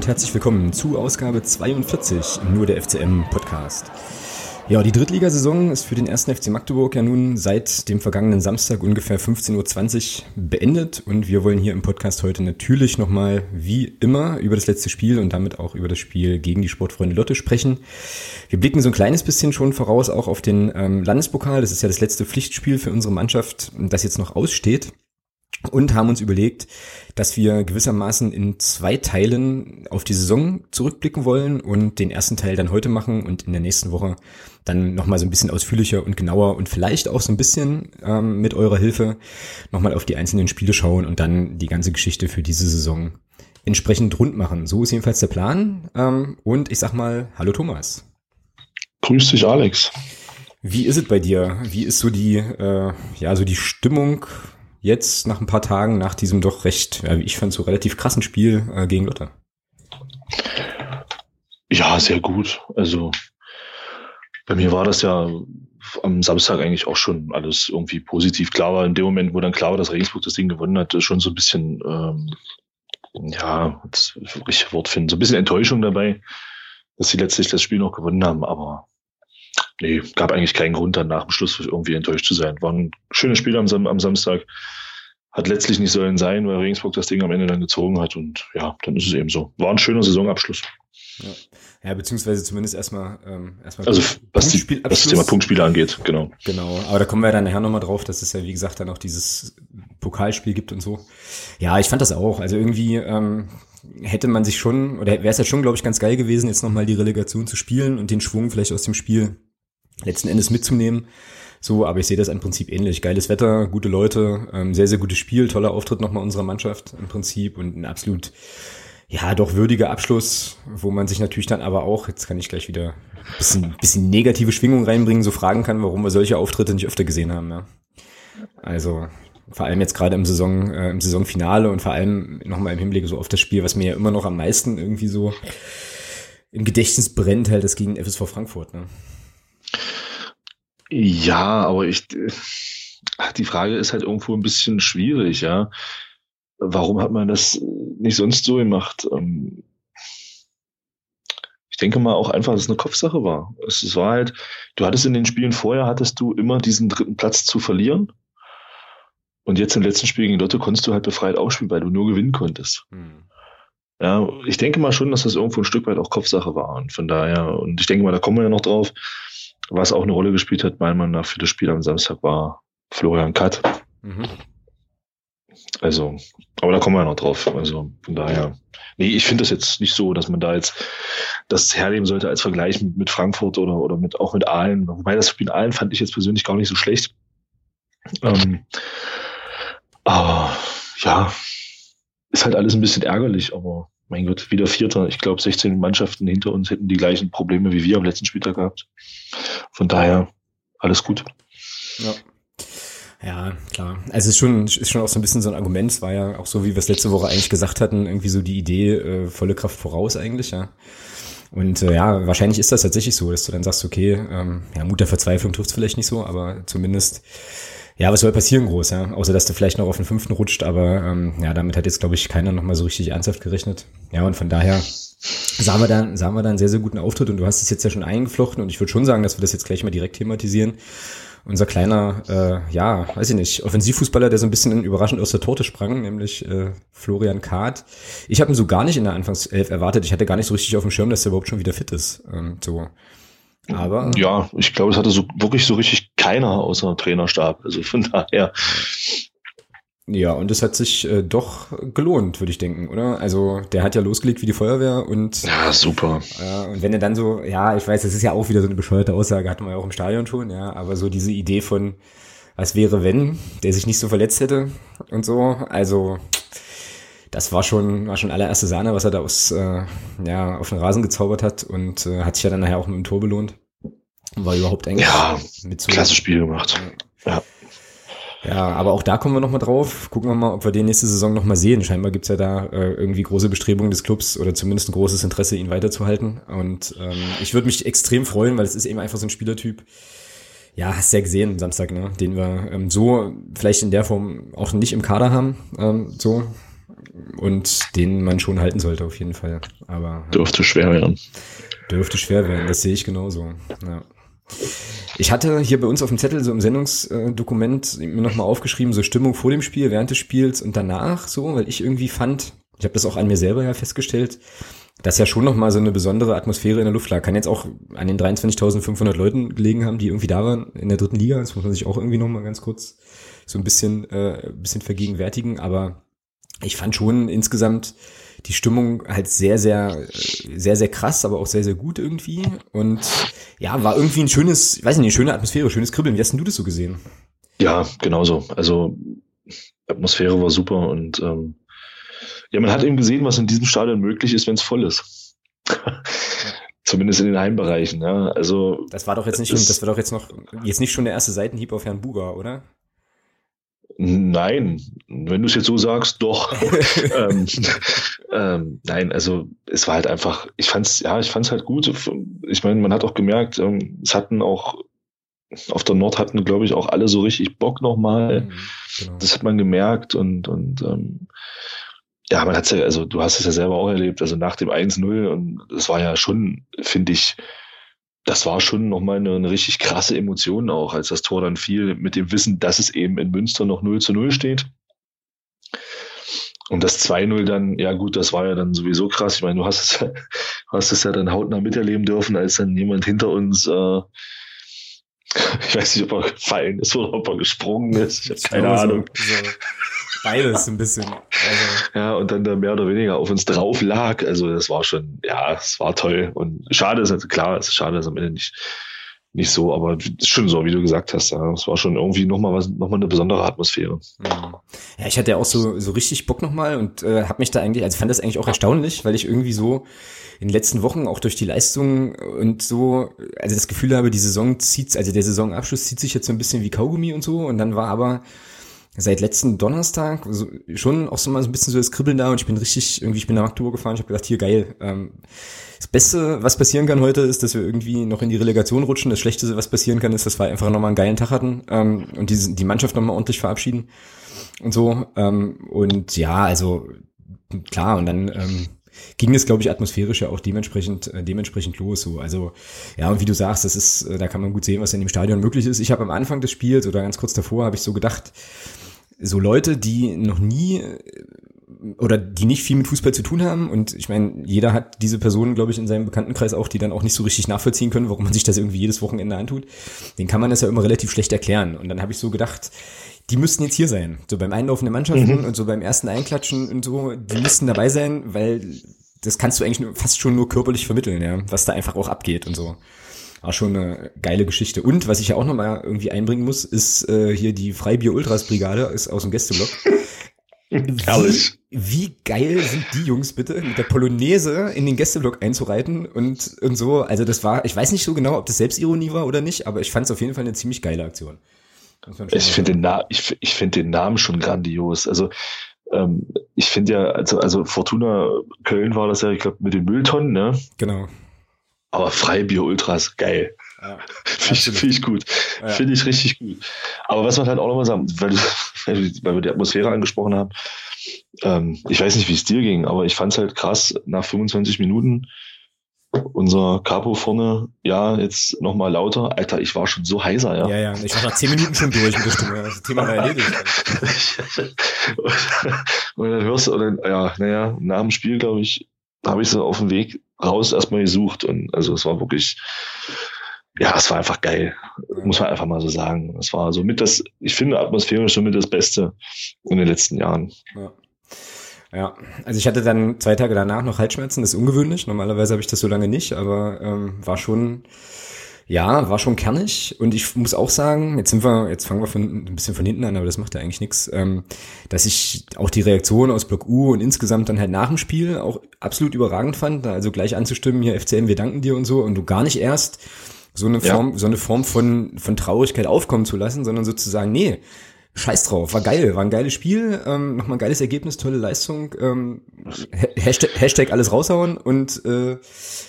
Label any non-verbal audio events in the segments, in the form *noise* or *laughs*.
Und herzlich willkommen zu Ausgabe 42 nur der FCM Podcast. Ja, die Drittligasaison ist für den ersten FC Magdeburg ja nun seit dem vergangenen Samstag ungefähr 15.20 Uhr beendet und wir wollen hier im Podcast heute natürlich nochmal wie immer über das letzte Spiel und damit auch über das Spiel gegen die Sportfreunde Lotte sprechen. Wir blicken so ein kleines bisschen schon voraus auch auf den ähm, Landespokal. Das ist ja das letzte Pflichtspiel für unsere Mannschaft, das jetzt noch aussteht und haben uns überlegt, dass wir gewissermaßen in zwei Teilen auf die Saison zurückblicken wollen und den ersten Teil dann heute machen und in der nächsten Woche dann nochmal so ein bisschen ausführlicher und genauer und vielleicht auch so ein bisschen ähm, mit eurer Hilfe nochmal auf die einzelnen Spiele schauen und dann die ganze Geschichte für diese Saison entsprechend rund machen. So ist jedenfalls der Plan. Ähm, und ich sag mal, hallo Thomas. Grüß dich, Alex. Wie ist es bei dir? Wie ist so die, äh, ja, so die Stimmung jetzt nach ein paar Tagen nach diesem doch recht, ja, ich fand, so relativ krassen Spiel äh, gegen Lotte? Ja, sehr gut. Also bei mir war das ja am Samstag eigentlich auch schon alles irgendwie positiv. Klar war in dem Moment, wo dann klar war, dass Regensburg das Ding gewonnen hat, schon so ein bisschen, ähm, ja, das richtige Wort finden, so ein bisschen Enttäuschung dabei, dass sie letztlich das Spiel noch gewonnen haben. Aber nee, gab eigentlich keinen Grund, dann nach dem Schluss irgendwie enttäuscht zu sein. War ein schönes Spiel am, Sam am Samstag. Hat letztlich nicht sollen sein, weil Regensburg das Ding am Ende dann gezogen hat. Und ja, dann ist es eben so. War ein schöner Saisonabschluss. Ja, ja beziehungsweise zumindest erstmal ähm, erstmal also was, die, was das Thema Punktspiele angeht, genau. Genau, aber da kommen wir dann nachher nochmal drauf, dass es ja wie gesagt dann auch dieses Pokalspiel gibt und so. Ja, ich fand das auch. Also irgendwie ähm, hätte man sich schon, oder wäre es ja schon, glaube ich, ganz geil gewesen, jetzt nochmal die Relegation zu spielen und den Schwung vielleicht aus dem Spiel letzten Endes mitzunehmen. So, aber ich sehe das im Prinzip ähnlich. Geiles Wetter, gute Leute, ähm, sehr, sehr gutes Spiel, toller Auftritt nochmal unserer Mannschaft im Prinzip und ein absolut, ja, doch würdiger Abschluss, wo man sich natürlich dann aber auch, jetzt kann ich gleich wieder ein bisschen, bisschen negative Schwingung reinbringen, so fragen kann, warum wir solche Auftritte nicht öfter gesehen haben. Ja. Also vor allem jetzt gerade im Saison, äh, im Saisonfinale und vor allem nochmal im Hinblick so auf das Spiel, was mir ja immer noch am meisten irgendwie so im Gedächtnis brennt, halt das gegen FSV Frankfurt. Ne? Ja, aber ich, die Frage ist halt irgendwo ein bisschen schwierig, ja. Warum hat man das nicht sonst so gemacht? Ähm, ich denke mal auch einfach, dass es eine Kopfsache war. Es war halt, du hattest in den Spielen vorher, hattest du immer diesen dritten Platz zu verlieren. Und jetzt im letzten Spiel gegen Lotte konntest du halt befreit ausspielen, weil du nur gewinnen konntest. Hm. Ja, ich denke mal schon, dass das irgendwo ein Stück weit auch Kopfsache war. Und von daher, und ich denke mal, da kommen wir ja noch drauf, was auch eine Rolle gespielt hat, meiner Meinung nach, für das Spiel am Samstag war Florian Katt. Mhm. Also, aber da kommen wir ja noch drauf. Also von daher, nee, ich finde das jetzt nicht so, dass man da jetzt das hernehmen sollte als Vergleich mit, mit Frankfurt oder, oder mit auch mit Aalen. Wobei das Spiel Aalen fand ich jetzt persönlich gar nicht so schlecht. Ähm, aber ja, ist halt alles ein bisschen ärgerlich, aber mein Gott, wieder Vierter. Ich glaube, 16 Mannschaften hinter uns hätten die gleichen Probleme wie wir am letzten Spieltag gehabt. Von daher alles gut. Ja. Ja, klar. Also es ist schon, ist schon auch so ein bisschen so ein Argument. Es war ja auch so, wie wir es letzte Woche eigentlich gesagt hatten, irgendwie so die Idee, äh, volle Kraft voraus eigentlich, ja. Und äh, ja, wahrscheinlich ist das tatsächlich so, dass du dann sagst, okay, ähm, ja, Mut der Verzweiflung trifft vielleicht nicht so, aber zumindest ja, was soll passieren groß, ja? Außer dass du vielleicht noch auf den fünften rutscht, aber ähm, ja, damit hat jetzt, glaube ich, keiner noch mal so richtig ernsthaft gerechnet. Ja, und von daher sahen wir dann, sahen wir dann einen sehr, sehr guten Auftritt und du hast es jetzt ja schon eingeflochten und ich würde schon sagen, dass wir das jetzt gleich mal direkt thematisieren. Unser kleiner, äh, ja, weiß ich nicht, Offensivfußballer, der so ein bisschen überraschend aus der Torte sprang, nämlich äh, Florian Kahrt. Ich habe ihn so gar nicht in der Anfangself erwartet. Ich hatte gar nicht so richtig auf dem Schirm, dass er überhaupt schon wieder fit ist. Ähm, so. Aber ja, ich glaube, es hatte so wirklich so richtig keiner außer Trainerstab. Also von daher. Ja, und es hat sich äh, doch gelohnt, würde ich denken, oder? Also der hat ja losgelegt wie die Feuerwehr und ja super. Ja, und wenn er dann so, ja, ich weiß, das ist ja auch wieder so eine bescheuerte Aussage, hatten wir ja auch im Stadion schon, ja, aber so diese Idee von, was wäre wenn, der sich nicht so verletzt hätte und so, also das war schon, war schon allererste Sahne, was er da aus, äh, ja, auf den Rasen gezaubert hat und äh, hat sich ja dann nachher auch mit dem Tor belohnt. War überhaupt eigentlich ja, mit so. Klasse Spiel gemacht. Ja. Ja, aber auch da kommen wir nochmal drauf. Gucken wir mal, ob wir den nächste Saison nochmal sehen. Scheinbar gibt's ja da äh, irgendwie große Bestrebungen des Clubs oder zumindest ein großes Interesse, ihn weiterzuhalten. Und ähm, ich würde mich extrem freuen, weil es ist eben einfach so ein Spielertyp. Ja, hast ja gesehen Samstag, ne? Den wir ähm, so vielleicht in der Form auch nicht im Kader haben. Ähm, so und den man schon halten sollte auf jeden Fall. Aber dürfte schwer werden. Dürfte schwer werden, das sehe ich genauso. Ja. Ich hatte hier bei uns auf dem Zettel so im Sendungsdokument mir nochmal aufgeschrieben, so Stimmung vor dem Spiel, während des Spiels und danach, so, weil ich irgendwie fand, ich habe das auch an mir selber ja festgestellt, dass ja schon nochmal so eine besondere Atmosphäre in der Luft lag. Kann jetzt auch an den 23.500 Leuten gelegen haben, die irgendwie da waren in der dritten Liga. Das muss man sich auch irgendwie nochmal ganz kurz so ein bisschen, äh, ein bisschen vergegenwärtigen. Aber ich fand schon insgesamt die Stimmung halt sehr, sehr, sehr, sehr krass, aber auch sehr, sehr gut irgendwie. Und ja, war irgendwie ein schönes, ich weiß nicht, eine schöne Atmosphäre, schönes Kribbeln. Wie hast denn du das so gesehen? Ja, genauso. Also Atmosphäre war super und ähm, ja, man hat eben gesehen, was in diesem Stadion möglich ist, wenn es voll ist. *laughs* Zumindest in den Heimbereichen, ja. Also. Das war doch jetzt nicht, das war doch jetzt noch, jetzt nicht schon der erste Seitenhieb auf Herrn Buga, oder? Nein, wenn du es jetzt so sagst, doch. *laughs* ähm, ähm, nein, also es war halt einfach, ich fand's, ja, ich fand's halt gut. Ich meine, man hat auch gemerkt, ähm, es hatten auch auf der Nord hatten, glaube ich, auch alle so richtig Bock nochmal. Mhm, genau. Das hat man gemerkt und und ähm, ja, man hat's ja, also du hast es ja selber auch erlebt, also nach dem 1-0 und das war ja schon, finde ich, das war schon nochmal eine, eine richtig krasse Emotion auch, als das Tor dann fiel, mit dem Wissen, dass es eben in Münster noch 0 zu 0 steht. Und das 2-0 dann, ja gut, das war ja dann sowieso krass. Ich meine, du hast es, du hast es ja dann hautnah miterleben dürfen, als dann jemand hinter uns, äh, *laughs* ich weiß nicht, ob er gefallen ist oder ob er gesprungen ist. Ich habe keine Ahnung. So, so beides ein bisschen. Also. Ja, und dann da mehr oder weniger auf uns drauf lag. Also das war schon, ja, es war toll. Und schade ist, also klar, es ist schade, dass am Ende nicht, nicht so, aber ist schon so, wie du gesagt hast. Ja, es war schon irgendwie nochmal was, nochmal eine besondere Atmosphäre. Ja, ich hatte ja auch so, so richtig Bock nochmal und äh, habe mich da eigentlich, also fand das eigentlich auch erstaunlich, weil ich irgendwie so in den letzten Wochen auch durch die Leistung und so, also das Gefühl habe, die Saison zieht, also der Saisonabschluss zieht sich jetzt so ein bisschen wie Kaugummi und so und dann war aber seit letzten Donnerstag so, schon auch so mal so ein bisschen so das Kribbeln da und ich bin richtig, irgendwie, ich bin nach Magdeburg gefahren, ich habe gedacht, hier geil. Ähm, das Beste, was passieren kann heute, ist, dass wir irgendwie noch in die Relegation rutschen. Das Schlechteste, was passieren kann, ist, dass wir einfach nochmal einen geilen Tag hatten ähm, und die, die Mannschaft nochmal ordentlich verabschieden und so. Ähm, und ja, also klar, und dann ähm, ging es, glaube ich, atmosphärisch ja auch dementsprechend, äh, dementsprechend los. So. Also, ja, und wie du sagst, das ist, äh, da kann man gut sehen, was in dem Stadion möglich ist. Ich habe am Anfang des Spiels oder ganz kurz davor habe ich so gedacht, so Leute, die noch nie äh, oder die nicht viel mit Fußball zu tun haben. Und ich meine, jeder hat diese Personen, glaube ich, in seinem Bekanntenkreis auch, die dann auch nicht so richtig nachvollziehen können, warum man sich das irgendwie jedes Wochenende antut. Den kann man das ja immer relativ schlecht erklären. Und dann habe ich so gedacht, die müssten jetzt hier sein. So beim Einlaufen der Mannschaften mhm. und so beim ersten Einklatschen und so, die müssten dabei sein, weil das kannst du eigentlich fast schon nur körperlich vermitteln, ja, was da einfach auch abgeht und so. War schon eine geile Geschichte. Und was ich ja auch nochmal irgendwie einbringen muss, ist äh, hier die Freibier Ultras Brigade ist aus dem Gästeblock. *laughs* Herrlich. Wie, wie geil sind die Jungs bitte, mit der Polonaise in den Gästeblock einzureiten und, und so. Also das war, ich weiß nicht so genau, ob das Selbstironie war oder nicht, aber ich fand es auf jeden Fall eine ziemlich geile Aktion. Ich finde den, Na ich, ich find den Namen schon grandios. Also ähm, ich finde ja, also, also Fortuna Köln war das ja, ich glaube, mit den Mülltonnen, ne? Genau. Aber Freibier Ultras, geil. Ja, *laughs* Finde ich, find ich gut. Ja. Finde ich richtig gut. Aber was man halt auch nochmal sagen, weil, *laughs* weil wir die Atmosphäre angesprochen haben, ähm, ich weiß nicht, wie es dir ging, aber ich fand es halt krass, nach 25 Minuten unser Capo vorne, ja, jetzt nochmal lauter. Alter, ich war schon so heiser, ja. Ja, ja, ich war nach 10 Minuten schon durch mit Stimme. Das Thema war erledigt. *laughs* und dann hörst du, und dann, ja, naja, nach dem Spiel, glaube ich, habe ich so auf dem Weg raus erstmal gesucht und also es war wirklich, ja, es war einfach geil, muss man einfach mal so sagen. Es war so mit das, ich finde atmosphärisch somit das Beste in den letzten Jahren. Ja. Ja, also ich hatte dann zwei Tage danach noch Halsschmerzen, das ist ungewöhnlich. Normalerweise habe ich das so lange nicht, aber ähm, war schon, ja, war schon kernig. Und ich muss auch sagen, jetzt sind wir, jetzt fangen wir von, ein bisschen von hinten an, aber das macht ja eigentlich nichts, ähm, dass ich auch die Reaktion aus Block U und insgesamt dann halt nach dem Spiel auch absolut überragend fand. Also gleich anzustimmen, hier FCM, wir danken dir und so, und du gar nicht erst so eine Form, ja. so eine Form von, von Traurigkeit aufkommen zu lassen, sondern sozusagen, nee, Scheiß drauf, war geil, war ein geiles Spiel, ähm, nochmal ein geiles Ergebnis, tolle Leistung, ähm, Hashtag, Hashtag alles raushauen und äh,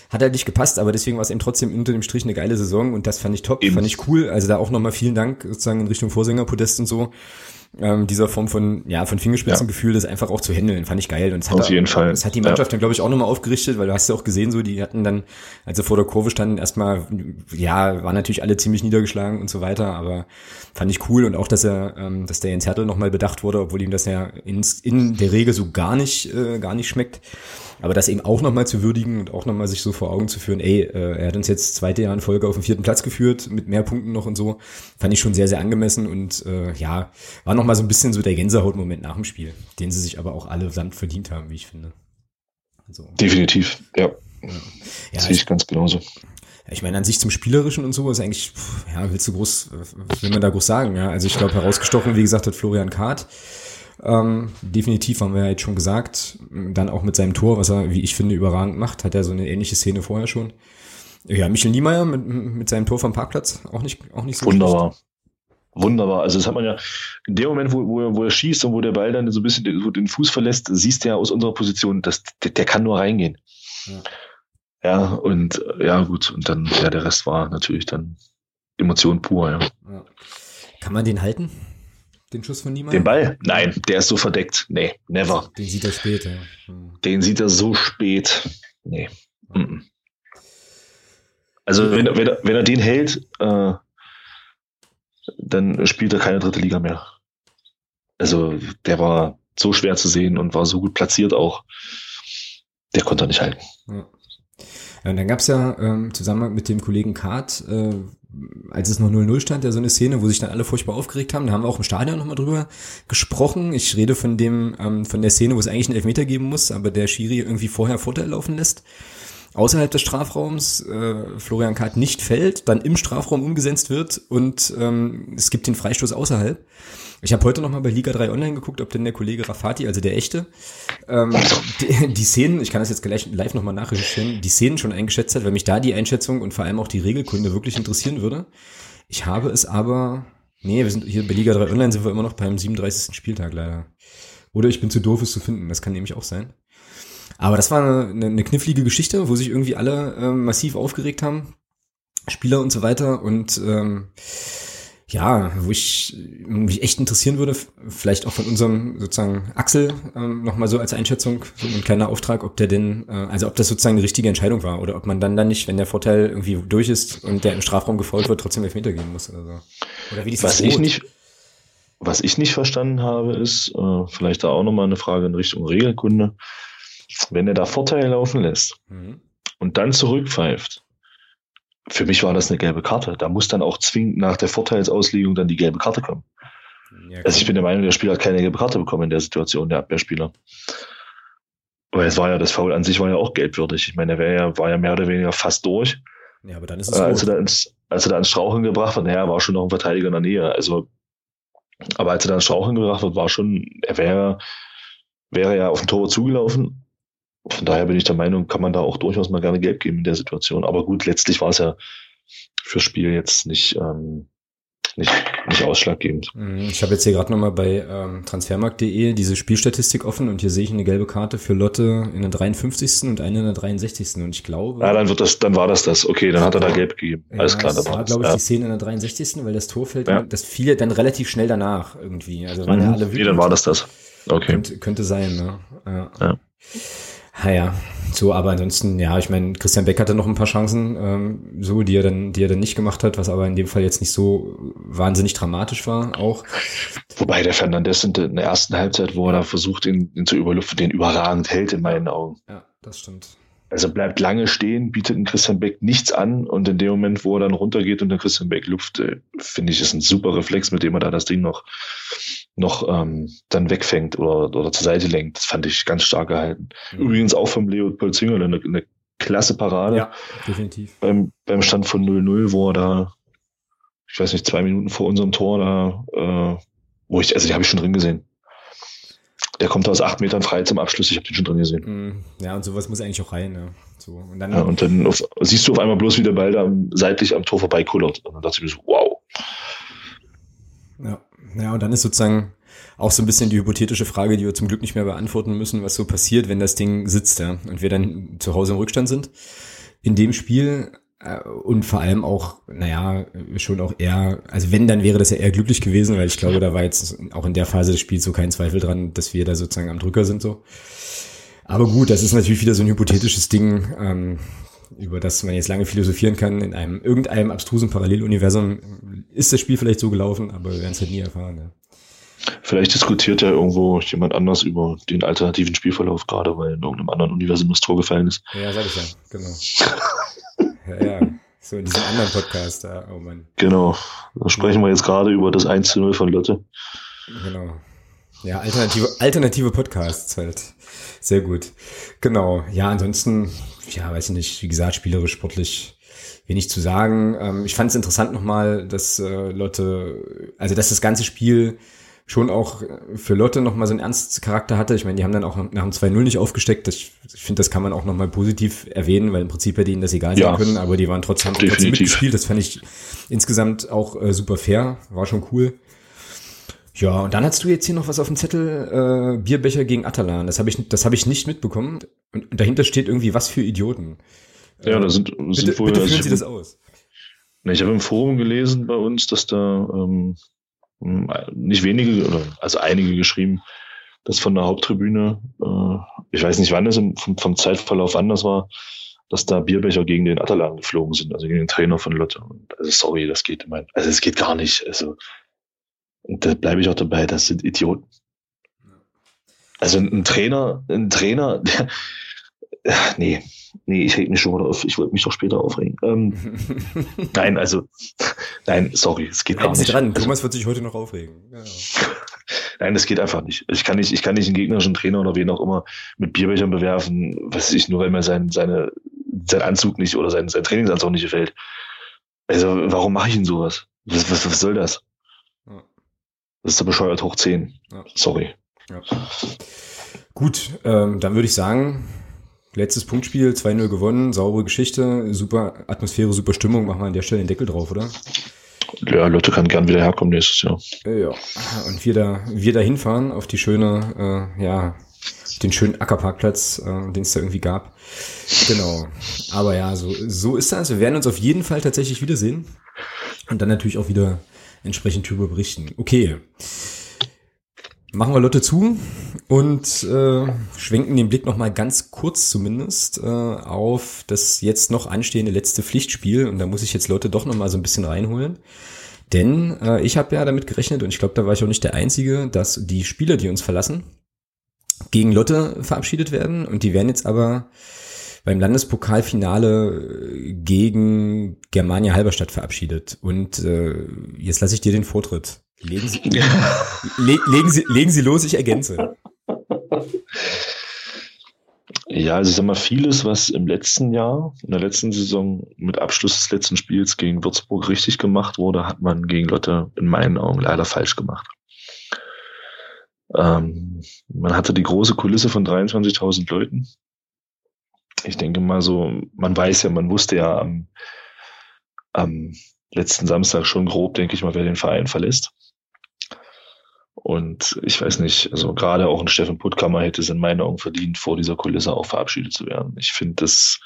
hat halt nicht gepasst, aber deswegen war es eben trotzdem unter dem Strich eine geile Saison und das fand ich top, eben. fand ich cool, also da auch nochmal vielen Dank sozusagen in Richtung Vorsänger, Podest und so, ähm, dieser Form von, ja, von Fingerspitzengefühl, das einfach auch zu handeln, fand ich geil. Und es hat, Auf jeden Fall. Das hat die Mannschaft ja. dann, glaube ich, auch nochmal aufgerichtet, weil du hast ja auch gesehen, so, die hatten dann, als sie vor der Kurve standen, erstmal, ja, waren natürlich alle ziemlich niedergeschlagen und so weiter, aber fand ich cool und auch, dass er, ähm, dass der Jens Hertel nochmal bedacht wurde, obwohl ihm das ja in, in der Regel so gar nicht, äh, gar nicht schmeckt. Aber das eben auch nochmal zu würdigen und auch nochmal sich so vor Augen zu führen, ey, äh, er hat uns jetzt zweite Jahr in Folge auf den vierten Platz geführt, mit mehr Punkten noch und so, fand ich schon sehr, sehr angemessen und äh, ja, war nochmal so ein bisschen so der Gänsehautmoment nach dem Spiel, den sie sich aber auch alle samt verdient haben, wie ich finde. Also, Definitiv, ja. ja. ja Sehe ich ganz genauso. Ich meine, an sich zum Spielerischen und so ist eigentlich, ja, willst du groß, was will man da groß sagen? Ja, also ich glaube, herausgestochen, wie gesagt, hat Florian Kahrt. Ähm, definitiv haben wir ja jetzt schon gesagt. Dann auch mit seinem Tor, was er, wie ich finde, überragend macht, hat er so eine ähnliche Szene vorher schon. Ja, Michel Niemeyer mit, mit seinem Tor vom Parkplatz, auch nicht, auch nicht so Wunderbar. Schlecht. Wunderbar. Also das hat man ja in dem Moment, wo, wo, er, wo er schießt und wo der Ball dann so ein bisschen den, den Fuß verlässt, siehst du ja aus unserer Position, dass der, der kann nur reingehen. Ja. ja, und ja, gut, und dann, ja, der Rest war natürlich dann Emotion pur, ja. ja. Kann man den halten? Den Schuss von niemandem? Den Ball? Nein, der ist so verdeckt. Nee, never. Den sieht er später. Hm. Den sieht er so spät. Nee. Mhm. Also, wenn, wenn, er, wenn er den hält, äh, dann spielt er keine dritte Liga mehr. Also, der war so schwer zu sehen und war so gut platziert auch. Der konnte er nicht halten. Ja. Und dann gab es ja ähm, zusammen mit dem Kollegen Kart, äh, als es noch 0-0 stand, ja so eine Szene, wo sich dann alle furchtbar aufgeregt haben. Da haben wir auch im Stadion nochmal drüber gesprochen. Ich rede von dem, ähm, von der Szene, wo es eigentlich einen Elfmeter geben muss, aber der Schiri irgendwie vorher Vorteil laufen lässt. Außerhalb des Strafraums äh, Florian Kart nicht fällt, dann im Strafraum umgesetzt wird und ähm, es gibt den Freistoß außerhalb. Ich habe heute noch mal bei Liga 3 Online geguckt, ob denn der Kollege Rafati, also der echte, ähm, die, die Szenen, ich kann das jetzt gleich live noch mal nachrecherchieren, die Szenen schon eingeschätzt hat, weil mich da die Einschätzung und vor allem auch die Regelkunde wirklich interessieren würde. Ich habe es aber, nee, wir sind hier bei Liga 3 Online sind wir immer noch beim 37. Spieltag leider. Oder ich bin zu doof, es zu finden, das kann nämlich auch sein. Aber das war eine, eine knifflige Geschichte, wo sich irgendwie alle ähm, massiv aufgeregt haben. Spieler und so weiter und ähm, ja, wo ich mich echt interessieren würde, vielleicht auch von unserem sozusagen Axel ähm, nochmal so als Einschätzung, so ein kleiner Auftrag, ob der denn, äh, also ob das sozusagen eine richtige Entscheidung war oder ob man dann dann nicht, wenn der Vorteil irgendwie durch ist und der im Strafraum gefolgt wird, trotzdem Elfmeter geben muss oder so. Oder wie was ich nicht, was ich nicht verstanden habe, ist, äh, vielleicht da auch nochmal eine Frage in Richtung Regelkunde, wenn er da Vorteil laufen lässt mhm. und dann zurückpfeift, für mich war das eine gelbe Karte. Da muss dann auch zwingend nach der Vorteilsauslegung dann die gelbe Karte kommen. Ja, also ich bin der Meinung, der Spieler hat keine gelbe Karte bekommen in der Situation, der Abwehrspieler. Weil es war ja, das Foul an sich war ja auch gelbwürdig. Ich meine, wäre ja, war ja mehr oder weniger fast durch. Ja, aber dann ist es äh, als, er da ins, als er da ins Strauchen gebracht wird, naja, war schon noch ein Verteidiger in der Nähe. Also, aber als er da ins Strauchen gebracht wird, war schon, er wäre, wäre ja auf den Tor zugelaufen von daher bin ich der Meinung, kann man da auch durchaus mal gerne Gelb geben in der Situation. Aber gut, letztlich war es ja fürs Spiel jetzt nicht, ähm, nicht, nicht ausschlaggebend. Mhm, ich habe jetzt hier gerade nochmal bei ähm, transfermarkt.de diese Spielstatistik offen und hier sehe ich eine gelbe Karte für Lotte in der 53. und eine in der 63. Und ich glaube. Ja, dann wird das, dann war das das. Okay, dann hat er da gelb gegeben. Ja, Alles klar, das war, glaube ich, ja. die Szene in der 63. weil das Tor fällt, ja. das fiel dann relativ schnell danach irgendwie. Also waren mhm. ja alle wütend. Nee, dann war das das. Okay. Könnte, könnte sein, ne? Ja. ja. Naja, so, aber ansonsten, ja, ich meine, Christian Beck hatte noch ein paar Chancen, ähm, so, die er dann, die er dann nicht gemacht hat, was aber in dem Fall jetzt nicht so wahnsinnig dramatisch war, auch. Wobei der Fernandes in der ersten Halbzeit, wo er da versucht, ihn, ihn zu überlüften, den überragend hält in meinen Augen. Ja, das stimmt. Also bleibt lange stehen, bietet ein Christian Beck nichts an und in dem Moment, wo er dann runtergeht und der Christian Beck luft, äh, finde ich, ist ein super Reflex, mit dem er da das Ding noch, noch ähm, dann wegfängt oder, oder zur Seite lenkt. Das fand ich ganz stark gehalten. Mhm. Übrigens auch vom Leopold Zingerle eine, eine klasse Parade. Ja, definitiv. Beim, beim Stand von 0-0, wo er da, ich weiß nicht, zwei Minuten vor unserem Tor da, äh, wo ich, also die habe ich schon drin gesehen der kommt aus acht Metern frei zum Abschluss. Ich habe den schon drin gesehen. Mm, ja, und sowas muss eigentlich auch rein. Ja. So, und dann, ja, und dann auf, siehst du auf einmal bloß, wie der Ball da seitlich am Tor vorbeikullert. Und dann dachte ich mir so, wow. Ja, ja, und dann ist sozusagen auch so ein bisschen die hypothetische Frage, die wir zum Glück nicht mehr beantworten müssen, was so passiert, wenn das Ding sitzt, ja, und wir dann zu Hause im Rückstand sind. In dem Spiel Äh, und vor allem auch, naja, schon auch eher, also wenn, dann wäre das ja eher glücklich gewesen, weil ich glaube, da war jetzt auch in der Phase des Spiels so kein Zweifel dran, dass wir da sozusagen am Drücker sind so. Aber gut, das ist natürlich wieder so ein hypothetisches Ding, ähm, über das man jetzt lange philosophieren kann. In einem irgendeinem abstrusen Paralleluniversum ist das Spiel vielleicht so gelaufen, aber wir werden es halt nie erfahren. Ja. Vielleicht diskutiert ja irgendwo jemand anders über den alternativen Spielverlauf, gerade weil in irgendeinem anderen Universum das Tor gefallen ist. Ja, sag ich ja, genau. *laughs* ja, ja. So in diesem anderen Podcast, da, oh Mann. Genau. Da sprechen wir jetzt gerade über das 1 zu 0 von Lotte. Genau. Ja, alternative, alternative Podcasts halt. Sehr gut. Genau. Ja, ansonsten, ja, weiß ich nicht, wie gesagt, spielerisch, sportlich wenig zu sagen. Ähm, ich fand es interessant nochmal, dass äh, Lotte, also dass das ganze Spiel schon auch für Lotte nochmal so einen Ernstcharakter hatte. Ich meine, die haben dann auch nach dem 2-0 nicht aufgesteckt. Das, ich finde, das kann man auch nochmal positiv erwähnen, weil im Prinzip hätte ihnen das egal sein ja, können, aber die waren trotzdem, trotzdem mitgespielt. Das fand ich insgesamt auch äh, super fair, war schon cool. Ja, und dann hast du jetzt hier noch was auf dem Zettel, äh, Bierbecher gegen Atalan. Das habe ich, das habe ich nicht mitbekommen. Und, und dahinter steht irgendwie, was für Idioten. Ja, da sind, sind bitte, wohl, bitte führen also Sie das aus. Ich habe im Forum gelesen bei uns, dass da ähm, nicht wenige, oder also einige geschrieben, dass von der Haupttribüne, äh, ich weiß nicht, wann es vom, vom Zeitverlauf anders war, dass da Bierbecher gegen den Atalan geflogen sind, also gegen den Trainer von Lotte. Und also sorry, das geht mein, also es geht gar nicht. Also und da bleibe ich auch dabei, das sind Idioten. Also ein Trainer, ein Trainer, der, nee, nee, ich reg mich schon wieder auf. Ich wollte mich doch später aufregen. Ähm, *laughs* nein, also, nein, sorry, es geht Bleiben gar nicht. dran, also, Thomas wird sich heute noch aufregen. Ja. *laughs* Nein, das geht einfach nicht. Ich kann nicht, ich kann nicht einen gegnerischen Trainer oder wen auch immer mit Bierbechern bewerfen, was ich nur, weil mir sein, seine, sein Anzug nicht oder sein, sein Trainingsanzug nicht gefällt. Also, warum mache ich denn sowas? Was, was, was soll das? Das ist der bescheuert hoch 10. Ja. Sorry. Ja. Gut, ähm, dann würde ich sagen, letztes Punktspiel, 2-0 gewonnen, saubere Geschichte, super Atmosphäre, super Stimmung. Machen wir an der Stelle den Deckel drauf, oder? Ja, Leute kann gern wieder herkommen nächstes Jahr. Ja, und wir da, wir da hinfahren auf die schöne, äh, ja, den schönen Ackerparkplatz, äh, den es da irgendwie gab. Genau. Aber ja, so, so ist das. Wir werden uns auf jeden Fall tatsächlich wiedersehen. Und dann natürlich auch wieder entsprechend darüber berichten. Okay. Machen wir Lotte zu und äh, schwenken den Blick nochmal ganz kurz zumindest äh, auf das jetzt noch anstehende letzte Pflichtspiel. Und da muss ich jetzt Lotte doch nochmal so ein bisschen reinholen. Denn äh, ich habe ja damit gerechnet, und ich glaube, da war ich auch nicht der Einzige, dass die Spieler, die uns verlassen, gegen Lotte verabschiedet werden. Und die werden jetzt aber beim Landespokalfinale gegen Germania Halberstadt verabschiedet. Und äh, jetzt lasse ich dir den Vortritt. Legen Sie, le, legen, Sie, legen Sie los, ich ergänze. Ja, also ich sag mal, vieles, was im letzten Jahr, in der letzten Saison mit Abschluss des letzten Spiels gegen Würzburg richtig gemacht wurde, hat man gegen Lotte in meinen Augen leider falsch gemacht. Ähm, man hatte die große Kulisse von 23.000 Leuten. Ich denke mal so, man weiß ja, man wusste ja am, am letzten Samstag schon grob, denke ich mal, wer den Verein verlässt. Und ich weiß nicht, also gerade auch ein Steffen Puttkammer hätte es in meinen Augen verdient, vor dieser Kulisse auch verabschiedet zu werden. Ich finde das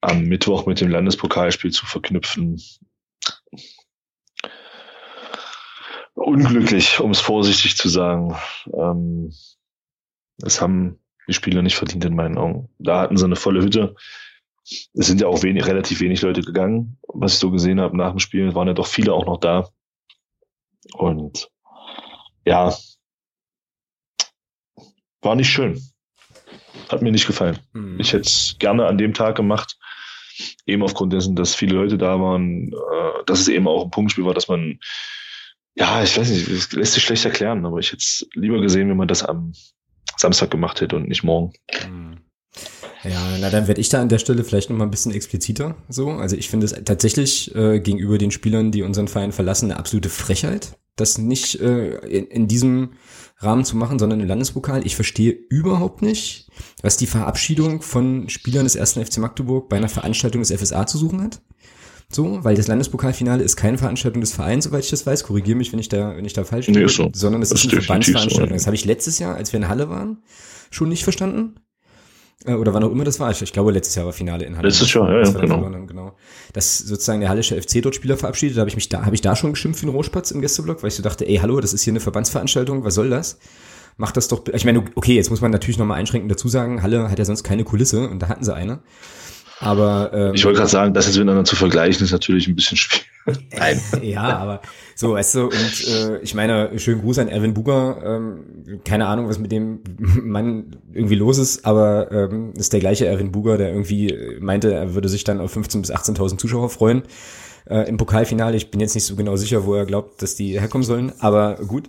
am Mittwoch mit dem Landespokalspiel zu verknüpfen unglücklich, um es vorsichtig zu sagen. Ähm, es haben die Spieler nicht verdient in meinen Augen. Da hatten sie eine volle Hütte. Es sind ja auch wenig, relativ wenig Leute gegangen, was ich so gesehen habe nach dem Spiel. waren ja doch viele auch noch da. Und ja, war nicht schön. Hat mir nicht gefallen. Mhm. Ich hätte es gerne an dem Tag gemacht, eben aufgrund dessen, dass viele Leute da waren, äh, dass es eben auch ein Punktspiel war, dass man, ja, ich weiß nicht, das lässt sich schlecht erklären, aber ich hätte es lieber gesehen, wenn man das am Samstag gemacht hätte und nicht morgen. Mhm. Ja, na dann werde ich da an der Stelle vielleicht noch mal ein bisschen expliziter. So, also ich finde es tatsächlich äh, gegenüber den Spielern, die unseren Verein verlassen, eine absolute Frechheit, das nicht äh, in, in diesem Rahmen zu machen, sondern im Landespokal. Ich verstehe überhaupt nicht, was die Verabschiedung von Spielern des ersten FC Magdeburg bei einer Veranstaltung des FSA zu suchen hat. So, weil das Landespokalfinale ist keine Veranstaltung des Vereins, soweit ich das weiß. Korrigiere mich, wenn ich da, wenn ich da falsch bin. Nee, so. Sondern es ist eine Verbandsveranstaltung. So, ja. Das habe ich letztes Jahr, als wir in Halle waren, schon nicht verstanden. Äh, oder wann auch immer das war. Ich, ich glaube, letztes Jahr war Finale in Halle. Letztes Jahr, ja, ja genau. Verloren, genau. Dass sozusagen der Hallische FC dort Spieler verabschiedet, habe ich mich da, habe ich da schon geschimpft wie ein Rohspatz im Gästeblock, weil ich so dachte, ey, hallo, das ist hier eine Verbandsveranstaltung, was soll das? Macht das doch, ich meine, okay, jetzt muss man natürlich nochmal einschränkend dazu sagen, Halle hat ja sonst keine Kulisse und da hatten sie eine. Aber ähm, ich wollte gerade sagen, das jetzt miteinander zu vergleichen, ist natürlich ein bisschen schwierig. *laughs* Nein. ja, aber so, weißt du, und äh, ich meine, schönen Gruß an Erwin Buger. Ähm, keine Ahnung, was mit dem Mann irgendwie los ist, aber ähm, ist der gleiche Erwin Buger, der irgendwie meinte, er würde sich dann auf 15.000 bis 18.000 Zuschauer freuen äh, im Pokalfinale. Ich bin jetzt nicht so genau sicher, wo er glaubt, dass die herkommen sollen, aber gut.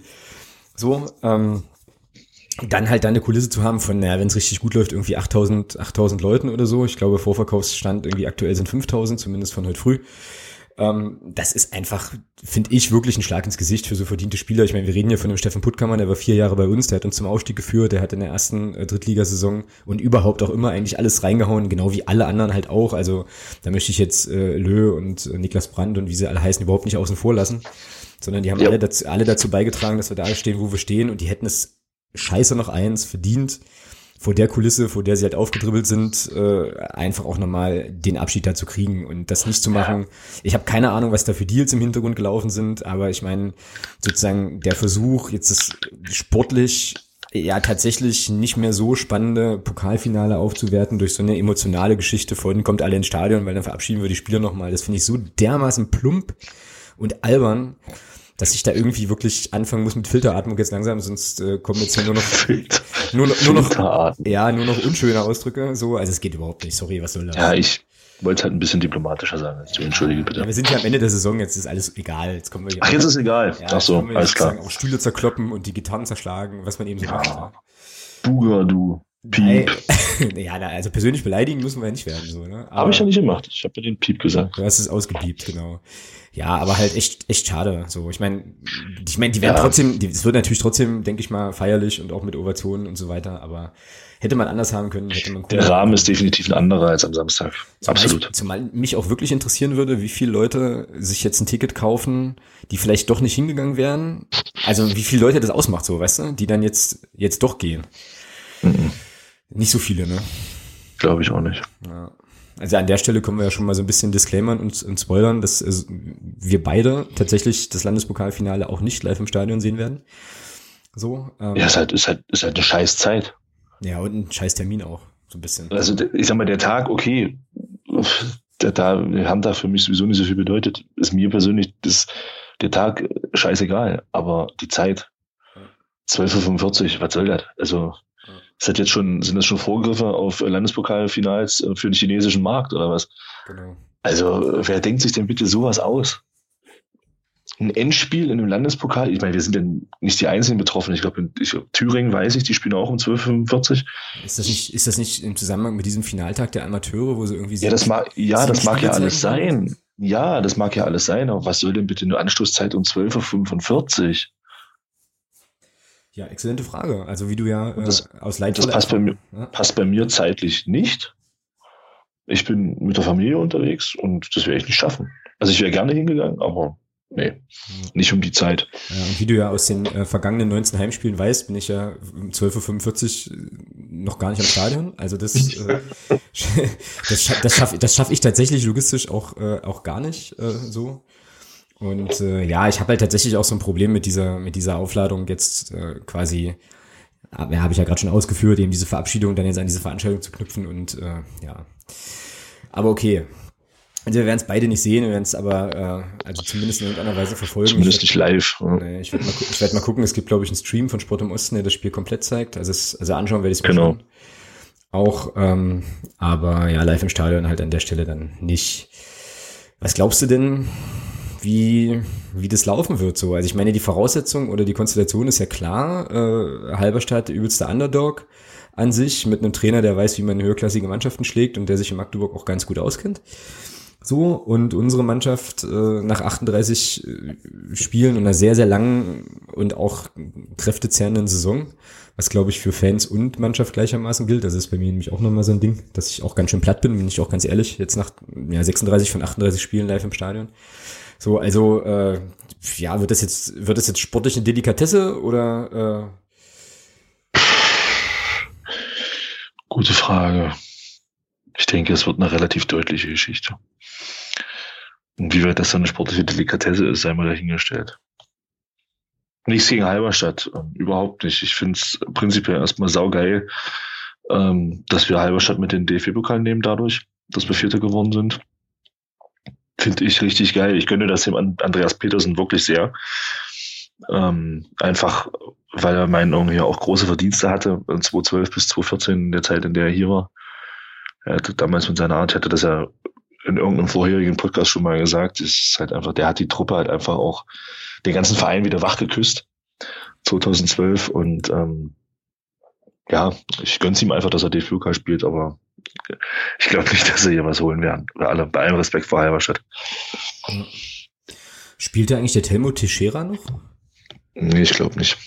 So, ähm, dann halt dann eine Kulisse zu haben von, naja, wenn es richtig gut läuft, irgendwie 8000, 8000 Leuten oder so. Ich glaube, Vorverkaufsstand irgendwie aktuell sind 5000, zumindest von heute früh. Ähm, das ist einfach, finde ich, wirklich ein Schlag ins Gesicht für so verdiente Spieler. Ich meine, wir reden ja von dem Steffen Puttkammer, der war vier Jahre bei uns, der hat uns zum Aufstieg geführt, der hat in der ersten äh, Drittligasaison und überhaupt auch immer eigentlich alles reingehauen, genau wie alle anderen halt auch. Also da möchte ich jetzt äh, Lö und äh, Niklas Brandt und wie sie alle heißen, überhaupt nicht außen vor lassen sondern die haben ja. alle, dazu, alle dazu beigetragen, dass wir da stehen, wo wir stehen und die hätten es scheiße noch eins verdient, vor der Kulisse, vor der sie halt aufgedribbelt sind, äh, einfach auch nochmal den Abschied da zu kriegen und das nicht zu machen. Ich habe keine Ahnung, was da für Deals im Hintergrund gelaufen sind, aber ich meine, sozusagen der Versuch, jetzt ist sportlich ja tatsächlich nicht mehr so spannende Pokalfinale aufzuwerten durch so eine emotionale Geschichte von kommt alle ins Stadion, weil dann verabschieden wir die Spieler nochmal. Das finde ich so dermaßen plump und albern dass ich da irgendwie wirklich anfangen muss mit Filteratmung jetzt langsam, sonst äh, kommen jetzt hier nur noch nur, *laughs* nur noch ja nur noch unschöne Ausdrücke. So, also es geht überhaupt nicht. Sorry, was soll das? Ja, ich wollte halt ein bisschen diplomatischer sagen. Also, entschuldige bitte. Ja, wir sind ja am Ende der Saison, jetzt ist alles egal. Jetzt kommen wir hier Ach, jetzt ist egal. Ja, Ach so, alles klar. Auch Stühle zerkloppen und die Gitarren zerschlagen, was man eben so ja. macht. Ja. Buga, du. Piep. *laughs* ja, also persönlich beleidigen müssen wir ja nicht werden. So, ne? Habe ich ja nicht gemacht. Ich habe ja den Piep gesagt. Du hast es ausgepiept, genau. Ja, aber halt echt, echt schade. So, ich meine, ich meine, die werden ja. trotzdem, es wird natürlich trotzdem, denke ich mal, feierlich und auch mit Ovationen und so weiter, aber hätte man anders haben können, hätte man Der Rahmen ist definitiv ein anderer als am Samstag. Zumal Absolut. Ich, zumal mich auch wirklich interessieren würde, wie viele Leute sich jetzt ein Ticket kaufen, die vielleicht doch nicht hingegangen wären. Also wie viele Leute das ausmacht, so, weißt du, die dann jetzt, jetzt doch gehen. Mhm. Nicht so viele, ne? Glaube ich auch nicht. Ja. Also an der Stelle können wir ja schon mal so ein bisschen disclaimern und, und spoilern, dass also, wir beide tatsächlich das Landespokalfinale auch nicht live im Stadion sehen werden. So. Ähm, ja, ist halt, ist halt, ist halt eine scheiß Zeit. Ja, und ein scheiß Termin auch, so ein bisschen. Also ich sag mal, der Tag, okay, der, da, der haben da für mich sowieso nicht so viel bedeutet. Ist mir persönlich das, der Tag scheißegal, aber die Zeit, 12.45 Uhr, was soll das? Also ist das jetzt schon, sind das schon Vorgriffe auf Landespokalfinals äh, für den chinesischen Markt oder was? Genau. Also, wer denkt sich denn bitte sowas aus? Ein Endspiel in einem Landespokal, ich meine, wir sind denn nicht die einzigen Betroffenen. Ich glaube, in ich, Thüringen weiß ich, die spielen auch um 12.45 Ist das nicht, ist das nicht im Zusammenhang mit diesem Finaltag der Amateure, wo sie irgendwie Ja, das mag, ja, das mag ja alles sein. Ja, das mag ja alles sein, aber was soll denn bitte eine Anstoßzeit um 12.45 Uhr? Ja, exzellente Frage. Also wie du ja äh, das, aus Leidvoller das passt bei, mir, ja? passt bei mir zeitlich nicht. Ich bin mit der Familie unterwegs und das werde ich nicht schaffen. Also ich wäre gerne hingegangen, aber nee, nicht um die Zeit. Ja, und wie du ja aus den äh, vergangenen 19 Heimspielen weißt, bin ich ja um 12.45 Uhr noch gar nicht am Stadion. Also das, äh, *laughs* *laughs* das, das schaffe das schaff ich tatsächlich logistisch auch, äh, auch gar nicht äh, so. Und äh, ja, ich habe halt tatsächlich auch so ein Problem mit dieser, mit dieser Aufladung jetzt äh, quasi, ja, habe ich ja gerade schon ausgeführt, eben diese Verabschiedung dann jetzt an diese Veranstaltung zu knüpfen und äh, ja. Aber okay. Also wir werden es beide nicht sehen, wir werden es aber äh, also zumindest in irgendeiner Weise verfolgen. Zumindest nicht live. Ja. Nee, ich werde mal, ich werd mal gucken, es gibt, glaube ich, einen Stream von Sport im Osten, der das Spiel komplett zeigt. Also, es, also anschauen werde ich es genau. Schon. auch. Ähm, aber ja, live im Stadion halt an der Stelle dann nicht. Was glaubst du denn, wie, wie das laufen wird so. Also ich meine, die Voraussetzung oder die Konstellation ist ja klar. Äh, Halberstadt übelster Underdog an sich mit einem Trainer, der weiß, wie man höherklassige Mannschaften schlägt und der sich in Magdeburg auch ganz gut auskennt. So, und unsere Mannschaft äh, nach 38 äh, Spielen und einer sehr, sehr langen und auch kräftezerrenden Saison, was glaube ich für Fans und Mannschaft gleichermaßen gilt, das ist bei mir nämlich auch nochmal so ein Ding, dass ich auch ganz schön platt bin, bin ich auch ganz ehrlich, jetzt nach ja, 36 von 38 Spielen live im Stadion. So, also äh, ja, wird das jetzt, wird das jetzt sportlich eine Delikatesse oder äh Gute Frage. Ich denke, es wird eine relativ deutliche Geschichte. Und wie weit das dann eine sportliche Delikatesse ist, sei mal dahingestellt. Nichts gegen Halberstadt, ähm, überhaupt nicht. Ich finde es prinzipiell erstmal saugeil, ähm, dass wir Halberstadt mit den DFB-Pokal nehmen dadurch, dass wir Vierte geworden sind. Finde ich richtig geil. Ich gönne das dem Andreas Petersen wirklich sehr. Ähm, einfach, weil er meinen Augen hier auch große Verdienste hatte, 2012 bis 2014, in der Zeit, in der er hier war. Er hatte damals mit seiner Art, hatte das ja in irgendeinem vorherigen Podcast schon mal gesagt, ist halt einfach, der hat die Truppe halt einfach auch den ganzen Verein wieder wach geküsst. 2012 und ähm, ja, ich gönn's ihm einfach, dass er DFB spielt, aber ich glaube nicht, dass er hier was holen werden. Bei allem, bei allem Respekt vor Halberstadt. Spielt da eigentlich der Telmo Teixeira noch? Nee, ich glaube nicht.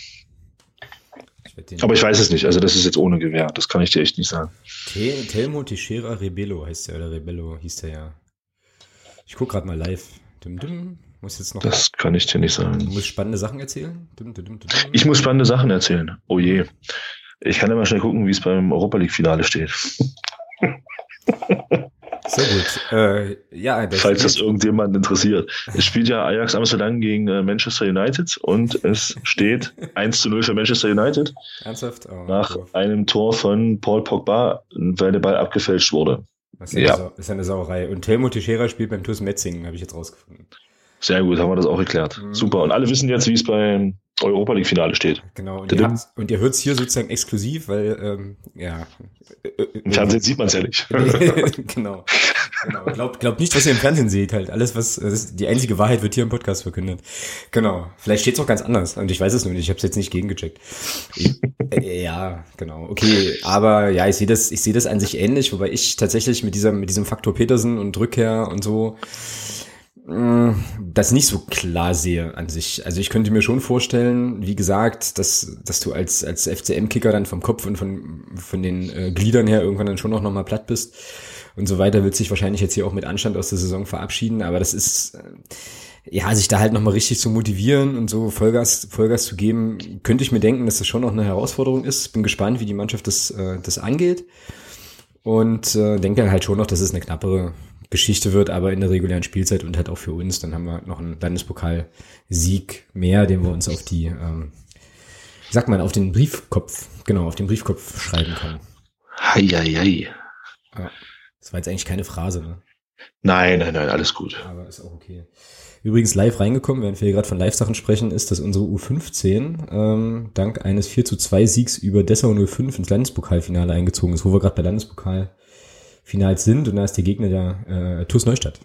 Ich aber ich weiß es nicht. Also das ist jetzt ohne Gewehr. Das kann ich dir echt nicht sagen. Telmo Teixeira Rebello heißt der, oder Rebello hieß der ja. Ich gucke gerade mal live. Dim, dim. Muss jetzt noch das kann ich dir nicht sagen. Du musst spannende Sachen erzählen? Dim, ich muss spannende Sachen erzählen. Oh je. Ich kann ja mal schnell gucken, wie es beim Europa League-Finale steht. Sehr gut. Äh, ja, das Falls das irgendjemand interessiert. Es spielt ja Ajax Amsterdam gegen äh, Manchester United und es steht 1 zu 0 für Manchester United. Ernsthaft? Oh, nach cool. einem Tor von Paul Pogba, weil der Ball abgefälscht wurde. Das ist, ja. ist eine Sauerei. Und Telmo Teixeira spielt beim TuS Metzingen, habe ich jetzt rausgefunden. Sehr gut, haben wir das auch geklärt. Mhm. Super. Und alle wissen jetzt, wie es beim Europa League Finale steht. Genau. Und, ihr, und ihr hört es hier sozusagen exklusiv, weil, ähm, ja. Im Fernsehen sieht man es ja nicht. *laughs* genau. genau. Glaubt glaub nicht, was ihr im Fernsehen seht, halt. Alles, was, die einzige Wahrheit wird hier im Podcast verkündet. Genau. Vielleicht steht es auch ganz anders. Und ich weiß es nur nicht. Ich habe es jetzt nicht gegengecheckt. äh, ja, genau. Okay. Aber ja, ich sehe das, ich sehe das an sich ähnlich, wobei ich tatsächlich mit dieser, mit diesem Faktor Petersen und Rückkehr und so, das nicht so klar sehe an sich. Also ich könnte mir schon vorstellen, wie gesagt, dass, dass du als, als FCM-Kicker dann vom Kopf und von, von den äh, Gliedern her irgendwann dann schon noch, noch mal platt bist und so weiter, wird sich wahrscheinlich jetzt hier auch mit Anstand aus der Saison verabschieden, aber das ist, äh, ja, sich da halt nochmal richtig zu motivieren und so Vollgas, Vollgas zu geben, könnte ich mir denken, dass das schon noch eine Herausforderung ist. Bin gespannt, wie die Mannschaft das, äh, das angeht. Und äh, denke halt schon noch, dass es eine knappere, Geschichte wird, aber in der regulären Spielzeit und halt auch für uns. Dann haben wir noch einen Landespokalsieg mehr, den wir uns auf die, ähm, wie sagt man, auf den Briefkopf, genau, auf den Briefkopf schreiben können. Heieiei. Ja, das war jetzt eigentlich keine Phrase, ne? Nein, nein, nein, alles gut. Aber ist auch okay. Übrigens live reingekommen, während wir hier gerade von Live-Sachen sprechen, ist, dass unsere U15 ähm, dank eines 4 zu 2 Siegs über Dessau 05 ins Landespokalfinale eingezogen ist, wo wir gerade bei Landespokal Finals sind und da ist der Gegner der äh, TuS Neustadt.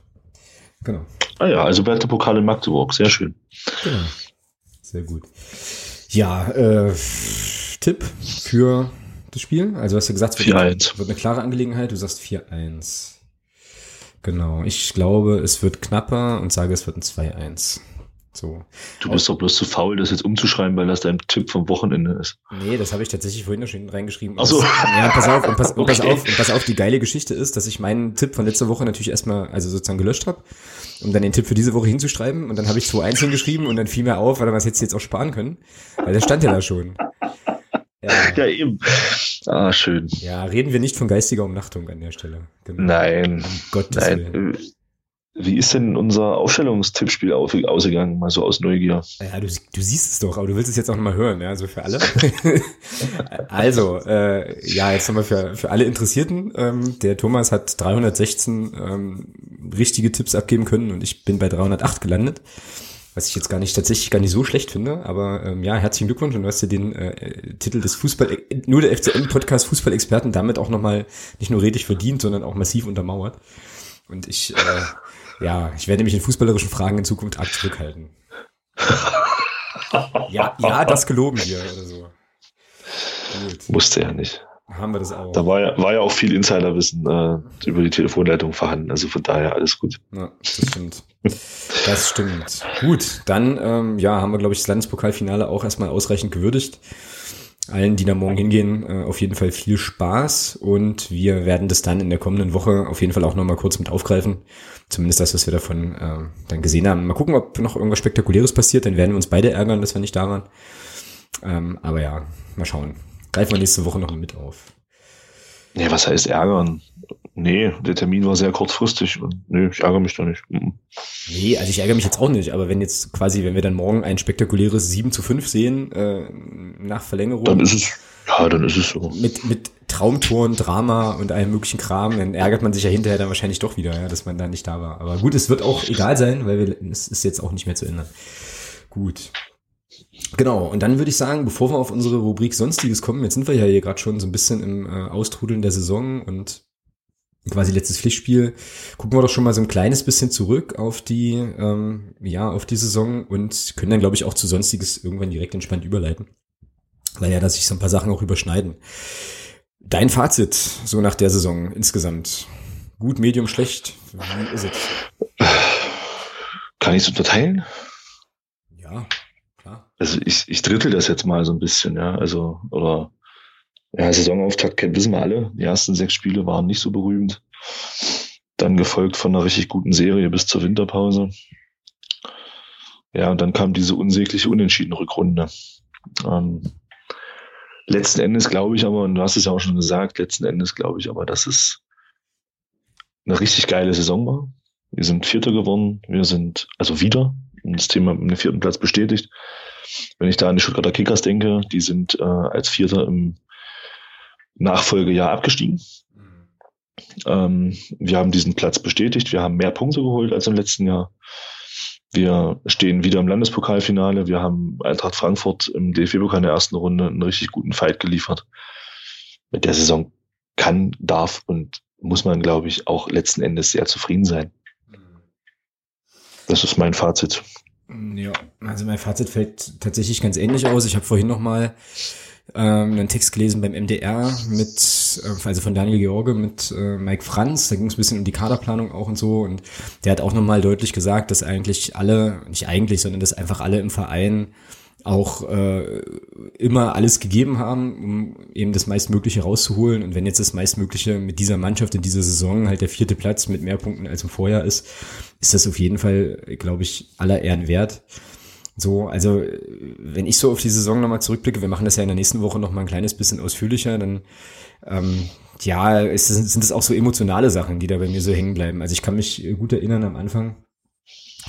Genau. Ah ja, also Werte Pokal in Magdeburg, sehr schön. Genau. Sehr gut. Ja, äh, Tipp für das Spiel? Also hast du gesagt, es wird, wird eine klare Angelegenheit, du sagst 4-1. Genau, ich glaube, es wird knapper und sage, es wird ein 2-1. So. Du bist doch bloß zu faul, das jetzt umzuschreiben, weil das dein Tipp vom Wochenende ist. Nee, das habe ich tatsächlich vorhin noch schon reingeschrieben. Ach so. Ja, pass auf, und pass, und pass auf, und pass auf, die geile Geschichte ist, dass ich meinen Tipp von letzter Woche natürlich erstmal, also sozusagen gelöscht habe, um dann den Tipp für diese Woche hinzuschreiben. Und dann habe ich 2-1 hingeschrieben und dann fiel mir auf, weil wir es jetzt jetzt auch sparen können. Weil der stand ja da schon. Ja. ja, eben. Ah, schön. Ja, reden wir nicht von geistiger Umnachtung an der Stelle. Genau. Nein. Um Gottes Nein. Willen. Wie ist denn unser Aufstellungstippspiel ausgegangen, mal so aus Neugier? Ja, du, du siehst es doch, aber du willst es jetzt auch nochmal hören, ja, also für alle. *laughs* also, äh, ja, jetzt nochmal für, für alle Interessierten. Ähm, der Thomas hat 316 ähm, richtige Tipps abgeben können und ich bin bei 308 gelandet. Was ich jetzt gar nicht, tatsächlich gar nicht so schlecht finde, aber ähm, ja, herzlichen Glückwunsch und du hast dir den äh, Titel des Fußball, nur der FCN-Podcast Fußballexperten damit auch nochmal nicht nur redlich verdient, sondern auch massiv untermauert. Und ich, äh, ja, ich werde mich in fußballerischen Fragen in Zukunft arg zurückhalten. ja, ja, das geloben wir oder so. Gut. Musste ja nicht. Haben wir das auch. Da war ja, war ja auch viel Insiderwissen äh, über die Telefonleitung vorhanden. Also von daher alles gut. Ja, das stimmt. Das stimmt. Gut, dann ähm, ja, haben wir, glaube ich, das Landespokalfinale auch erstmal ausreichend gewürdigt allen, die da morgen hingehen, äh, auf jeden Fall viel Spaß und wir werden das dann in der kommenden Woche auf jeden Fall auch nochmal kurz mit aufgreifen. Zumindest das, was wir davon äh, dann gesehen haben. Mal gucken, ob noch irgendwas Spektakuläres passiert, dann werden wir uns beide ärgern, dass wir nicht da waren. Ähm, aber ja, mal schauen. Greifen wir nächste Woche noch mit auf. Nee, was heißt ärgern? Nee, der Termin war sehr kurzfristig und nee, ich ärgere mich da nicht. Mhm. Nee, also ich ärgere mich jetzt auch nicht, aber wenn jetzt quasi, wenn wir dann morgen ein spektakuläres 7 zu 5 sehen, äh, nach Verlängerung. Dann ist es, ja, dann ist es so. Mit, mit Traumtoren, Drama und allem möglichen Kram, dann ärgert man sich ja hinterher dann wahrscheinlich doch wieder, ja, dass man da nicht da war. Aber gut, es wird auch egal sein, weil wir, es ist jetzt auch nicht mehr zu ändern. Gut. Genau, und dann würde ich sagen, bevor wir auf unsere Rubrik Sonstiges kommen, jetzt sind wir ja hier gerade schon so ein bisschen im äh, Austrudeln der Saison und quasi letztes Pflichtspiel, gucken wir doch schon mal so ein kleines bisschen zurück auf die, ähm, ja, auf die Saison und können dann, glaube ich, auch zu Sonstiges irgendwann direkt entspannt überleiten. Weil ja, dass sich so ein paar Sachen auch überschneiden. Dein Fazit so nach der Saison insgesamt? Gut, Medium, schlecht? Wie ist es? Kann ich es unterteilen? Ja. Also ich, ich drittel das jetzt mal so ein bisschen, ja. Also, oder ja, Saisonauftakt kennen wissen wir alle. Die ersten sechs Spiele waren nicht so berühmt. Dann gefolgt von einer richtig guten Serie bis zur Winterpause. Ja, und dann kam diese unsägliche unentschiedene Rückrunde. Ähm, letzten Endes glaube ich aber, und du hast es ja auch schon gesagt, letzten Endes glaube ich aber, dass es eine richtig geile Saison war. Wir sind Vierter geworden. Wir sind also wieder das Thema mit dem vierten Platz bestätigt. Wenn ich da an die Stuttgarter Kickers denke, die sind äh, als Vierter im Nachfolgejahr abgestiegen. Ähm, wir haben diesen Platz bestätigt. Wir haben mehr Punkte geholt als im letzten Jahr. Wir stehen wieder im Landespokalfinale. Wir haben Eintracht Frankfurt im DFB-Pokal in der ersten Runde einen richtig guten Fight geliefert. Mit der Saison kann, darf und muss man, glaube ich, auch letzten Endes sehr zufrieden sein. Das ist mein Fazit. Ja, also mein Fazit fällt tatsächlich ganz ähnlich aus. Ich habe vorhin noch mal ähm, einen Text gelesen beim MDR mit, äh, also von Daniel George mit äh, Mike Franz, da ging es ein bisschen um die Kaderplanung auch und so und der hat auch nochmal deutlich gesagt, dass eigentlich alle, nicht eigentlich, sondern dass einfach alle im Verein auch äh, immer alles gegeben haben, um eben das meistmögliche rauszuholen. Und wenn jetzt das meistmögliche mit dieser Mannschaft in dieser Saison halt der vierte Platz mit mehr Punkten als im Vorjahr ist, ist das auf jeden Fall, glaube ich, aller Ehren wert. So, also wenn ich so auf die Saison nochmal zurückblicke, wir machen das ja in der nächsten Woche nochmal ein kleines bisschen ausführlicher, dann ähm, ja, es sind, sind es auch so emotionale Sachen, die da bei mir so hängen bleiben. Also ich kann mich gut erinnern am Anfang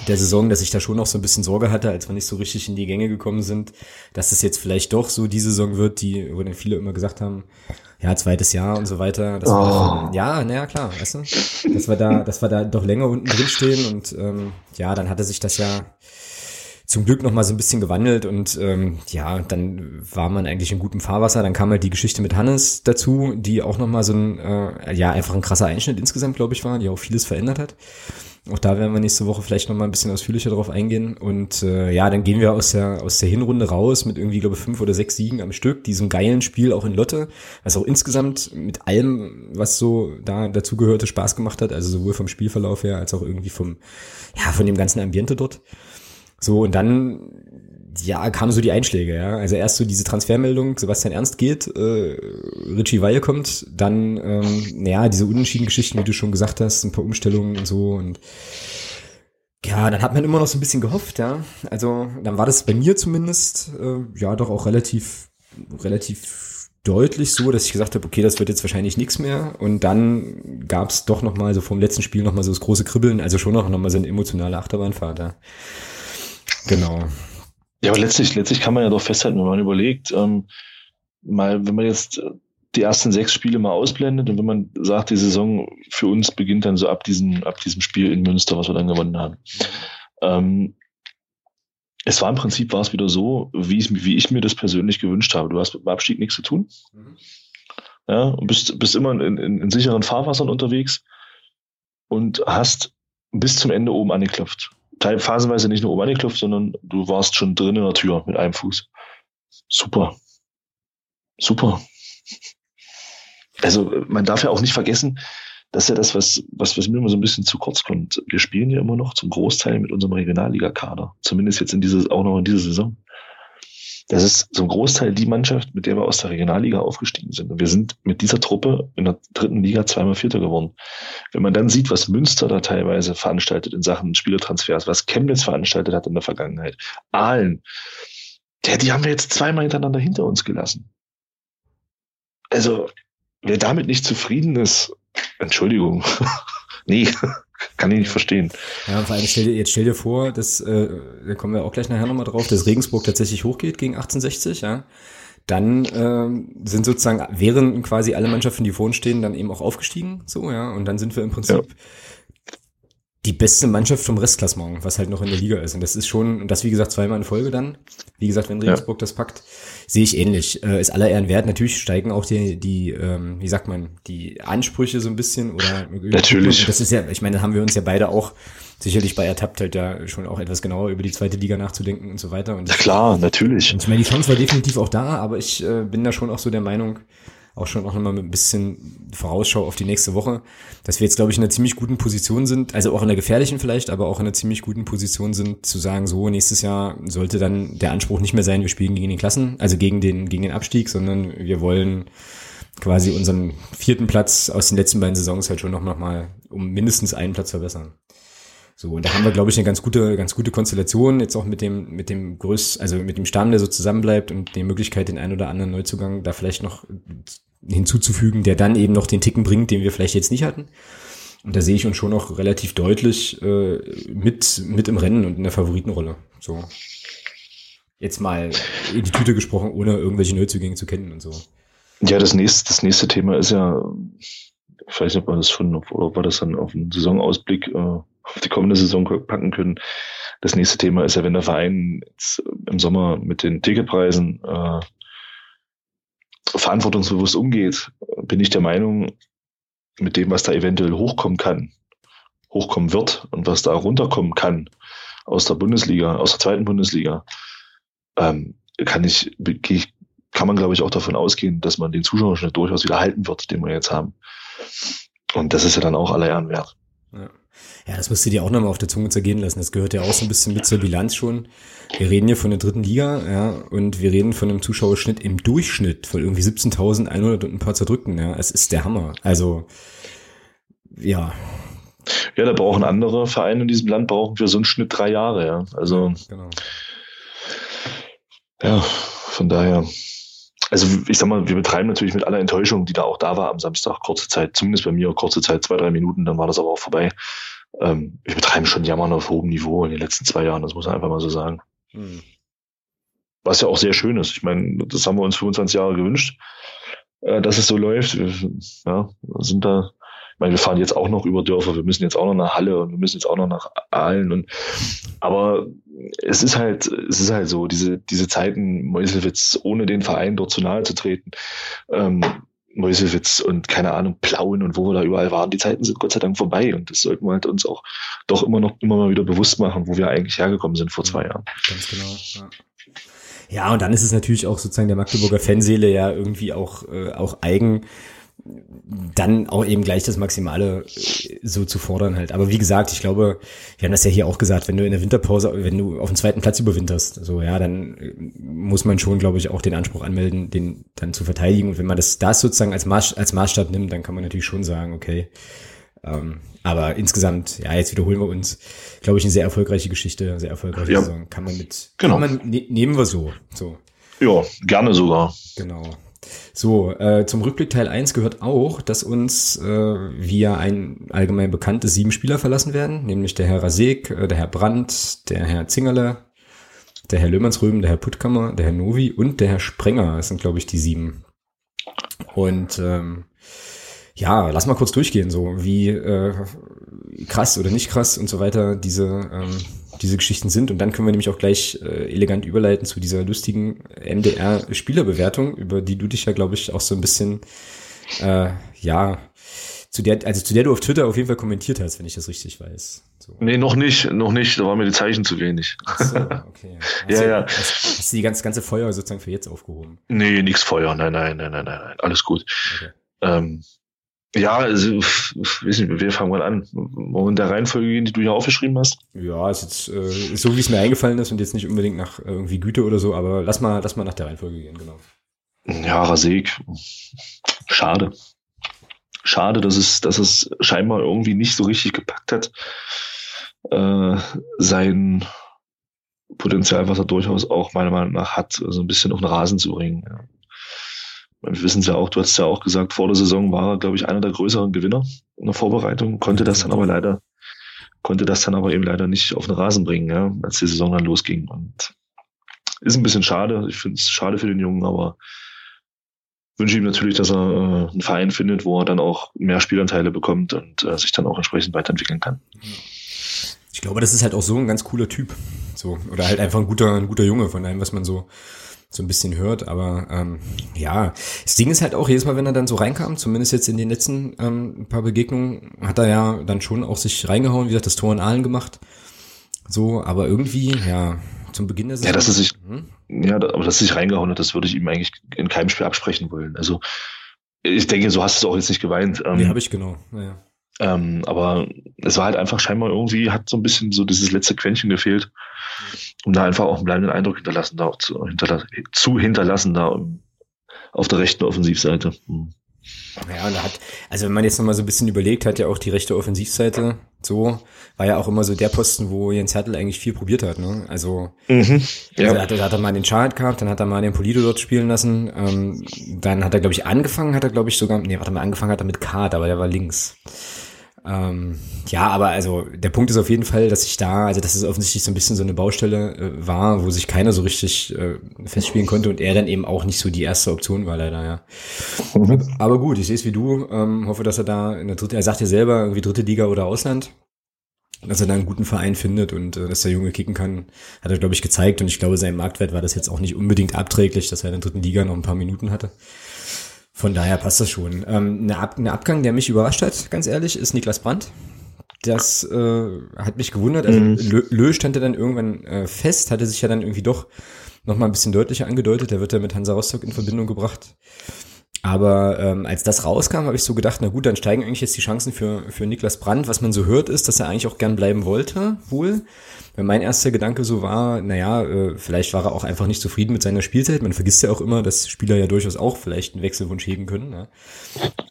der Saison, dass ich da schon noch so ein bisschen Sorge hatte, als wir nicht so richtig in die Gänge gekommen sind, dass es jetzt vielleicht doch so die Saison wird, die, wo dann viele immer gesagt haben, ja, zweites Jahr und so weiter. Dass oh. wir davon, ja, naja, klar, weißt du, dass wir da, dass wir da doch länger unten drin stehen und ähm, ja, dann hatte sich das ja zum Glück noch mal so ein bisschen gewandelt und ähm, ja, dann war man eigentlich in gutem Fahrwasser. Dann kam halt die Geschichte mit Hannes dazu, die auch noch mal so ein, äh, ja, einfach ein krasser Einschnitt insgesamt, glaube ich, war, die auch vieles verändert hat. Auch da werden wir nächste Woche vielleicht noch mal ein bisschen ausführlicher drauf eingehen. Und äh, ja, dann gehen wir aus der, aus der Hinrunde raus mit irgendwie, glaube ich, fünf oder sechs Siegen am Stück. Diesem geilen Spiel auch in Lotte, was auch insgesamt mit allem, was so da dazugehörte, Spaß gemacht hat. Also sowohl vom Spielverlauf her als auch irgendwie vom, ja, von dem ganzen Ambiente dort. So, und dann, ja, kamen so die Einschläge, ja. Also erst so diese Transfermeldung, Sebastian Ernst geht, äh, Richie Weihe kommt, dann, ähm, ja, diese unentschieden Geschichten, wie du schon gesagt hast, ein paar Umstellungen und so und ja, dann hat man immer noch so ein bisschen gehofft, ja. Also, dann war das bei mir zumindest, äh, ja, doch auch relativ, relativ deutlich so, dass ich gesagt habe, okay, das wird jetzt wahrscheinlich nichts mehr. Und dann gab es doch noch mal so vom letzten Spiel noch mal so das große Kribbeln, also schon noch, noch mal so eine emotionale Achterbahnfahrt, ja. Genau. Ja, aber letztlich, letztlich kann man ja doch festhalten, wenn man überlegt, ähm, mal, wenn man jetzt die ersten sechs Spiele mal ausblendet und wenn man sagt, die Saison für uns beginnt dann so ab diesem, ab diesem Spiel in Münster, was wir dann gewonnen haben. Ähm, es war im Prinzip war es wieder so, wie ich, wie ich mir das persönlich gewünscht habe. Du hast mit dem Abstieg nichts zu tun. Mhm. Ja, und bist, bist immer in, in, in sicheren Fahrwassern unterwegs und hast bis zum Ende oben angeklopft phasenweise nicht nur oben angeklopft, sondern du warst schon drin in der Tür mit einem Fuß. Super. Super. Also man darf ja auch nicht vergessen, dass ja das, was, was, was mir immer so ein bisschen zu kurz kommt. Wir spielen ja immer noch zum Großteil mit unserem Regionalliga-Kader. Zumindest jetzt in dieser, auch noch in dieser Saison. Das ist ein Großteil die Mannschaft, mit der wir aus der Regionalliga aufgestiegen sind. Und wir sind mit dieser Truppe in der dritten Liga zweimal Vierter geworden. Wenn man dann sieht, was Münster da teilweise veranstaltet in Sachen Spielertransfers, was Chemnitz veranstaltet hat in der Vergangenheit, Aalen, der, die haben wir jetzt zweimal hintereinander hinter uns gelassen. Also, wer damit nicht zufrieden ist, Entschuldigung, *laughs* nee, kann ich nicht verstehen. Ja, vor allem stell dir, jetzt stell dir vor, dass, äh, da kommen wir auch gleich nachher nochmal drauf, dass Regensburg tatsächlich hochgeht gegen 1860, ja. Dann äh, sind sozusagen, wären quasi alle Mannschaften, die vor uns stehen, dann eben auch aufgestiegen, so, ja. Und dann sind wir im Prinzip ja die beste Mannschaft vom Restklassement, was halt noch in der Liga ist. Und das ist schon, und das wie gesagt zweimal in Folge dann. Wie gesagt, wenn Regensburg ja. das packt, sehe ich ähnlich. Äh, ist aller Ehren wert. Natürlich steigen auch die, die, ähm, wie sagt man, die Ansprüche so ein bisschen oder natürlich. Das ist ja, ich meine, haben wir uns ja beide auch sicherlich bei ertappt, halt da schon auch etwas genauer über die zweite Liga nachzudenken und so weiter. Und ja, klar, natürlich. Und ich meine, die Chance war definitiv auch da, aber ich äh, bin da schon auch so der Meinung, auch schon auch nochmal mit ein bisschen Vorausschau auf die nächste Woche, dass wir jetzt, glaube ich, in einer ziemlich guten Position sind, also auch in der gefährlichen vielleicht, aber auch in einer ziemlich guten Position sind, zu sagen, so, nächstes Jahr sollte dann der Anspruch nicht mehr sein, wir spielen gegen den Klassen, also gegen den, gegen den Abstieg, sondern wir wollen quasi unseren vierten Platz aus den letzten beiden Saisons halt schon noch, noch um mindestens einen Platz verbessern. So, und da haben wir, glaube ich, eine ganz gute, ganz gute Konstellation, jetzt auch mit dem, mit dem größ, also mit dem Stamm, der so zusammenbleibt und die Möglichkeit, den einen oder anderen Neuzugang da vielleicht noch hinzuzufügen, der dann eben noch den Ticken bringt, den wir vielleicht jetzt nicht hatten. Und da sehe ich uns schon noch relativ deutlich äh, mit, mit im Rennen und in der Favoritenrolle. So. Jetzt mal in die Tüte gesprochen, ohne irgendwelche Neuzugänge zu kennen und so. Ja, das nächste, das nächste Thema ist ja, ich weiß ob wir das schon, oder wir das dann auf einen Saisonausblick äh, auf die kommende Saison packen können. Das nächste Thema ist ja, wenn der Verein jetzt im Sommer mit den Ticketpreisen äh, verantwortungsbewusst umgeht, bin ich der Meinung, mit dem, was da eventuell hochkommen kann, hochkommen wird und was da runterkommen kann aus der Bundesliga, aus der zweiten Bundesliga, ähm, kann ich, kann man glaube ich auch davon ausgehen, dass man den Zuschauerschnitt durchaus wieder halten wird, den wir jetzt haben. Und das ist ja dann auch aller Ehren wert. Ja. Ja, das musst du dir auch nochmal auf der Zunge zergehen lassen. Das gehört ja auch so ein bisschen mit zur Bilanz schon. Wir reden hier von der dritten Liga, ja, und wir reden von einem Zuschauerschnitt im Durchschnitt von irgendwie 17.100 und ein paar zerdrückten, ja. Es ist der Hammer. Also, ja. Ja, da brauchen andere Vereine in diesem Land brauchen für so einen Schnitt drei Jahre, ja. Also, genau. ja von daher also ich sag mal, wir betreiben natürlich mit aller Enttäuschung, die da auch da war am Samstag, kurze Zeit, zumindest bei mir, kurze Zeit, zwei, drei Minuten, dann war das aber auch vorbei. Ähm, wir betreiben schon Jammern auf hohem Niveau in den letzten zwei Jahren, das muss man einfach mal so sagen. Hm. Was ja auch sehr schön ist. Ich meine, das haben wir uns 25 Jahre gewünscht, äh, dass es so läuft. Wir, ja, sind da meine, wir fahren jetzt auch noch über Dörfer, wir müssen jetzt auch noch nach Halle und wir müssen jetzt auch noch nach Aalen und aber es ist halt, es ist halt so, diese, diese Zeiten, Meuselwitz, ohne den Verein dort zu nahe zu treten, ähm, Meuselwitz und keine Ahnung, Plauen und wo wir da überall waren, die Zeiten sind Gott sei Dank vorbei und das sollten wir halt uns auch doch immer noch immer mal wieder bewusst machen, wo wir eigentlich hergekommen sind vor zwei Jahren. Ganz genau, ja. Ja, und dann ist es natürlich auch sozusagen der Magdeburger Fanseele ja irgendwie auch, äh, auch eigen, dann auch eben gleich das Maximale äh, so zu fordern halt. Aber wie gesagt, ich glaube, wir haben das ja hier auch gesagt, wenn du in der Winterpause, wenn du auf dem zweiten Platz überwinterst, so ja, dann äh, muss man schon, glaube ich, auch den Anspruch anmelden, den dann zu verteidigen. Und wenn man das, das sozusagen als, Maß, als Maßstab nimmt, dann kann man natürlich schon sagen, okay. Ähm, aber insgesamt, ja, jetzt wiederholen wir uns, glaube ich, eine sehr erfolgreiche Geschichte, sehr erfolgreiche ja. Saison. Kann man mit, genau. kann man, ne, nehmen wir so, so. Ja, gerne sogar. Genau. So, äh, zum Rückblick Teil 1 gehört auch, dass uns äh, via ein allgemein bekanntes sieben Spieler verlassen werden, nämlich der Herr Rasek, äh, der Herr Brandt, der Herr Zingerle, der Herr Löhmannsröben, der Herr Puttkammer, der Herr Novi und der Herr Sprenger. Das sind, glaube ich, die sieben. Und ähm, ja, lass mal kurz durchgehen, so wie äh, krass oder nicht krass und so weiter diese ähm, diese Geschichten sind. Und dann können wir nämlich auch gleich äh, elegant überleiten zu dieser lustigen MDR-Spielerbewertung, über die du dich ja, glaube ich, auch so ein bisschen, äh, ja, zu der, also zu der du auf Twitter auf jeden Fall kommentiert hast, wenn ich das richtig weiß. So. Nee, noch nicht, noch nicht, da waren mir die Zeichen zu wenig. So, okay. *laughs* Hast ja, du, ja. Hast, hast, du die ganze, ganze Feuer sozusagen für jetzt aufgehoben? Nee, nix Feuer, nein, nein, nein, nein, nein, alles gut. Okay. Ähm, ja, also, wissen wir, wir fangen mal an. In der Reihenfolge gehen, die du hier aufgeschrieben hast? Ja, ist jetzt äh, ist so, wie es mir eingefallen ist und jetzt nicht unbedingt nach irgendwie Güte oder so, aber lass mal, lass mal nach der Reihenfolge gehen, genau. Ja, Rasek. Schade. Schade, dass es, dass es scheinbar irgendwie nicht so richtig gepackt hat, äh, sein Potenzial, was er durchaus auch meiner Meinung nach hat, so ein bisschen auf den Rasen zu bringen. Ja Wir wissen es ja auch, du hast ja auch gesagt, vor der Saison war er, glaube ich, einer der größeren Gewinner in der Vorbereitung, konnte das dann aber leider, konnte das dann aber eben leider nicht auf den Rasen bringen, ja, als die Saison dann losging. Und ist ein bisschen schade. Ich finde es schade für den Jungen, aber wünsche ihm natürlich, dass er äh, einen Verein findet, wo er dann auch mehr Spielanteile bekommt und äh, sich dann auch entsprechend weiterentwickeln kann. Ich glaube, das ist halt auch so ein ganz cooler Typ. So, oder halt einfach ein guter, ein guter Junge von allem, was man so, so ein bisschen hört. Aber ähm, ja, das Ding ist halt auch, jedes Mal, wenn er dann so reinkam, zumindest jetzt in den letzten ähm, paar Begegnungen, hat er ja dann schon auch sich reingehauen, wie gesagt, das Tor in Aalen gemacht. So, aber irgendwie, ja, zum Beginn der Saison. Ja, dass er sich, hm? ja, aber dass er sich reingehauen hat, das würde ich ihm eigentlich in keinem Spiel absprechen wollen. Also ich denke, so hast du es auch jetzt nicht geweint. Ähm, nee, habe ich genau. Naja. Ähm, aber es war halt einfach scheinbar irgendwie, hat so ein bisschen so dieses letzte Quäntchen gefehlt, um da einfach auch einen bleibenden Eindruck hinterlassen, da zu, hinterla zu hinterlassen, da auf der rechten Offensivseite. Hm. Ja, und hat, also wenn man jetzt nochmal so ein bisschen überlegt, hat ja auch die rechte Offensivseite so, war ja auch immer so der Posten, wo Jens Hertel eigentlich viel probiert hat, ne? Also, mhm, ja. also hat, hat er mal den Chart gehabt, dann hat er mal den Polido dort spielen lassen, ähm, dann hat er, glaube ich, angefangen, hat er, glaube ich, sogar, nee, warte mal, angefangen hat er mit Kart, aber der war links. Ähm, ja, aber also der Punkt ist auf jeden Fall, dass ich da, also dass es offensichtlich so ein bisschen so eine Baustelle äh, war, wo sich keiner so richtig äh, festspielen konnte und er dann eben auch nicht so die erste Option war leider, ja. Mhm. Aber gut, ich sehe es wie du, ähm, hoffe, dass er da in der dritten, er sagt ja selber irgendwie dritte Liga oder Ausland, dass er da einen guten Verein findet und äh, dass der Junge kicken kann, hat er glaube ich gezeigt und ich glaube, sein Marktwert war das jetzt auch nicht unbedingt abträglich, dass er in der dritten Liga noch ein paar Minuten hatte. Von daher passt das schon. Ähm, Ab ein Abgang, der mich überrascht hat, ganz ehrlich, ist Niklas Brandt. Das äh, hat mich gewundert. Also mhm. Lö, Lö stand ja dann irgendwann äh, fest, hatte sich ja dann irgendwie doch noch mal ein bisschen deutlicher angedeutet. Der wird ja mit Hansa Rostock in Verbindung gebracht. Aber ähm, als das rauskam, habe ich so gedacht, na gut, dann steigen eigentlich jetzt die Chancen für, für Niklas Brandt. Was man so hört, ist, dass er eigentlich auch gern bleiben wollte, wohl. Weil mein erster Gedanke so war, naja, äh, vielleicht war er auch einfach nicht zufrieden mit seiner Spielzeit. Man vergisst ja auch immer, dass Spieler ja durchaus auch vielleicht einen Wechselwunsch hegen können. Ne?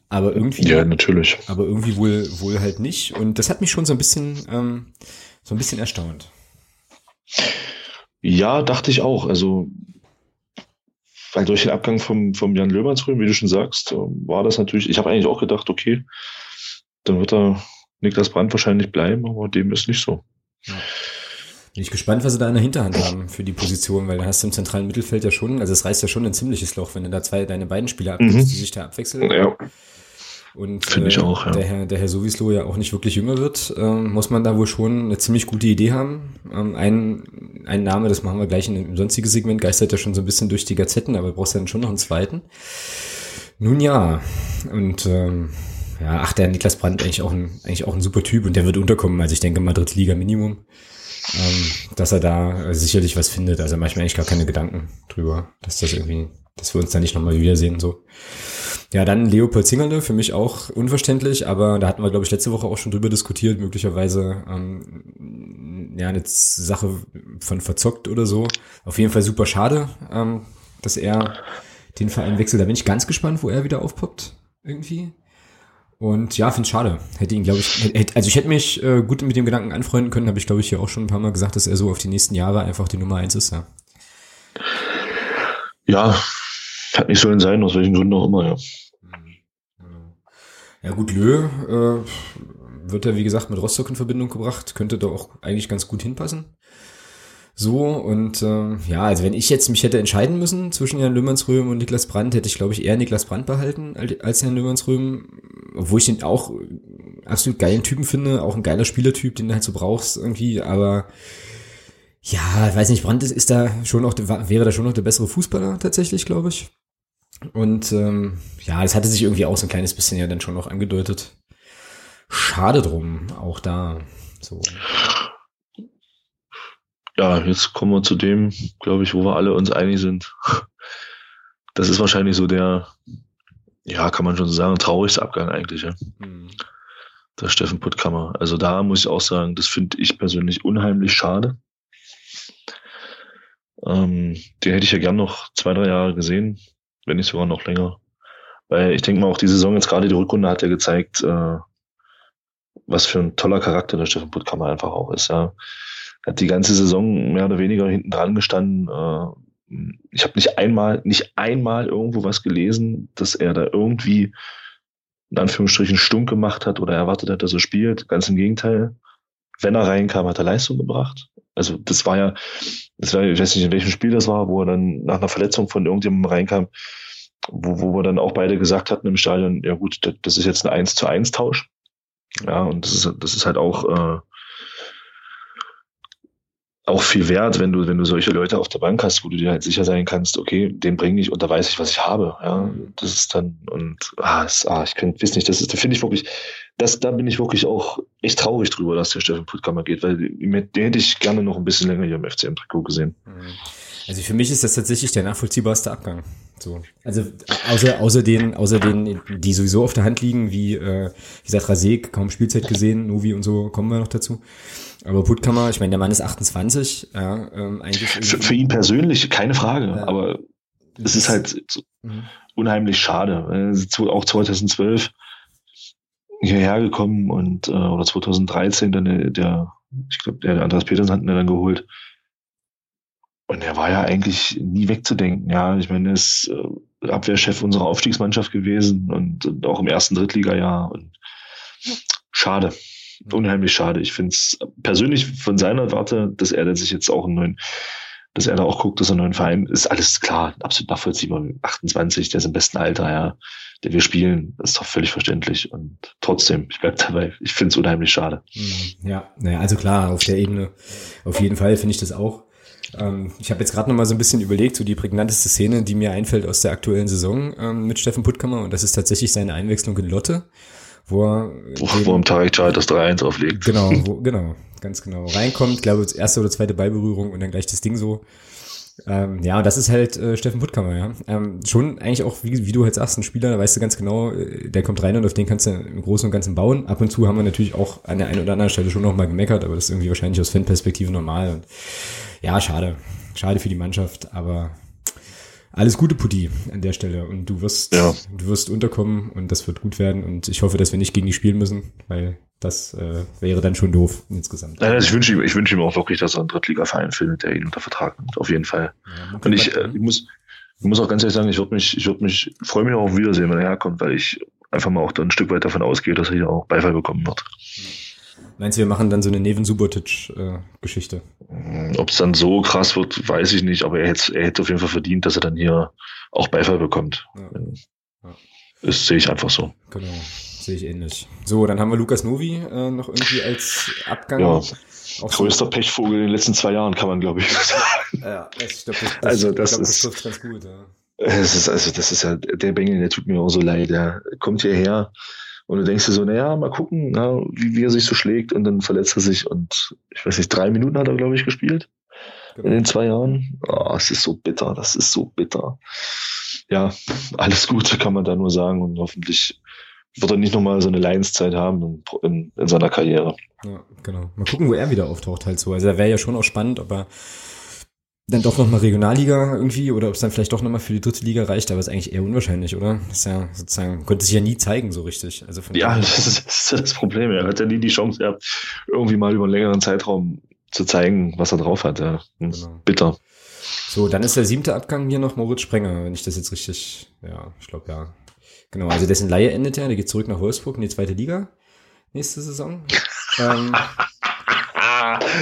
Aber irgendwie. Ja, natürlich. Aber irgendwie wohl, wohl halt nicht. Und das hat mich schon so ein bisschen, ähm, so ein bisschen erstaunt. Ja, dachte ich auch. Also, weil durch den Abgang vom, vom Jan Löhmannsröhm, wie du schon sagst, äh, war das natürlich, ich habe eigentlich auch gedacht, okay, dann wird da Niklas Brandt wahrscheinlich bleiben, aber dem ist nicht so. Ja. Bin ich gespannt, was sie da in der Hinterhand haben für die Position, weil da hast du im zentralen Mittelfeld ja schon, also es reißt ja schon ein ziemliches Loch, wenn du da zwei, deine beiden Spieler abgibst, mhm. die sich da abwechseln. Ja. Und Finde ich äh, auch, ja. der, Herr, der Herr Sowislo ja auch nicht wirklich jünger wird, ähm, muss man da wohl schon eine ziemlich gute Idee haben. Ähm, ein, ein Name, das machen wir gleich in dem sonstigen Segment, geistert ja schon so ein bisschen durch die Gazetten, aber du brauchst dann schon noch einen zweiten. Nun ja, und ähm, ja, ach, der Niklas Brandt eigentlich auch ein, eigentlich auch ein super Typ und der wird unterkommen. Also ich denke mal Drittliga Minimum dass er da sicherlich was findet. Also manchmal eigentlich gar keine Gedanken drüber, dass das irgendwie, dass wir uns da nicht nochmal wiedersehen, so. Ja, dann Leopold Zingerle, für mich auch unverständlich, aber da hatten wir, glaube ich, letzte Woche auch schon drüber diskutiert, möglicherweise ähm, ja eine Sache von verzockt oder so. Auf jeden Fall super schade, ähm, dass er den Verein wechselt. Da bin ich ganz gespannt, wo er wieder aufpoppt, irgendwie. Und ja, finde schade. Hätte ihn, glaube ich, hätte, also ich hätte mich äh, gut mit dem Gedanken anfreunden können, habe ich, glaube ich, hier auch schon ein paar Mal gesagt, dass er so auf die nächsten Jahre einfach die Nummer eins ist, ja. Ja, hat nicht sollen sein, aus welchen Gründen auch immer, ja. Ja gut, Lö äh, wird ja, wie gesagt, mit Rostock in Verbindung gebracht, könnte da auch eigentlich ganz gut hinpassen. So, und äh, ja, also wenn ich jetzt mich hätte entscheiden müssen zwischen Jan Löhmannsröhm und Niklas Brandt, hätte ich, glaube ich, eher Niklas Brandt behalten als Jan Löhmannsröhm, obwohl ich den auch absolut geilen Typen finde, auch ein geiler Spielertyp, den du halt so brauchst irgendwie, aber ja, ich weiß nicht, Brandt ist, ist da schon noch, wäre da schon noch der bessere Fußballer tatsächlich, glaube ich. Und ähm, ja, das hatte sich irgendwie auch so ein kleines bisschen ja dann schon noch angedeutet. Schade drum, auch da. So ja, jetzt kommen wir zu dem, glaube ich, wo wir alle uns einig sind. Das ist wahrscheinlich so der, ja, kann man schon so sagen, traurigste Abgang eigentlich, ja. Mhm. Der Steffen Puttkammer. Also da muss ich auch sagen, das finde ich persönlich unheimlich schade. Ähm, den hätte ich ja gern noch zwei, drei Jahre gesehen, wenn nicht sogar noch länger. Weil ich denke mal, auch die Saison jetzt gerade die Rückrunde hat ja gezeigt, äh, was für ein toller Charakter der Steffen Puttkammer einfach auch ist, ja hat die ganze Saison mehr oder weniger hinten dran gestanden, äh, ich habe nicht einmal, nicht einmal irgendwo was gelesen, dass er da irgendwie in Anführungsstrichen stunk gemacht hat oder erwartet hat, dass er spielt. Ganz im Gegenteil. Wenn er reinkam, hat er Leistung gebracht. Also das war ja, das war, ich weiß nicht, in welchem Spiel das war, wo er dann nach einer Verletzung von irgendjemandem reinkam, wo, wo wir dann auch beide gesagt hatten im Stadion, ja gut, das ist jetzt ein 1 zu 1 Tausch. Ja, und das ist, das ist halt auch, äh, auch viel wert, wenn du, wenn du solche Leute auf der Bank hast, wo du dir halt sicher sein kannst, okay, den bringe ich und da weiß ich, was ich habe. Ja, das ist dann, und ah, das, ah ich kann, weiß nicht, das ist, da finde ich wirklich, das, da bin ich wirklich auch echt traurig drüber, dass der Steffen Puttkammer geht, weil den hätte ich gerne noch ein bisschen länger hier im FCM-Trikot gesehen. Mhm. Also für mich ist das tatsächlich der nachvollziehbarste Abgang. So. Also außer, außer den, außer den, die sowieso auf der Hand liegen, wie, äh, wie gesagt, Rasek, kaum Spielzeit gesehen, Novi und so, kommen wir noch dazu. Aber Puttkammer, ich meine, der Mann ist 28, ja, ähm, eigentlich. Für, für ihn persönlich keine Frage, ja. aber es ist halt mhm. unheimlich schade. Auch 2012 hierher gekommen und äh, oder 2013 dann der, der ich glaube, der Andreas Petersen hat ihn dann geholt. Und er war ja eigentlich nie wegzudenken. Ja, ich meine, er ist äh, Abwehrchef unserer Aufstiegsmannschaft gewesen und, und auch im ersten Drittligajahr. Und schade unheimlich schade. Ich finde es persönlich von seiner Warte, dass er sich jetzt auch einen neuen, dass er da auch guckt, dass er einen neuen Verein ist, alles klar, absolut nachvollziehbar. 28, der ist im besten Alter, ja, der wir spielen, ist doch völlig verständlich. Und trotzdem, ich bleib dabei. Ich finde es unheimlich schade. Mhm. Ja, naja, also klar, auf der Ebene, auf jeden Fall finde ich das auch. Ähm, ich habe jetzt gerade noch mal so ein bisschen überlegt, so die prägnanteste Szene, die mir einfällt aus der aktuellen Saison ähm, mit Steffen Puttkammer, und das ist tatsächlich seine Einwechslung in Lotte wo er. Wo, wo im Tarek Chai das 3-1 auflegt. Genau, *laughs* wo, genau, ganz genau. Reinkommt, glaube ich, erste oder zweite Ballberührung und dann gleich das Ding so. Ähm, ja, das ist halt äh, Steffen Puttkammer, ja. Ähm, schon eigentlich auch, wie, wie du halt sagst, ein Spieler, da weißt du ganz genau, äh, der kommt rein und auf den kannst du im Großen und Ganzen bauen. Ab und zu haben wir natürlich auch an der einen oder anderen Stelle schon noch mal gemeckert, aber das ist irgendwie wahrscheinlich aus Fanperspektive normal. Und ja, schade. Schade für die Mannschaft, aber alles Gute, Putti, an der Stelle. Und du wirst, ja. du wirst unterkommen und das wird gut werden. Und ich hoffe, dass wir nicht gegen die spielen müssen, weil das äh, wäre dann schon doof insgesamt. Nein, also ich wünsche ihm, ich wünsche ihm auch wirklich, dass er einen Drittliga-Verein findet, der ihn unter Vertrag nimmt. Auf jeden Fall. Ja, und ich, äh, ich muss, ich muss auch ganz ehrlich sagen, ich würde mich, ich würde mich, freue mich auch auf Wiedersehen, wenn er herkommt, weil ich einfach mal auch dann ein Stück weit davon ausgehe, dass er hier auch Beifall bekommen wird. Ja. Meinst du, wir machen dann so eine Neven Subotic-Geschichte? Äh, Ob es dann so krass wird, weiß ich nicht, aber er hätte, er hätte auf jeden Fall verdient, dass er dann hier auch Beifall bekommt. Ja. Ja. Das sehe ich einfach so. Genau, sehe ich ähnlich. So, dann haben wir Lukas Novi äh, noch irgendwie als Abgang. Ja. Auch Größter so. Pechvogel in den letzten zwei Jahren, kann man, glaube ich, *laughs* sagen. Ja, ich glaube, das, das, also das, glaub, das ist, ganz gut. Ja. Es ist, also das ist ja, der Bengel, der tut mir auch so leid. Der kommt hierher, und du denkst dir so, naja, mal gucken, na, wie, wie er sich so schlägt. Und dann verletzt er sich. Und ich weiß nicht, drei Minuten hat er, glaube ich, gespielt. Genau. In den zwei Jahren. Oh, es ist so bitter. Das ist so bitter. Ja, alles Gute kann man da nur sagen. Und hoffentlich wird er nicht nochmal so eine Leidenszeit haben in, in, in, seiner Karriere. Ja, genau. Mal gucken, wo er wieder auftaucht halt so. Also da wäre ja schon auch spannend, ob er dann doch nochmal Regionalliga irgendwie oder ob es dann vielleicht doch nochmal für die dritte Liga reicht, aber ist eigentlich eher unwahrscheinlich, oder? Das ist ja sozusagen, konnte sich ja nie zeigen so richtig. Also von ja, das ist, das ist das Problem. Er hat ja nie die Chance gehabt, irgendwie mal über einen längeren Zeitraum zu zeigen, was er drauf hat. Ja. Genau. Bitter. So, dann ist der siebte Abgang hier noch Moritz Sprenger, wenn ich das jetzt richtig, ja, ich glaube ja. Genau, also dessen Laie endet ja, der geht zurück nach Wolfsburg in die zweite Liga nächste Saison. *laughs* ähm,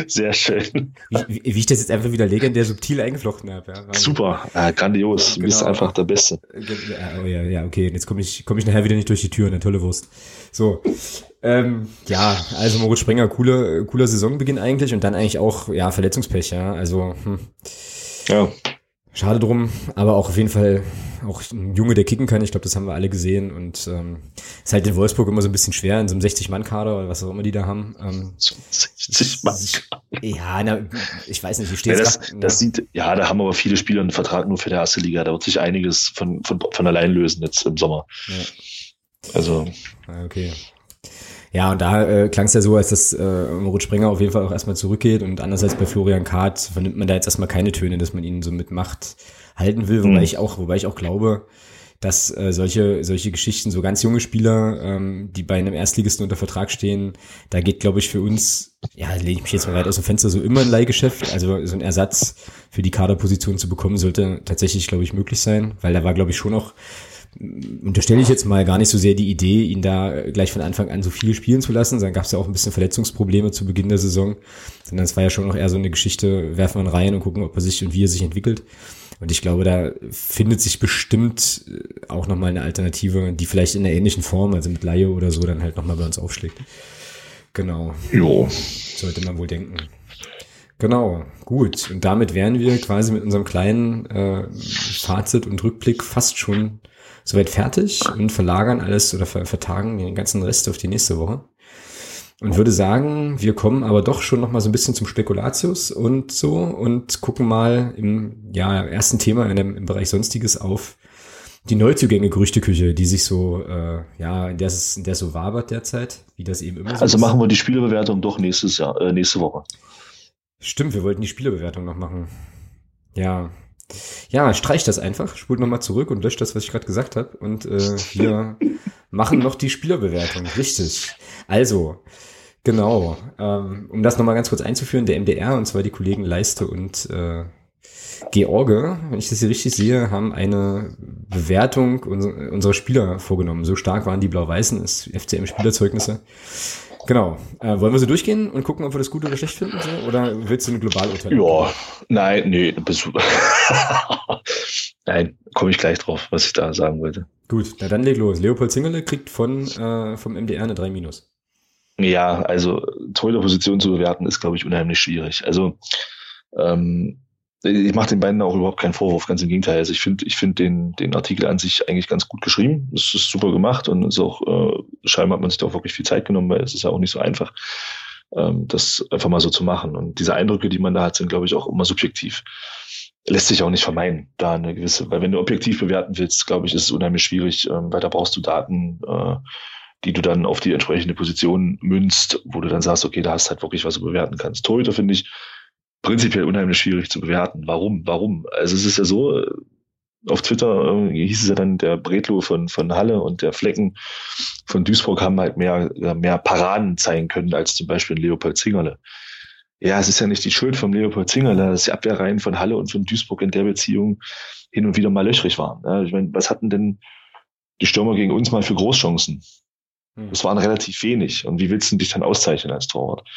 Sehr schön. Wie, wie, ich das jetzt einfach wieder legendär subtil eingeflochten habe. Ja. Super, äh, grandios. Du bist genau. einfach der Beste. Ja, oh ja, ja, okay. Jetzt komme ich, komm ich nachher wieder nicht durch die Tür. Eine tolle Wurst. So. Ähm, ja, also Moritz Springer, cooler, cooler Saisonbeginn eigentlich und dann eigentlich auch, ja, Verletzungspech, ja. Also, hm. Ja. Schade drum, aber auch auf jeden Fall auch ein Junge, der kicken kann. Ich glaube, das haben wir alle gesehen. Und ähm, ist halt in Wolfsburg immer so ein bisschen schwer, in so einem 60-Mann-Kader oder was auch immer die da haben. Ähm, 60-Mann. Ja, na, ich weiß nicht, wie steht ja, das, grad, das sieht, ja, da haben aber viele Spieler einen Vertrag nur für die erste Liga. Da wird sich einiges von, von, von allein lösen jetzt im Sommer. Ja. Also. Ah, okay. Ja, und da äh, klang es ja so, als dass äh, Moritz Springer auf jeden Fall auch erstmal zurückgeht und andererseits bei Florian Kahrt vernimmt man da jetzt erstmal keine Töne, dass man ihn so mitmacht halten will, wobei mhm. ich auch, wobei ich auch glaube, dass äh, solche, solche Geschichten, so ganz junge Spieler, ähm, die bei einem Erstligisten unter Vertrag stehen, da geht, glaube ich, für uns, ja, lege ich mich jetzt mal weit aus dem Fenster, so immer ein Leihgeschäft. Also so ein Ersatz für die Kaderposition zu bekommen, sollte tatsächlich, glaube ich, möglich sein, weil da war, glaube ich, schon auch unterstelle ich jetzt mal gar nicht so sehr die Idee, ihn da gleich von Anfang an so viel spielen zu lassen. Dann gab es ja auch ein bisschen Verletzungsprobleme zu Beginn der Saison, sondern es war ja schon noch eher so eine Geschichte, werfen wir rein und gucken, ob er sich und wie er sich entwickelt. Und ich glaube, da findet sich bestimmt äh, auch nochmal eine Alternative, die vielleicht in einer ähnlichen Form, also mit Laie oder so, dann halt nochmal bei uns aufschlägt. Genau. Jo. Sollte man wohl denken. Genau, gut. Und damit wären wir quasi mit unserem kleinen äh, Fazit und Rückblick fast schon soweit fertig und verlagern alles oder vertagen den ganzen Rest auf die nächste Woche. Und würde sagen, wir kommen aber doch schon noch mal so ein bisschen zum Spekulatius und so und gucken mal im ja, ersten Thema in dem, im Bereich Sonstiges auf die Neuzugänge Gerüchteküche, die sich so, äh, ja, in der, in der so wabert derzeit, wie das eben immer so Also ist. machen wir die Spielebewertung doch nächstes Jahr, äh, nächste Woche. Stimmt, wir wollten die Spielebewertung noch machen. Ja, ja, streich das einfach, spult nochmal zurück und löscht das, was ich gerade gesagt habe. Und äh, wir *laughs* machen noch die Spielerbewertung. Richtig. Also, genau, ähm, um das nochmal ganz kurz einzuführen, der MDR, und zwar die Kollegen Leiste und äh, George, wenn ich das hier richtig sehe, haben eine Bewertung unserer Spieler vorgenommen. So stark waren die Blau-Weißen, das FCM-Spielerzeugnisse. Genau. Äh, wollen wir so durchgehen und gucken, ob wir das gut oder schlecht finden? So? Oder willst du ein Globalurteil? Ja, nein, nee. *laughs* nein, komme ich gleich drauf, was ich da sagen wollte. Gut, na dann leg los. Leopold Zingerle kriegt von, äh, vom MDR eine 3 Ja, also Torhüterposition zu bewerten ist, glaube ich, unheimlich schwierig. Also ähm, ich mache den beiden auch überhaupt keinen Vorwurf, ganz im Gegenteil. Also ich finde ich finde den, den Artikel an sich eigentlich ganz gut geschrieben. Es ist super gemacht und ist auch, äh, scheinbar hat man sich da auch wirklich viel Zeit genommen, weil es ist ja auch nicht so einfach, ähm, das einfach mal so zu machen. Und diese Eindrücke, die man da hat, sind, glaube ich, auch immer subjektiv. Lässt sich auch nicht vermeiden, da eine gewisse, weil wenn du objektiv bewerten willst, glaube ich, ist es unheimlich schwierig, ähm, weil da brauchst du Daten, äh, die du dann auf die entsprechende Position münzt, wo du dann sagst, okay, da hast halt wirklich was du bewerten kannst. Torhüter finde ich, prinzipiell unheimlich schwierig zu bewerten. Warum? Warum? Also es ist ja so, auf Twitter äh, hieß es ja dann, der Bretlo von, von Halle und der Flecken von Duisburg haben halt mehr, mehr Paraden zeigen können als zum Beispiel Leopold Zingerle. Ja, es ist ja nicht die Schuld von Leopold Zingerle, dass die Abwehrreihen von Halle und von Duisburg in der Beziehung hin und wieder mal löchrig waren. Ja, ich meine, was hatten denn die Stürmer gegen uns mal für Großchancen? Hm. Das waren relativ wenig. Und wie willst du dich dann auszeichnen als Torwart?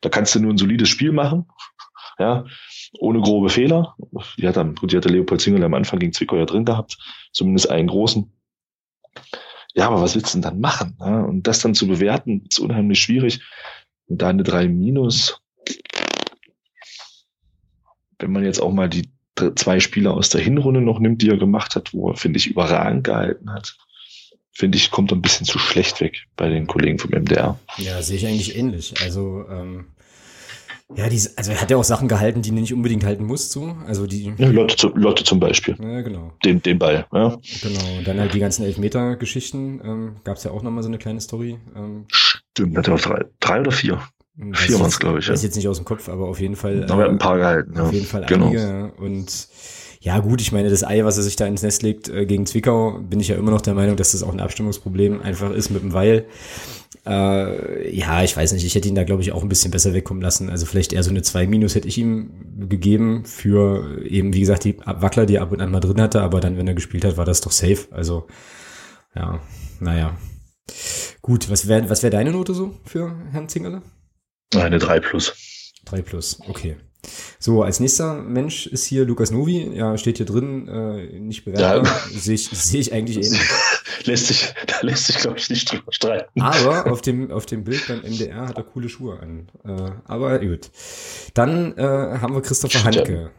Da kannst du nur ein solides Spiel machen ja, ohne grobe Fehler. Die hat dann, gut, die hatte Leopold Zingel am Anfang gegen Zwickau ja drin gehabt, zumindest einen großen. Ja, aber was willst du denn dann machen? Ja? Und das dann zu bewerten, ist unheimlich schwierig. Und da eine 3 minus, wenn man jetzt auch mal die zwei Spieler aus der Hinrunde noch nimmt, die er gemacht hat, wo er, finde ich, überragend gehalten hat, finde ich, kommt ein bisschen zu schlecht weg bei den Kollegen vom MDR. Ja, sehe ich eigentlich ähnlich. Also ähm, ja, die, also er hat ja auch Sachen gehalten, die er nicht unbedingt halten muss, so. Also die. Ja, Lotte, Lotte zum Beispiel. Ja, genau. Den, den Ball, ja. Genau. Und dann halt die ganzen Elfmeter-Geschichten. Ähm, Gab es ja auch nochmal so eine kleine Story. Ähm, Stimmt, hat er auch drei, drei oder vier? Hm, vier waren es, glaube ich. Ich weiß ja. jetzt nicht aus dem Kopf, aber auf jeden Fall. Da äh, ein paar gehalten, ja. Auf jeden Fall genau. einige. Und ja, gut, ich meine, das Ei, was er sich da ins Nest legt äh, gegen Zwickau, bin ich ja immer noch der Meinung, dass das auch ein Abstimmungsproblem einfach ist mit dem Weil. Äh, ja, ich weiß nicht, ich hätte ihn da, glaube ich, auch ein bisschen besser wegkommen lassen. Also vielleicht eher so eine 2 Minus hätte ich ihm gegeben für eben, wie gesagt, die Wackler, die er ab und an mal drin hatte, aber dann, wenn er gespielt hat, war das doch safe. Also, ja, naja. Gut, was wäre was wär deine Note so für Herrn Zingerle? Eine 3 plus. 3 plus, okay. So, als nächster Mensch ist hier Lukas Novi. Ja, steht hier drin, äh, nicht bewertbar. Ja. Sehe ich, seh ich eigentlich *laughs* ähnlich. lässt sich, da lässt sich, glaube ich, nicht drüber streiten. Aber auf dem, auf dem Bild beim MDR hat er coole Schuhe an. Äh, aber gut. Dann äh, haben wir Christopher Handke.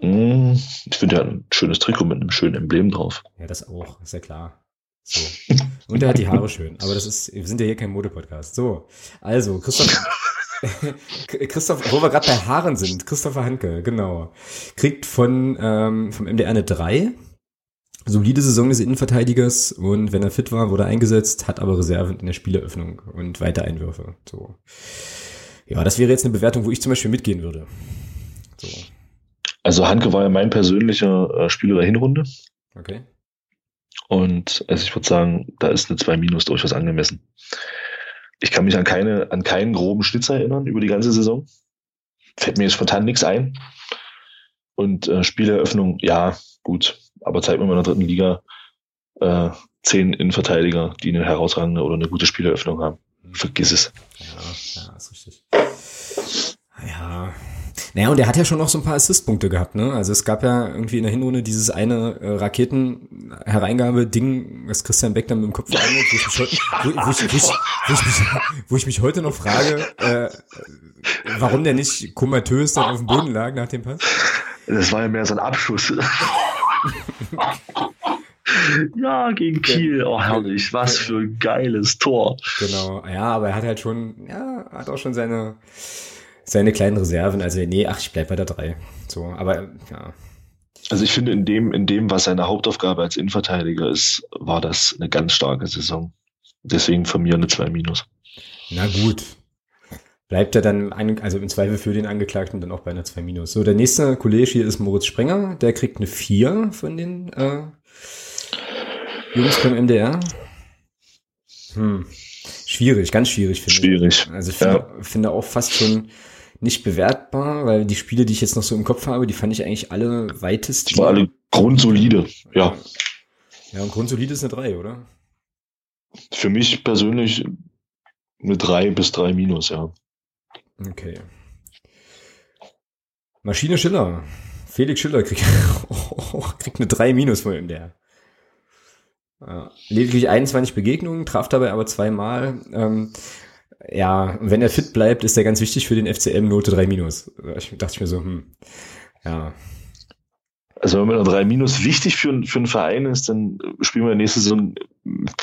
Hm, ich finde ja ein schönes Trikot mit einem schönen Emblem drauf. Ja, das auch, ist ja klar. So. Und er hat die Haare schön. Aber das ist, wir sind ja hier kein Modepodcast. So, also, Christoph. Christoph, wo wir gerade bei Haaren sind, Christopher Hanke, genau. Kriegt von ähm, vom MDR eine 3. Solide Saison des Innenverteidigers und wenn er fit war, wurde er eingesetzt, hat aber Reserven in der Spieleröffnung und weiter Einwürfe. So. Ja, das wäre jetzt eine Bewertung, wo ich zum Beispiel mitgehen würde. So. Also Hanke war ja mein persönlicher äh, Spieler der Hinrunde. Okay. Und also ich würde sagen, da ist eine 2 Minus durchaus angemessen. Ich kann mich an keine, an keinen groben Schnitzer erinnern über die ganze Saison. Fällt mir jetzt spontan nichts ein. Und äh, Spieleröffnung, ja, gut. Aber zeigt mir mal in der dritten Liga äh, zehn Innenverteidiger, die eine herausragende oder eine gute Spieleröffnung haben. Vergiss es. Ja, ja, ist richtig. Ja, naja, und er hat ja schon noch so ein paar Assistpunkte gehabt, ne? Also es gab ja irgendwie in der Hinrunde dieses eine äh, Raketen-Hereingabe-Ding, was Christian Beck dann mit dem Kopf verändert, wo, ich mich heute, wo, *laughs* wo, ich, wo, ich, wo, ich mich, wo ich mich heute noch frage, äh, warum der nicht komatös dann auf dem Boden lag nach dem Pass. Das war ja mehr so ein Abschuss. *laughs* ja, gegen Kiel. Oh, herrlich. Was für ein geiles Tor. Genau. Ja, aber er hat halt schon, ja, hat auch schon seine, seine kleinen Reserven. Also, nee, ach, ich bleib bei der drei. So, aber ja. Also ich finde, in dem, in dem, was seine Hauptaufgabe als Innenverteidiger ist, war das eine ganz starke Saison. Deswegen von mir eine 2 minus. Na gut. Bleibt er dann, also im Zweifel für den Angeklagten dann auch bei einer 2 minus. So, der nächste Kollege hier ist Moritz Sprenger. Der kriegt eine 4 von den äh, Jungs vom MDR. Hm. Schwierig, ganz schwierig finde ich. Schwierig. Also ich finde, ja. finde auch fast schon nicht bewertbar, weil die Spiele, die ich jetzt noch so im Kopf habe, die fand ich eigentlich alle weitest. Die waren alle grundsolide, ja. Ja, und grundsolide ist eine 3, oder? Für mich persönlich eine 3 bis 3 minus, ja. Okay. Maschine Schiller. Felix Schiller kriegt, *laughs* kriegt eine 3 minus von ihm, der. Ja. Lediglich 21 Begegnungen, traf dabei aber zweimal. Ähm, ja, wenn er fit bleibt, ist er ganz wichtig für den FCM Note 3 minus. Ich dachte ich mir so, hm, ja. Also wenn man eine 3 minus wichtig für, für einen Verein ist, dann spielen wir nächste Saison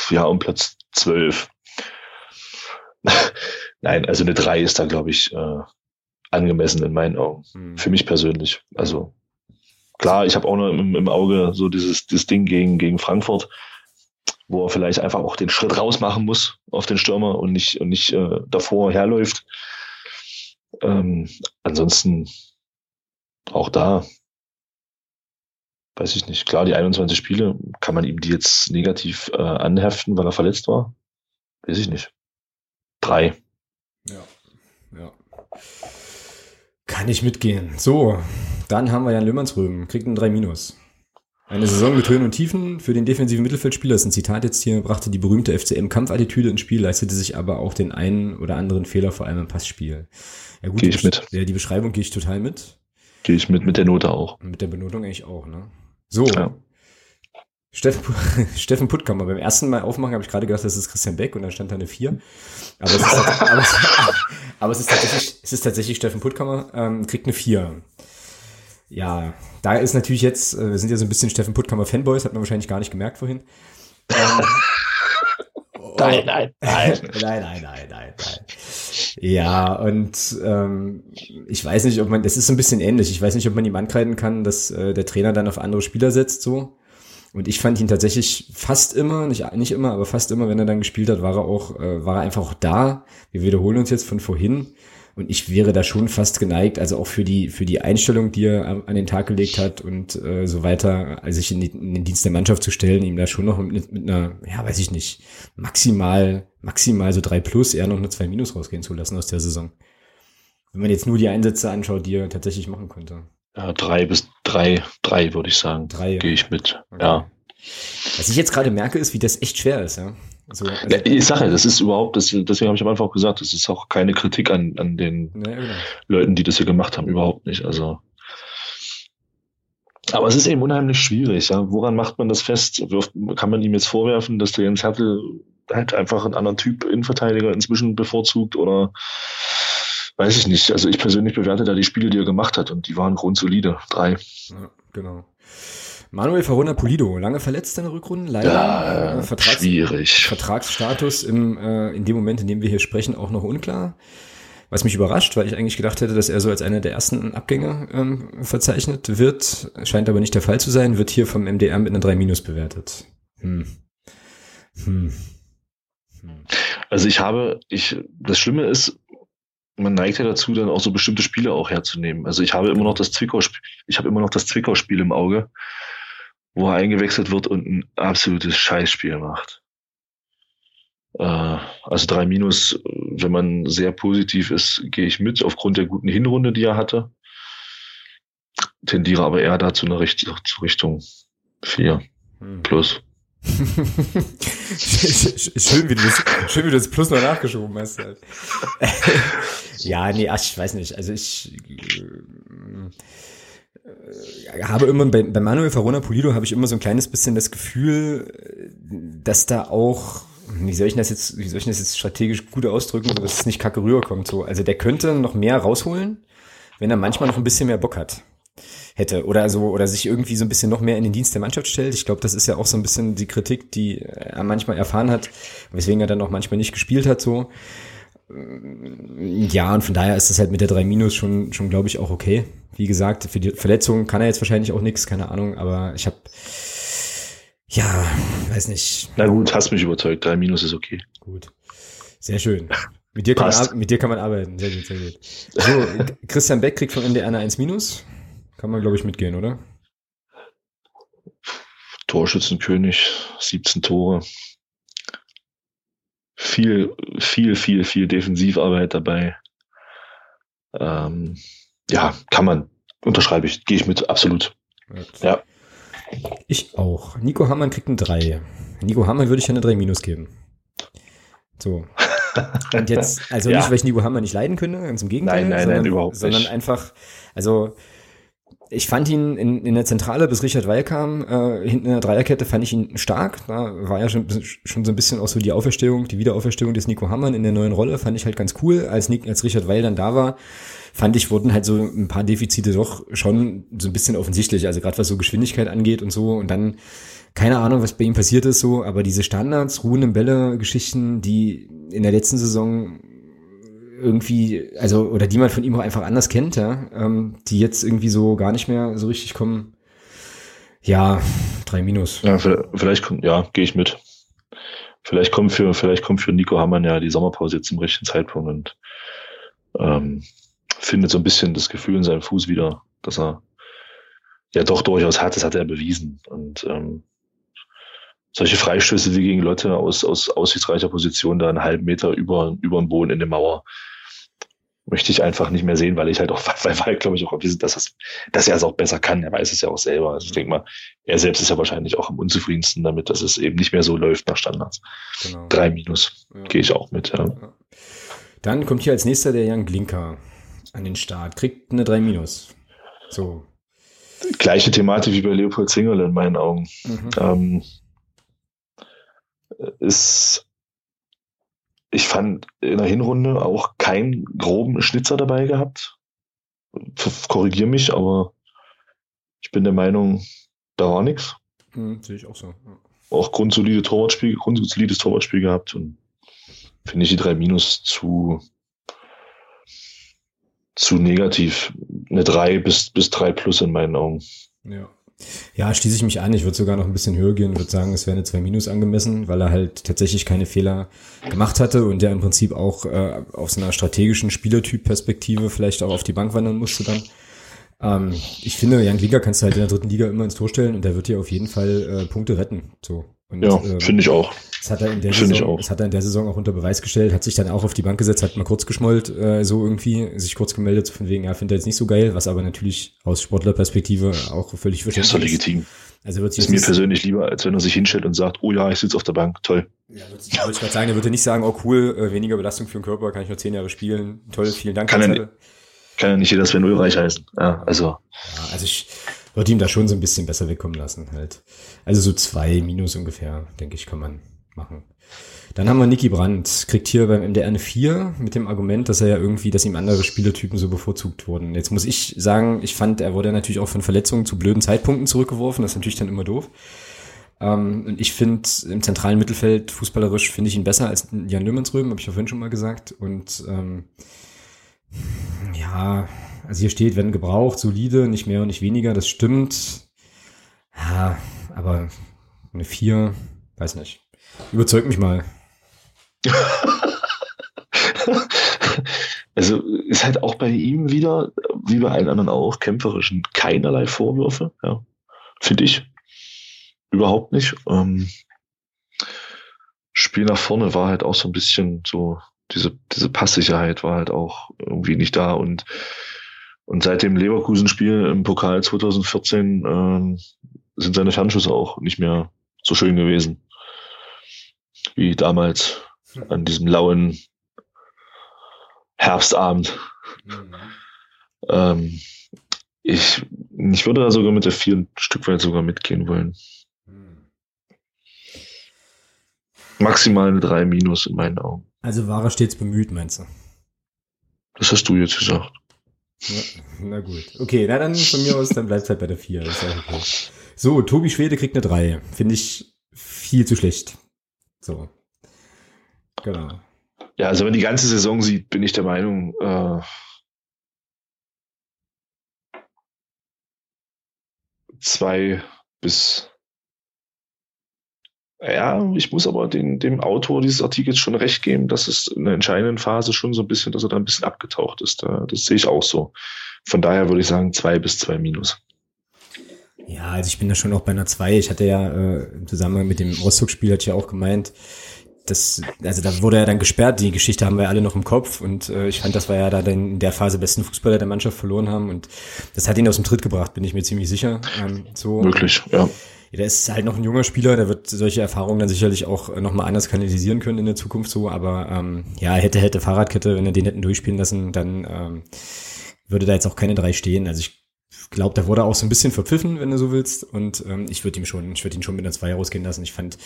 ja um Platz 12. *laughs* Nein, also eine 3 ist da, glaube ich, äh, angemessen in meinen Augen. Hm. Für mich persönlich. Also klar, ich habe auch noch im, im Auge so dieses, dieses Ding gegen, gegen Frankfurt wo er vielleicht einfach auch den Schritt raus machen muss auf den Stürmer und nicht, und nicht äh, davor herläuft. Ähm, ansonsten auch da, weiß ich nicht. Klar, die 21 Spiele, kann man ihm die jetzt negativ äh, anheften, weil er verletzt war? Weiß ich nicht. Drei. Ja, ja. Kann ich mitgehen. So, dann haben wir Jan Löhmannsröben, kriegt einen 3 Minus. Eine Saison mit Höhen und Tiefen für den defensiven Mittelfeldspieler, das ist ein Zitat jetzt hier, brachte die berühmte FCM-Kampfattitüde ins Spiel, leistete sich aber auch den einen oder anderen Fehler, vor allem im Passspiel. Ja, gut, gehe ich mit. Ja, die Beschreibung gehe ich total mit. Gehe ich mit, mit der Note auch. Mit der Benotung eigentlich auch, ne? So. Ja. *laughs* Steffen, Steffen Puttkammer. Beim ersten Mal aufmachen habe ich gerade gedacht, das ist Christian Beck und dann stand da eine 4. Aber es ist, *laughs* aber es, aber es ist tatsächlich, es ist tatsächlich Steffen Puttkammer, ähm, kriegt eine 4. Ja, da ist natürlich jetzt, äh, wir sind ja so ein bisschen Steffen Puttkammer Fanboys, hat man wahrscheinlich gar nicht gemerkt vorhin. Ähm, *laughs* nein, nein, nein. *laughs* nein, nein, nein, nein, nein. Ja, und ähm, ich weiß nicht, ob man, das ist so ein bisschen ähnlich. Ich weiß nicht, ob man ihm ankreiden kann, dass äh, der Trainer dann auf andere Spieler setzt, so. Und ich fand ihn tatsächlich fast immer, nicht, nicht immer, aber fast immer, wenn er dann gespielt hat, war er auch, äh, war er einfach auch da. Wir wiederholen uns jetzt von vorhin. Und ich wäre da schon fast geneigt, also auch für die, für die Einstellung, die er an den Tag gelegt hat und äh, so weiter, also sich in, in, den Dienst der Mannschaft zu stellen, ihm da schon noch mit, mit einer, ja, weiß ich nicht, maximal, maximal so drei plus, eher noch eine zwei minus rausgehen zu lassen aus der Saison. Wenn man jetzt nur die Einsätze anschaut, die er tatsächlich machen konnte. Ja, drei bis drei, drei würde ich sagen. Drei. Gehe ich mit, okay. ja. Was ich jetzt gerade merke, ist, wie das echt schwer ist, ja. Also, also ja, ich sage, das ist überhaupt, das, deswegen habe ich am Anfang auch gesagt, das ist auch keine Kritik an, an den ja, genau. Leuten, die das hier gemacht haben, überhaupt nicht. Also, aber es ist eben unheimlich schwierig. Ja. Woran macht man das fest? Kann man ihm jetzt vorwerfen, dass der Jens Hertel halt einfach einen anderen Typ Innenverteidiger inzwischen bevorzugt oder weiß ich nicht. Also ich persönlich bewerte da die Spiele, die er gemacht hat und die waren grundsolide. Drei. Ja, genau. Manuel Verona Pulido, lange verletzt in der Rückrunde, leider. Ja, äh, Vertrags schwierig. Vertragsstatus im, äh, in dem Moment, in dem wir hier sprechen, auch noch unklar. Was mich überrascht, weil ich eigentlich gedacht hätte, dass er so als einer der ersten Abgänge ähm, verzeichnet wird. Scheint aber nicht der Fall zu sein, wird hier vom MDR mit einer 3 Minus bewertet. Hm. Hm. Hm. Also ich habe, ich, das Schlimme ist, man neigt ja dazu, dann auch so bestimmte Spiele auch herzunehmen. Also ich habe immer noch das Zwickau, ich habe immer noch das Zwickau-Spiel im Auge, wo er eingewechselt wird und ein absolutes Scheißspiel macht. Äh, also drei Minus, wenn man sehr positiv ist, gehe ich mit, aufgrund der guten Hinrunde, die er hatte. Tendiere aber eher dazu eine Richtung, Richtung vier hm. plus. *laughs* schön, wie du das, schön, wie du das Plus noch nachgeschoben hast. Halt. *laughs* ja, nee, ach, ich weiß nicht. Also ich äh, habe immer bei, bei Manuel Farona Pulido habe ich immer so ein kleines bisschen das Gefühl, dass da auch wie soll ich das jetzt, wie soll ich das jetzt strategisch gut ausdrücken, dass es nicht kacke rüberkommt so. Also der könnte noch mehr rausholen, wenn er manchmal noch ein bisschen mehr Bock hat hätte oder so oder sich irgendwie so ein bisschen noch mehr in den Dienst der Mannschaft stellt. Ich glaube, das ist ja auch so ein bisschen die Kritik, die er manchmal erfahren hat, weswegen er dann auch manchmal nicht gespielt hat so. Ja, und von daher ist es halt mit der 3 Minus schon, schon glaube ich, auch okay. Wie gesagt, für die Verletzung kann er jetzt wahrscheinlich auch nichts, keine Ahnung, aber ich habe, ja, weiß nicht. Na gut, hast mich überzeugt, 3 Minus ist okay. Gut. Sehr schön. Mit dir, kann man, mit dir kann man arbeiten. Sehr gut, sehr gut. So, Christian Beck kriegt von NDR eine 1 Minus. Kann man, glaube ich, mitgehen, oder? Torschützenkönig, 17 Tore. Viel, viel, viel, viel Defensivarbeit dabei. Ähm, ja, kann man. Unterschreibe ich, gehe ich mit, absolut. Ja. Ich auch. Nico Hammann kriegt ein 3. Nico Hammann würde ich eine 3 minus geben. So. Und jetzt, also *laughs* ja. nicht, weil ich Nico Hammann nicht leiden könnte, ganz im Gegenteil. Nein, nein, sondern, nein, überhaupt nicht. Sondern einfach, also ich fand ihn in, in der Zentrale, bis Richard Weil kam, äh, hinten in der Dreierkette fand ich ihn stark. Da war ja schon, schon so ein bisschen auch so die Auferstehung, die Wiederauferstehung des Nico Hammann in der neuen Rolle, fand ich halt ganz cool. Als, Nick, als Richard Weil dann da war, fand ich, wurden halt so ein paar Defizite doch schon so ein bisschen offensichtlich. Also gerade was so Geschwindigkeit angeht und so. Und dann, keine Ahnung, was bei ihm passiert ist so, aber diese Standards, ruhenden Bälle-Geschichten, die in der letzten Saison irgendwie, also, oder die man von ihm auch einfach anders kennt, ja, ähm, die jetzt irgendwie so gar nicht mehr so richtig kommen. Ja, drei Minus. Ja, vielleicht, ja, gehe ich mit. Vielleicht kommt für, vielleicht kommt für Nico Hammann ja die Sommerpause jetzt zum richtigen Zeitpunkt und ähm, findet so ein bisschen das Gefühl in seinem Fuß wieder, dass er ja doch durchaus hat, das hat er bewiesen. Und ähm, solche Freistöße wie gegen Lotte aus, aus aussichtsreicher Position da einen halben Meter über, über den Boden in der Mauer möchte ich einfach nicht mehr sehen, weil ich halt auch, *laughs* weil, weil glaube ich auch wissen, dass, das, dass er es auch besser kann. Er weiß es ja auch selber. Also ich denke mal, er selbst ist ja wahrscheinlich auch am unzufriedensten damit, dass es eben nicht mehr so läuft nach Standards. Genau. Drei Minus ja. gehe ich auch mit. Ja. Ja. Dann kommt hier als nächster der Jan Glinker an den Start, kriegt eine drei Minus. So. Gleiche Thematik wie bei Leopold Zingerle in meinen Augen. Mhm. Ähm, ist, ich fand in der Hinrunde auch keinen groben Schnitzer dabei gehabt. Korrigiere mich, aber ich bin der Meinung, da war nichts. Mhm, sehe ich auch so. Ja. Auch grundsolide Torwartspiel, grundsolides Torwartspiel gehabt und finde ich die drei Minus zu, zu negativ. Eine drei bis, bis drei plus in meinen Augen. Ja. Ja, schließe ich mich an. Ich würde sogar noch ein bisschen höher gehen, würde sagen, es wäre eine 2 Minus angemessen, weil er halt tatsächlich keine Fehler gemacht hatte und der im Prinzip auch äh, aus einer strategischen Spielertyp-Perspektive vielleicht auch auf die Bank wandern musste dann. Ähm, ich finde, Jan Liga kannst du halt in der dritten Liga immer ins Tor stellen und der wird dir auf jeden Fall äh, Punkte retten. So. Und, ja, äh, finde ich auch. Das hat er in der Find Saison, das hat er in der Saison auch unter Beweis gestellt, hat sich dann auch auf die Bank gesetzt, hat mal kurz geschmollt, äh, so irgendwie, sich kurz gemeldet, von wegen, ja, findet er jetzt nicht so geil, was aber natürlich aus Sportlerperspektive auch völlig verständlich ist. Doch legitim. Also wird ist mir persönlich lieber, als wenn er sich hinstellt und sagt, oh ja, ich sitze auf der Bank, toll. Ja, wollte ich gerade sagen, er würde nicht sagen, oh cool, äh, weniger Belastung für den Körper, kann ich nur zehn Jahre spielen, toll, vielen Dank. Kann, er, kann ja nicht jeder Sven Ulreich heißen. Ja, also. Ja, also ich würde ihm da schon so ein bisschen besser wegkommen lassen halt. Also so zwei Minus ungefähr, denke ich, kann man machen. Dann haben wir Niki Brandt, kriegt hier beim MDR eine 4 mit dem Argument, dass er ja irgendwie, dass ihm andere Spielertypen so bevorzugt wurden. Jetzt muss ich sagen, ich fand, er wurde natürlich auch von Verletzungen zu blöden Zeitpunkten zurückgeworfen, das ist natürlich dann immer doof. Ähm, und ich finde, im zentralen Mittelfeld, fußballerisch, finde ich ihn besser als Jan Löhmannsröben, habe ich ja vorhin schon mal gesagt. Und ähm, ja, also hier steht, wenn gebraucht, solide, nicht mehr und nicht weniger, das stimmt. Ja, aber eine 4, weiß nicht. Überzeug mich mal. *laughs* also ist halt auch bei ihm wieder, wie bei allen anderen auch, kämpferischen keinerlei Vorwürfe, ja. Finde ich. überhaupt nicht. Ähm, Spiel nach vorne war halt auch so ein bisschen so, diese, diese Passsicherheit war halt auch irgendwie nicht da und und seit dem Leverkusen-Spiel im Pokal 2014 ähm, sind seine Fernschüsse auch nicht mehr so schön gewesen wie damals an diesem lauen Herbstabend. Mhm. Ähm, ich, ich würde da sogar mit der vier ein Stück weit sogar mitgehen wollen. Mhm. Maximal eine 3 minus in meinen Augen. Also war er stets bemüht, meinst du? Das hast du jetzt gesagt. Ja, na gut. Okay, na dann von mir aus, dann bleibt halt bei der 4. Okay. So, Tobi Schwede kriegt eine 3. Finde ich viel zu schlecht. So. Genau. Ja, also wenn die ganze Saison sieht, bin ich der Meinung, äh, zwei bis ja, ich muss aber den, dem Autor dieses Artikels schon recht geben, dass es in der entscheidenden Phase schon so ein bisschen, dass er da ein bisschen abgetaucht ist. Das sehe ich auch so. Von daher würde ich sagen zwei bis zwei minus. Ja, also ich bin da schon auch bei einer zwei. Ich hatte ja äh, im Zusammenhang mit dem Rostock-Spiel hatte ich ja auch gemeint, das, also da wurde er dann gesperrt, die Geschichte haben wir alle noch im Kopf und äh, ich fand, das war ja da dann in der Phase besten Fußballer der Mannschaft verloren haben und das hat ihn aus dem Tritt gebracht, bin ich mir ziemlich sicher. Ähm, so. Wirklich, ja. Ja. Der ist halt noch ein junger Spieler, der wird solche Erfahrungen dann sicherlich auch nochmal anders kanalisieren können in der Zukunft so, aber ähm, ja, hätte, hätte Fahrradkette, wenn er den hätten durchspielen lassen, dann ähm, würde da jetzt auch keine drei stehen. Also ich glaube, da wurde auch so ein bisschen verpfiffen, wenn du so willst. Und ähm, ich würde ihm schon, ich würde ihn schon mit einer 2 rausgehen lassen. Ich fand,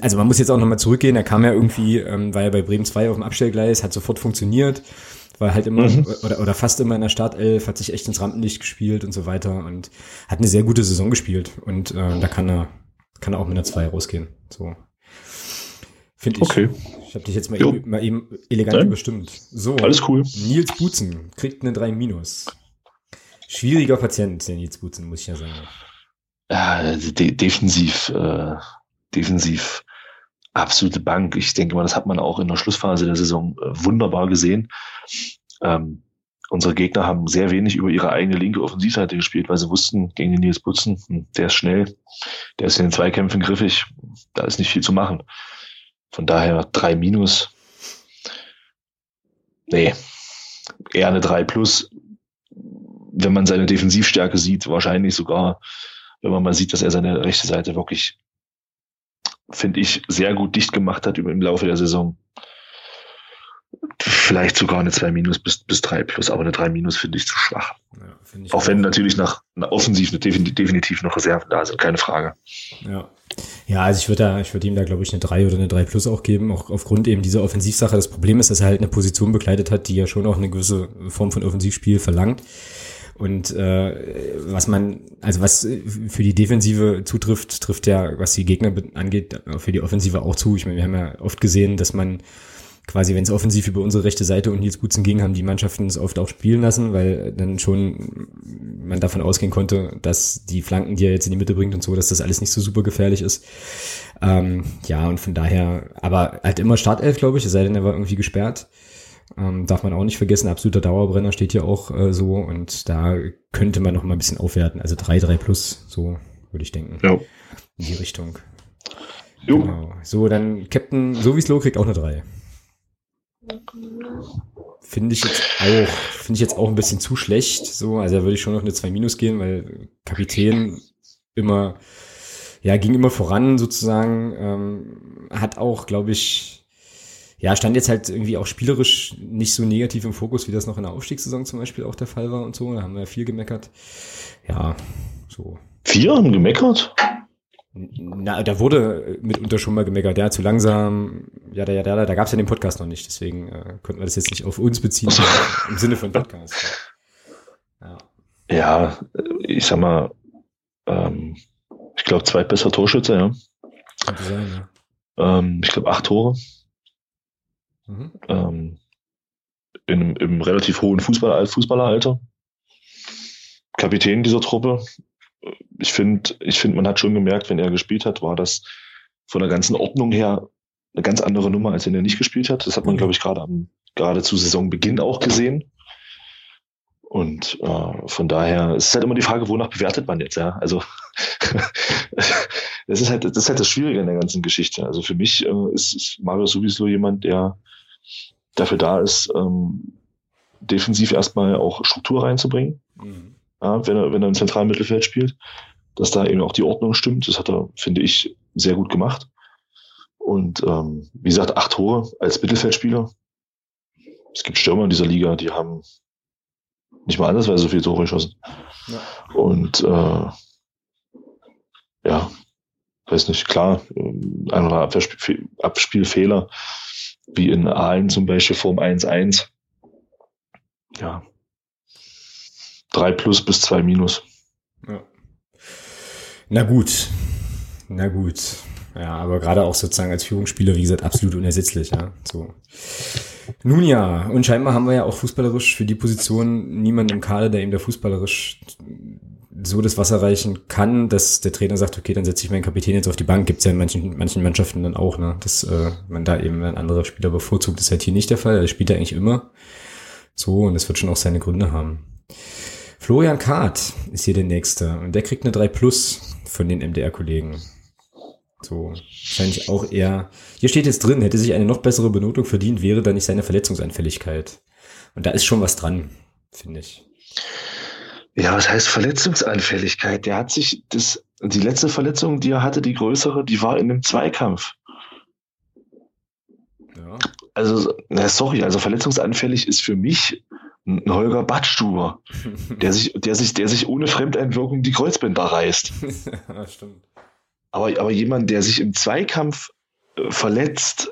also man muss jetzt auch nochmal zurückgehen, er kam ja irgendwie, ähm, war ja bei Bremen 2 auf dem Abstellgleis, hat sofort funktioniert, war halt immer mhm. oder, oder fast immer in der Startelf, hat sich echt ins Rampenlicht gespielt und so weiter und hat eine sehr gute Saison gespielt. Und äh, da kann er, kann er auch mit einer 2 rausgehen. So. Finde ich. Okay. Ich habe dich jetzt mal eben, mal eben elegant Nein. überstimmt. So. Alles cool. Nils Butzen kriegt eine 3 Minus. Schwieriger Patient, der Nils Butzen, muss ich ja sagen. Ja, de defensiv, äh, defensiv absolute Bank. Ich denke mal, das hat man auch in der Schlussphase der Saison äh, wunderbar gesehen. Ähm, unsere Gegner haben sehr wenig über ihre eigene linke Offensivseite gespielt, weil sie wussten, gegen den Nils Butzen, hm, der ist schnell, der ist in den Zweikämpfen griffig, da ist nicht viel zu machen. Von daher drei Minus. Nee, eher eine drei plus wenn man seine Defensivstärke sieht, wahrscheinlich sogar, wenn man mal sieht, dass er seine rechte Seite wirklich, finde ich, sehr gut dicht gemacht hat über im Laufe der Saison. Vielleicht sogar eine 2 minus bis, bis 3 plus, aber eine 3 minus finde ich zu schwach. Ja, ich auch, auch wenn natürlich nach, nach offensiv definitiv noch Reserven da sind, keine Frage. Ja. Ja, also ich würde da, ich würde ihm da, glaube ich, eine 3 oder eine 3 plus auch geben, auch aufgrund eben dieser Offensivsache. Das Problem ist, dass er halt eine Position bekleidet hat, die ja schon auch eine gewisse Form von Offensivspiel verlangt. Und äh, was man, also was für die Defensive zutrifft, trifft ja, was die Gegner angeht, für die Offensive auch zu. Ich meine, wir haben ja oft gesehen, dass man quasi, wenn es offensiv über unsere rechte Seite und Nils Butzen ging, haben die Mannschaften es oft auch spielen lassen, weil dann schon man davon ausgehen konnte, dass die Flanken, die er jetzt in die Mitte bringt und so, dass das alles nicht so super gefährlich ist. Ähm, ja, und von daher, aber halt immer Startelf, glaube ich, es sei denn, er war irgendwie gesperrt. Ähm, darf man auch nicht vergessen, absoluter Dauerbrenner steht hier auch äh, so und da könnte man noch mal ein bisschen aufwerten. Also 3, 3 plus, so würde ich denken. Ja. In die Richtung. Jo. Genau. So, dann Captain Sowieso kriegt auch eine 3. Finde ich jetzt auch, finde ich jetzt auch ein bisschen zu schlecht. So, also da würde ich schon noch eine 2 minus gehen, weil Kapitän immer, ja, ging immer voran sozusagen, ähm, hat auch, glaube ich, ja, stand jetzt halt irgendwie auch spielerisch nicht so negativ im Fokus, wie das noch in der Aufstiegssaison zum Beispiel auch der Fall war und so. Da haben wir viel gemeckert. Ja, so. Vier haben gemeckert? Na, da wurde mitunter schon mal gemeckert, ja, zu langsam, ja, da, ja, da, da gab es ja den Podcast noch nicht, deswegen äh, konnten wir das jetzt nicht auf uns beziehen, im Sinne von Podcast. Ja, ja ich sag mal, ähm, ich glaube, zweitbester Torschütze, ja. Sein, ja. Ähm, ich glaube, acht Tore. Mhm. Ähm, in, Im relativ hohen Fußballer, Fußballeralter. Kapitän dieser Truppe. Ich finde, ich finde, man hat schon gemerkt, wenn er gespielt hat, war das von der ganzen Ordnung her eine ganz andere Nummer, als wenn er nicht gespielt hat. Das hat man, mhm. glaube ich, gerade am, gerade zu Saisonbeginn auch gesehen. Und äh, von daher es ist halt immer die Frage, wonach bewertet man jetzt, ja? Also *laughs* das ist halt das ist halt das Schwierige in der ganzen Geschichte. Also für mich äh, ist, ist Mario sowieso jemand, der dafür da ist, ähm, defensiv erstmal auch Struktur reinzubringen. Mhm. Ja, wenn er wenn er im zentralen Mittelfeld spielt, dass da eben auch die Ordnung stimmt. Das hat er, finde ich, sehr gut gemacht. Und ähm, wie gesagt, acht Tore als Mittelfeldspieler. Es gibt Stürmer in dieser Liga, die haben nicht mal andersweise so viele Tore geschossen. Ja. Und äh, ja, weiß nicht, klar, ein oder Abspiel Abspielfehler, wie in Aalen zum Beispiel Form 1-1. Ja. Drei plus bis zwei minus. Ja. Na gut. Na gut. Ja, aber gerade auch sozusagen als Führungsspieler, wie gesagt, absolut unersetzlich, ja. So. Nun ja, und scheinbar haben wir ja auch fußballerisch für die Position niemanden im Kader, der ihm der fußballerisch so das Wasser reichen kann, dass der Trainer sagt, okay, dann setze ich meinen Kapitän jetzt auf die Bank. Gibt's ja in manchen, manchen Mannschaften dann auch, ne? dass äh, man da eben ein anderer Spieler bevorzugt. Das ist halt hier nicht der Fall. Er spielt ja eigentlich immer so und das wird schon auch seine Gründe haben. Florian Kahrt ist hier der Nächste und der kriegt eine 3 Plus von den MDR-Kollegen. So, wahrscheinlich auch eher. Hier steht jetzt drin, hätte sich eine noch bessere Benotung verdient, wäre da nicht seine Verletzungsanfälligkeit. Und da ist schon was dran, finde ich. Ja, was heißt Verletzungsanfälligkeit? Der hat sich das, die letzte Verletzung, die er hatte, die größere, die war in einem Zweikampf. Ja. Also, na, sorry, also verletzungsanfällig ist für mich ein Holger Badstuber, *laughs* der sich, der sich, der sich ohne Fremdeinwirkung die Kreuzbänder reißt. *laughs* ja, stimmt. Aber, aber jemand, der sich im Zweikampf äh, verletzt,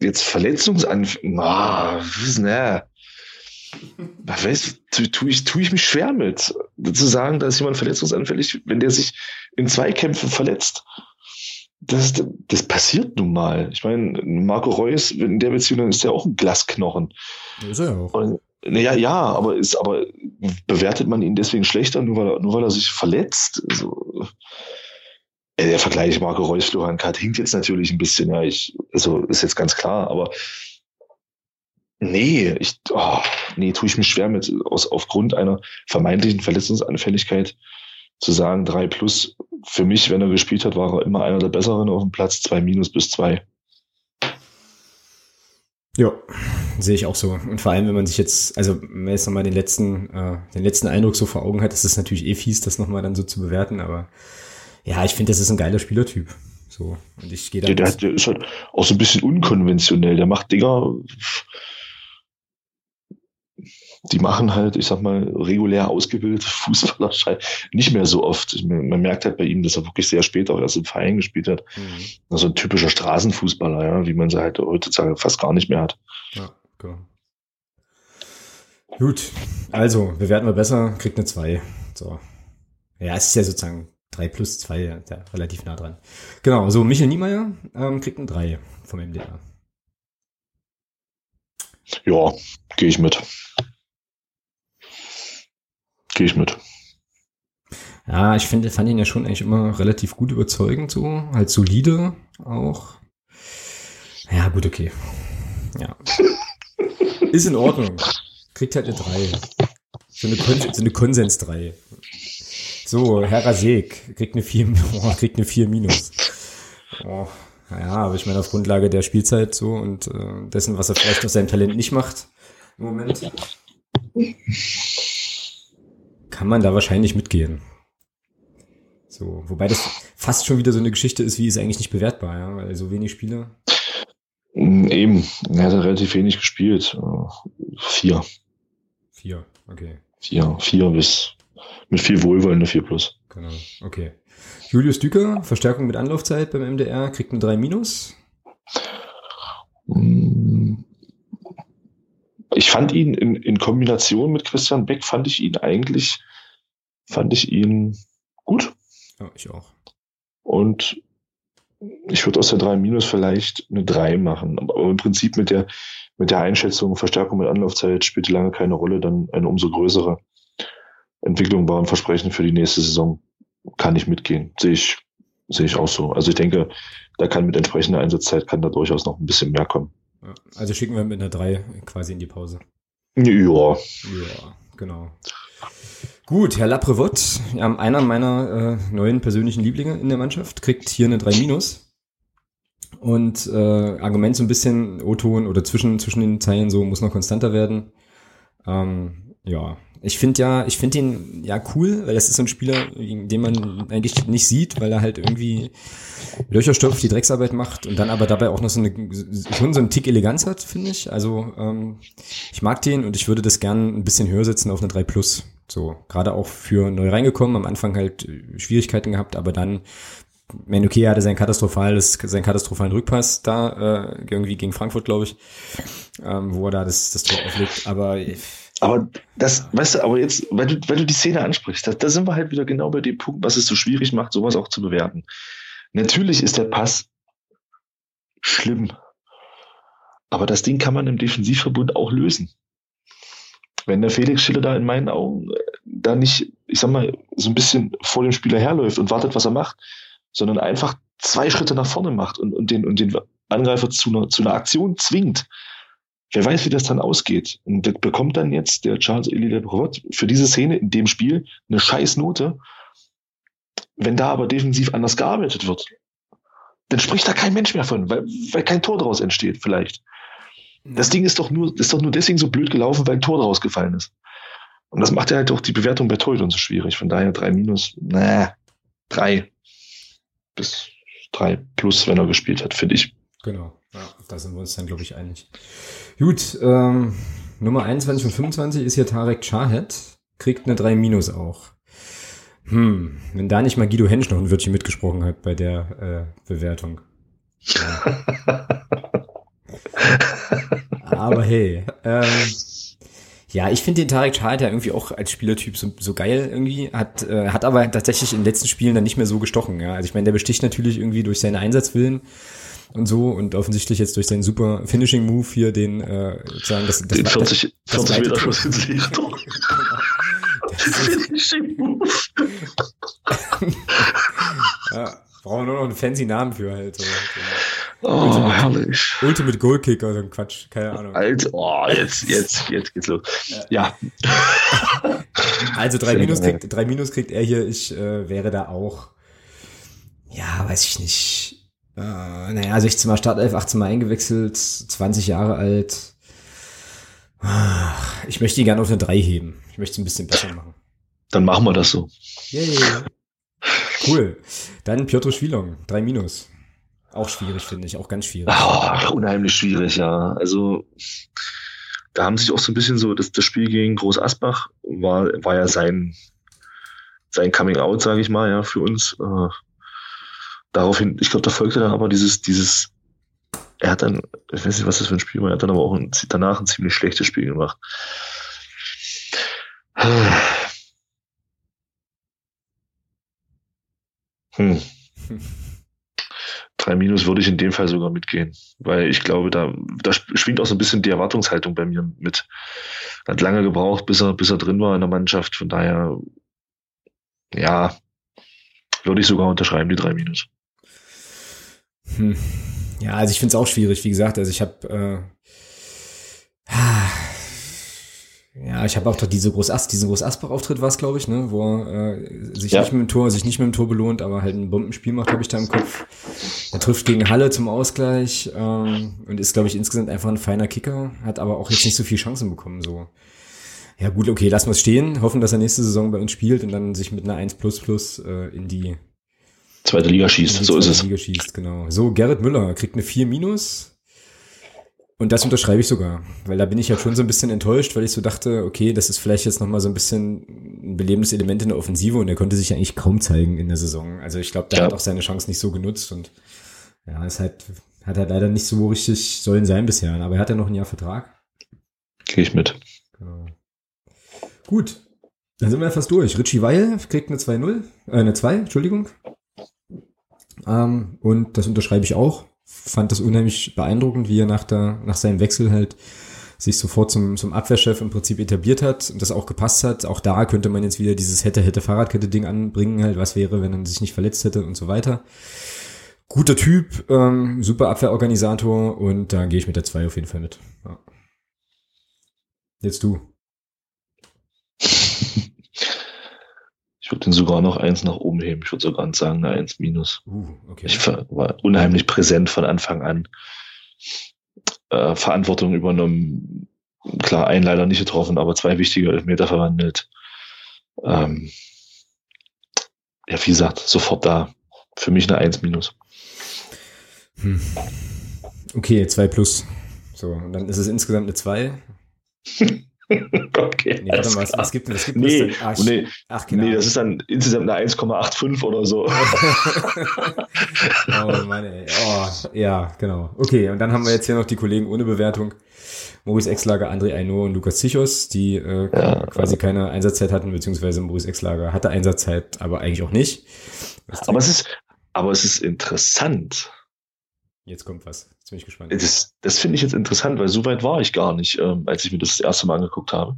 jetzt Verletzungsanfällig, ah, ne, weiß, tue tu ich, tu ich mich schwer mit, zu sagen, da ist jemand verletzungsanfällig, wenn der sich in Zweikämpfen verletzt. Das, das passiert nun mal. Ich meine, Marco Reus, in der Beziehung ist ja auch ein Glasknochen. Ist er auch. Und, ja, ja, aber ist, aber bewertet man ihn deswegen schlechter, nur weil er, nur weil er sich verletzt? Also, der Vergleich Marco Reus, Florian Kath hinkt jetzt natürlich ein bisschen, ja, ich, also ist jetzt ganz klar, aber Nee, ich, oh, nee, tue ich mich schwer mit, aus, aufgrund einer vermeintlichen Verletzungsanfälligkeit zu sagen, drei plus. Für mich, wenn er gespielt hat, war er immer einer der Besseren auf dem Platz, zwei minus bis zwei. Ja, sehe ich auch so. Und vor allem, wenn man sich jetzt, also wenn man jetzt nochmal den letzten, äh, den letzten Eindruck so vor Augen hat, ist es natürlich eh fies, das nochmal dann so zu bewerten, aber ja, ich finde, das ist ein geiler Spielertyp. So. Und ich gehe da. Der, der, der ist halt auch so ein bisschen unkonventionell. Der macht Dinger, die machen halt, ich sag mal, regulär ausgebildete *laughs* Fußballer nicht mehr so oft. Man merkt halt bei ihm, dass er wirklich sehr spät auch erst im Verein gespielt hat. Mhm. Also ein typischer Straßenfußballer, ja, wie man sie halt heutzutage fast gar nicht mehr hat. Ja, genau. Gut, also bewerten wir besser, kriegt eine 2. So. Ja, es ist ja sozusagen 3 plus 2, ja, relativ nah dran. Genau, so Michael Niemeyer ähm, kriegt eine 3 vom MDR. Ja, gehe ich mit. Gehe ich mit. Ja, ich finde, fand ihn ja schon eigentlich immer relativ gut überzeugend, so, halt solide auch. Ja, gut, okay. Ja. *laughs* Ist in Ordnung. Kriegt halt eine 3. So eine, Kon so eine Konsens 3. So, Herr Rasek kriegt eine 4, *laughs* oh, kriegt eine 4 minus. Oh, ja, aber ich meine, auf Grundlage der Spielzeit so und äh, dessen, was er vielleicht aus seinem Talent nicht macht im Moment *laughs* kann man da wahrscheinlich mitgehen. So, wobei das fast schon wieder so eine Geschichte ist, wie ist eigentlich nicht bewertbar, ja, weil so wenig Spieler. Mm, eben, er hat relativ wenig gespielt. Vier. Vier, okay. Vier, vier bis mit viel Wohlwollen eine vier plus. Genau, okay. Julius Düker, Verstärkung mit Anlaufzeit beim MDR, kriegt eine 3 minus. Mm, ich fand ihn in, in Kombination mit Christian Beck, fand ich ihn eigentlich fand ich ihn gut. Ja, ich auch. Und ich würde aus der 3 Minus vielleicht eine 3 machen. Aber im Prinzip mit der, mit der Einschätzung, Verstärkung mit Anlaufzeit spielte lange keine Rolle, dann eine umso größere Entwicklung war ein Versprechen für die nächste Saison. Kann ich mitgehen. Sehe ich, sehe ich auch so. Also ich denke, da kann mit entsprechender Einsatzzeit kann da durchaus noch ein bisschen mehr kommen. Also schicken wir mit einer 3 quasi in die Pause. Ja. Ja, Genau. Gut, Herr Laprevot, einer meiner äh, neuen persönlichen Lieblinge in der Mannschaft, kriegt hier eine 3 Minus. Und äh, Argument so ein bisschen O-Ton oder zwischen, zwischen den Zeilen so muss noch konstanter werden. Ähm, ja, ich finde ja, ich finde ihn ja cool, weil das ist so ein Spieler, den man eigentlich nicht sieht, weil er halt irgendwie Löcher stopft, die Drecksarbeit macht und dann aber dabei auch noch so eine, schon so einen Tick Eleganz hat, finde ich. Also ähm, ich mag den und ich würde das gern ein bisschen höher setzen auf eine 3 Plus. So, gerade auch für neu reingekommen, am Anfang halt Schwierigkeiten gehabt, aber dann mein okay, er hatte sein katastrophales, seinen katastrophalen Rückpass da, äh, irgendwie gegen Frankfurt, glaube ich, ähm, wo er da das, das Tor auflegt. Aber aber das, weißt du, aber jetzt, weil du, weil du die Szene ansprichst, da, da sind wir halt wieder genau bei dem Punkt, was es so schwierig macht, sowas auch zu bewerten. Natürlich ist der Pass schlimm. Aber das Ding kann man im Defensivverbund auch lösen. Wenn der Felix Schiller da in meinen Augen äh, da nicht, ich sag mal, so ein bisschen vor dem Spieler herläuft und wartet, was er macht, sondern einfach zwei Schritte nach vorne macht und, und, den, und den Angreifer zu einer, zu einer Aktion zwingt, Wer weiß, wie das dann ausgeht. Und das bekommt dann jetzt der Charles Elie Provot für diese Szene in dem Spiel eine scheiß Note. Wenn da aber defensiv anders gearbeitet wird, dann spricht da kein Mensch mehr von, weil, weil kein Tor daraus entsteht, vielleicht. Das Ding ist doch nur, ist doch nur deswegen so blöd gelaufen, weil ein Tor daraus gefallen ist. Und das macht ja halt auch die Bewertung bei Torhütern so schwierig. Von daher drei minus, naja, drei bis drei plus, wenn er gespielt hat, finde ich. Genau, ja, da sind wir uns dann, glaube ich, einig. Gut, ähm, Nummer 21 von 25 ist hier Tarek Chahed, kriegt eine 3 Minus auch. Hm, wenn da nicht mal Guido Hensch noch ein Wörtchen mitgesprochen hat bei der äh, Bewertung. Ja. *laughs* Aber hey, ähm, ja, ich finde den Tarek Chahed ja irgendwie auch als Spielertyp so, so geil irgendwie, hat, äh, hat aber tatsächlich in den letzten Spielen dann nicht mehr so gestochen. Ja? Also ich meine, der besticht natürlich irgendwie durch seine Einsatzwillen und so und offensichtlich jetzt durch seinen super Finishing Move hier den äh, sagen das, das den 40, das, 40 Meter Schuss ins Licht. Finishing Move. ja, brauchen wir nur noch einen fancy Namen für halt. So. Oh, Ultimate, herrlich. Ultimate Goal Kicker, so ein Quatsch, keine Ahnung. Alter, oh, jetzt, jetzt, jetzt geht's los. Ja. *laughs* Also drei Minus kriegt, drei Minus kriegt er hier, ich äh, wäre da auch, ja, weiß ich nicht, äh, naja, 16 Mal Startelf, 18 Mal eingewechselt, 20 Jahre alt. Ich möchte ihn gerne auf eine 3 heben. Ich möchte es ein bisschen besser machen. Dann machen wir das so. Yay. Cool. Dann Piotr Schwilong, 3 Minus. Auch schwierig, finde ich, auch ganz schwierig. Oh, unheimlich schwierig, ja. Also, da haben sich auch so ein bisschen so, das, das Spiel gegen Groß Asbach war, war ja sein, sein Coming Out, sage ich mal, ja, für uns. Äh, daraufhin, ich glaube, da folgte dann aber dieses, dieses, er hat dann, ich weiß nicht, was das für ein Spiel war, er hat dann aber auch ein, danach ein ziemlich schlechtes Spiel gemacht. Hm. Drei Minus würde ich in dem Fall sogar mitgehen, weil ich glaube, da, da schwingt auch so ein bisschen die Erwartungshaltung bei mir mit. Hat lange gebraucht, bis er, bis er drin war in der Mannschaft. Von daher, ja, würde ich sogar unterschreiben, die drei Minus. Hm. Ja, also ich finde es auch schwierig, wie gesagt. Also ich habe äh, ja, ich habe auch doch diese Großast, diesen Großasbach-Auftritt war es, glaube ich, ne, wo er äh, sich ja. nicht mit dem Tor, sich nicht mit dem Tor belohnt, aber halt ein Bombenspiel macht, habe ich da im Kopf. Er trifft gegen Halle zum Ausgleich ähm, und ist, glaube ich, insgesamt einfach ein feiner Kicker, hat aber auch jetzt nicht so viel Chancen bekommen. So, ja gut, okay, lassen wir es stehen, hoffen, dass er nächste Saison bei uns spielt und dann sich mit einer 1 plus plus äh, in die zweite Liga schießt. So ist es. Liga schießt, genau. So, Gerrit Müller kriegt eine 4 minus. Und das unterschreibe ich sogar, weil da bin ich ja schon so ein bisschen enttäuscht, weil ich so dachte, okay, das ist vielleicht jetzt nochmal so ein bisschen ein belebendes Element in der Offensive und er konnte sich eigentlich kaum zeigen in der Saison. Also ich glaube, der ja. hat auch seine Chance nicht so genutzt und ja, es halt, hat er leider nicht so richtig sollen sein bisher, aber er hat ja noch ein Jahr Vertrag. Gehe ich mit. Genau. Gut, dann sind wir fast durch. Richie Weil kriegt eine 2-0, äh, eine 2, Entschuldigung. Ähm, und das unterschreibe ich auch. Fand das unheimlich beeindruckend, wie er nach, der, nach seinem Wechsel halt sich sofort zum, zum Abwehrchef im Prinzip etabliert hat und das auch gepasst hat. Auch da könnte man jetzt wieder dieses hätte, hätte Fahrradkette-Ding anbringen, halt, was wäre, wenn er sich nicht verletzt hätte und so weiter. Guter Typ, ähm, super Abwehrorganisator und da gehe ich mit der 2 auf jeden Fall mit. Ja. Jetzt du. Ich würde den sogar noch eins nach oben heben. Ich würde sogar sagen eine 1 minus. Uh, okay. Ich war unheimlich präsent von Anfang an. Äh, Verantwortung übernommen. Klar, einen leider nicht getroffen, aber zwei wichtige Elfmeter verwandelt. Ähm, ja, wie gesagt, sofort da. Für mich eine 1 minus. Hm. Okay, 2 plus. So, und dann ist es insgesamt eine 2. *laughs* *laughs* okay. Nee, warte mal, was, was gibt? Was gibt Nee? Ach, nee, ach, genau. nee, das ist dann insgesamt eine 1,85 oder so. *laughs* oh Mann, ey. Oh, ja, genau. Okay, und dann haben wir jetzt hier noch die Kollegen ohne Bewertung. Maurice Exlager, André Aino und Lukas Zichos, die äh, Ja. quasi keine Einsatzzeit hatten, beziehungsweise Maurice Exlager hatte Einsatzzeit, aber eigentlich auch nicht. Aber es ist, aber es ist interessant. Jetzt kommt was. Jetzt bin ich gespannt. Das, das finde ich jetzt interessant, weil so weit war ich gar nicht, ähm, als ich mir das das erste Mal angeguckt habe.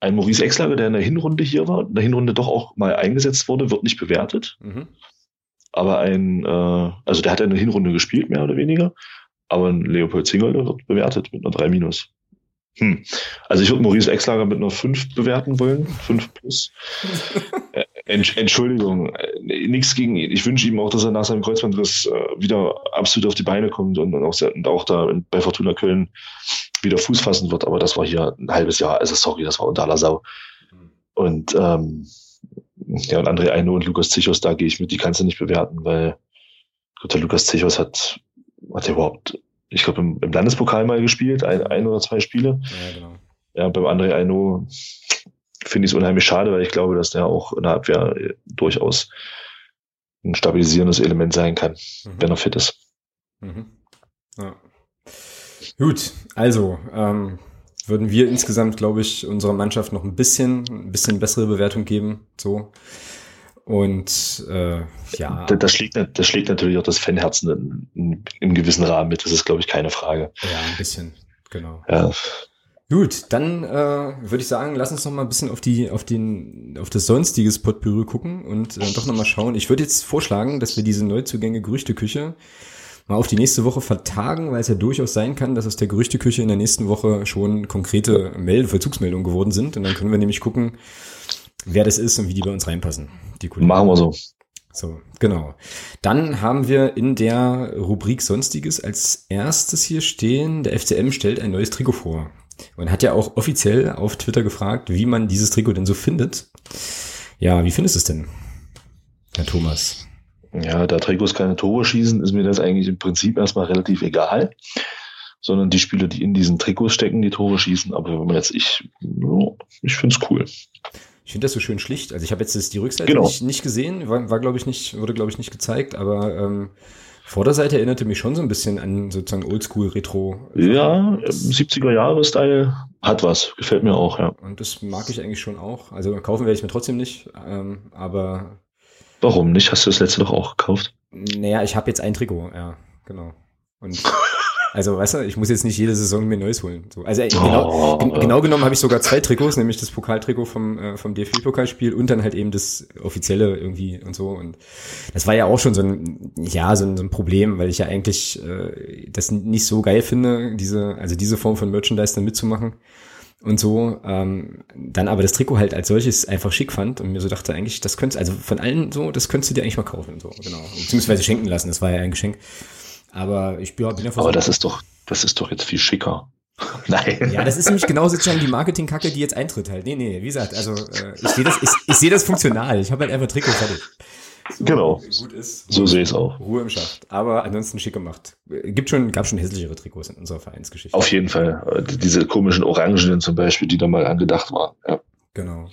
Ein Maurice Exlager, der in der Hinrunde hier war, in der Hinrunde doch auch mal eingesetzt wurde, wird nicht bewertet. Mhm. Aber ein, äh, also der hat eine Hinrunde gespielt, mehr oder weniger. Aber ein Leopold Zingerle wird bewertet mit einer 3 minus. Hm. Also ich würde Maurice Exlager mit einer 5 bewerten wollen. 5 plus. *laughs* Entsch- Entschuldigung, äh, nichts gegen ihn. Ich wünsche ihm auch, dass er nach seinem Kreuzbandriss äh, wieder absolut auf die Beine kommt und, auch, und auch da bei Fortuna Köln wieder Fuß fassen wird. Aber das war hier ein halbes Jahr. Also sorry, das war unter aller Sau. Und ähm, ja, und André Eino und Lukas Zichos, da gehe ich mit, die kannst du nicht bewerten, weil gut, der Lukas Zichos hat, hat er überhaupt, ich glaube, im, im Landespokal mal gespielt, ein, ein oder zwei Spiele. Ja, genau. Ja, beim André Eino finde ich es unheimlich schade, weil ich glaube, dass der auch in der Abwehr äh, durchaus ein stabilisierendes Element sein kann, Mhm. wenn er fit ist. Mhm. Ja. Gut, also ähm, würden wir insgesamt, glaube ich, unserer Mannschaft noch ein bisschen, ein bisschen bessere Bewertung geben. So. Und äh, ja, Da, das, schlägt, das schlägt natürlich auch das Fanherzen in, in, im gewissen Rahmen mit. Das ist, glaube ich, keine Frage. ja, ein bisschen, genau. Ja, Gut, dann äh, würde ich sagen, lass uns noch mal ein bisschen auf die, auf den, auf das sonstiges Potpourri gucken und äh, doch noch mal schauen. Ich würde jetzt vorschlagen, dass wir diese Neuzugänge Gerüchteküche mal auf die nächste Woche vertagen, weil es ja durchaus sein kann, dass aus der Gerüchteküche in der nächsten Woche schon konkrete Meld Verzugsmeldungen geworden sind. Und dann können wir nämlich gucken, wer das ist und wie die bei uns reinpassen. Die Kollegen. machen wir so. So, genau. Dann haben wir in der Rubrik Sonstiges als erstes hier stehen, der FCM stellt ein neues Trikot vor. Man hat ja auch offiziell auf Twitter gefragt, wie man dieses Trikot denn so findet. Ja, wie findest du es denn, Herr Thomas? Ja, da Trikots keine Tore schießen, ist mir das eigentlich im Prinzip erstmal relativ egal. Sondern die Spieler, die in diesen Trikots stecken, die Tore schießen. Aber wenn man jetzt, ich, ich finde es cool. Ich finde das so schön schlicht. Also ich habe jetzt die Rückseite Genau. nicht, nicht gesehen, war, war glaube ich nicht, wurde glaube ich nicht gezeigt, aber ähm, Vorderseite erinnerte mich schon so ein bisschen an sozusagen Oldschool-Retro. Ja, 70er-Jahre-Style hat was. Gefällt mir auch, ja. Und das mag ich eigentlich schon auch. Also kaufen werde ich mir trotzdem nicht, ähm, aber Warum nicht? Hast du das letzte doch auch gekauft? naja, ich habe jetzt ein Trikot, ja, genau. Und *laughs* also, weißt du, ich muss jetzt nicht jede Saison mir neues holen. So, also äh, genau, Oh, genau genommen habe ich sogar zwei Trikots, nämlich das Pokaltrikot vom, äh, vom DFB-Pokalspiel und dann halt eben das offizielle irgendwie und so. Und das war ja auch schon so ein, ja, so ein, so ein Problem, weil ich ja eigentlich äh, das nicht so geil finde, diese, also diese Form von Merchandise dann mitzumachen und so. Ähm, dann aber das Trikot halt als solches einfach schick fand und mir so dachte, eigentlich, das könntest, also von allen so, das könntest du dir eigentlich mal kaufen. So, genau. Beziehungsweise schenken lassen, das war ja ein Geschenk. Aber ich bin ja Aber das ist doch, das ist doch jetzt viel schicker. *laughs* Nein. ja, das ist nämlich genau sozusagen die Marketingkacke, die jetzt eintritt halt. Nee, nee, wie gesagt, also äh, ich sehe das, ich, ich sehe das funktional. Ich habe halt einfach Trikot fertig. So, Genau. Gut ist. So sehe ich es auch. Ruhe im Schacht. Aber ansonsten schick gemacht. Gibt schon, gab schon hässlichere Trikots in unserer Vereinsgeschichte. Auf jeden Fall. Äh, Diese komischen Orangenen zum Beispiel, die da mal angedacht waren. Ja. Genau.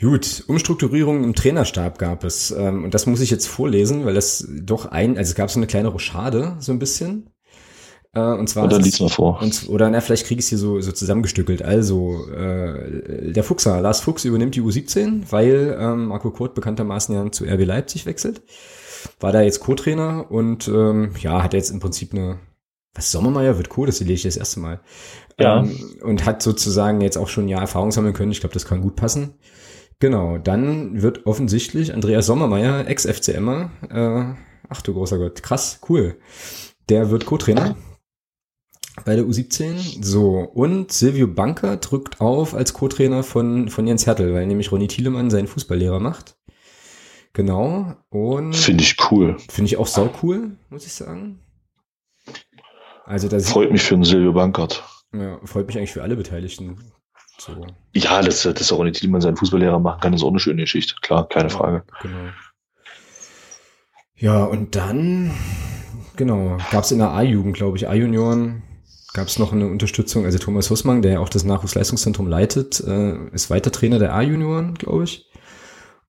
Gut, Umstrukturierung im Trainerstab gab es. Ähm, und das muss ich jetzt vorlesen, weil das doch ein, also es gab so eine kleine Rochade, so ein bisschen. Äh, und zwar. Ist lies es- mal vor. Und, oder na, vielleicht kriege ich es hier so, so zusammengestückelt. Also, äh, der Fuchser, Lars Fuchs übernimmt die U17, weil ähm, Marco Kurt bekanntermaßen ja zu RB Leipzig wechselt. War da jetzt Co-Trainer und ähm, ja, hat jetzt im Prinzip eine, was Sommermeier wird Co, das lese ich das erste Mal. Ja. Ähm, und hat sozusagen jetzt auch schon ein Jahr Erfahrung sammeln können. Ich glaube, das kann gut passen. Genau, dann wird offensichtlich Andreas Sommermeier, Ex-FCMer, äh, ach du großer Gott, krass, cool. Der wird Co-Trainer. bei der U17. So, und Silvio Banker drückt auf als Co-Trainer von, von Jens Hertel, weil nämlich Ronny Thielemann seinen Fußballlehrer macht. Genau. Und Finde ich cool. finde ich auch sau cool, muss ich sagen. Also das Freut mich für den Silvio Bankert. ja, freut mich eigentlich für alle Beteiligten. So, Ja, dass, dass Ronny Thielmann seinen Fußballlehrer machen kann, ist auch eine schöne Geschichte. Klar, keine Frage. genau. Ja, und dann, genau, gab es in der A-Jugend, glaube ich, A-Junioren, gab es noch eine Unterstützung. Also Thomas Hussmann, der ja auch das Nachwuchsleistungszentrum leitet, äh, ist weiter Trainer der A-Junioren, glaube ich.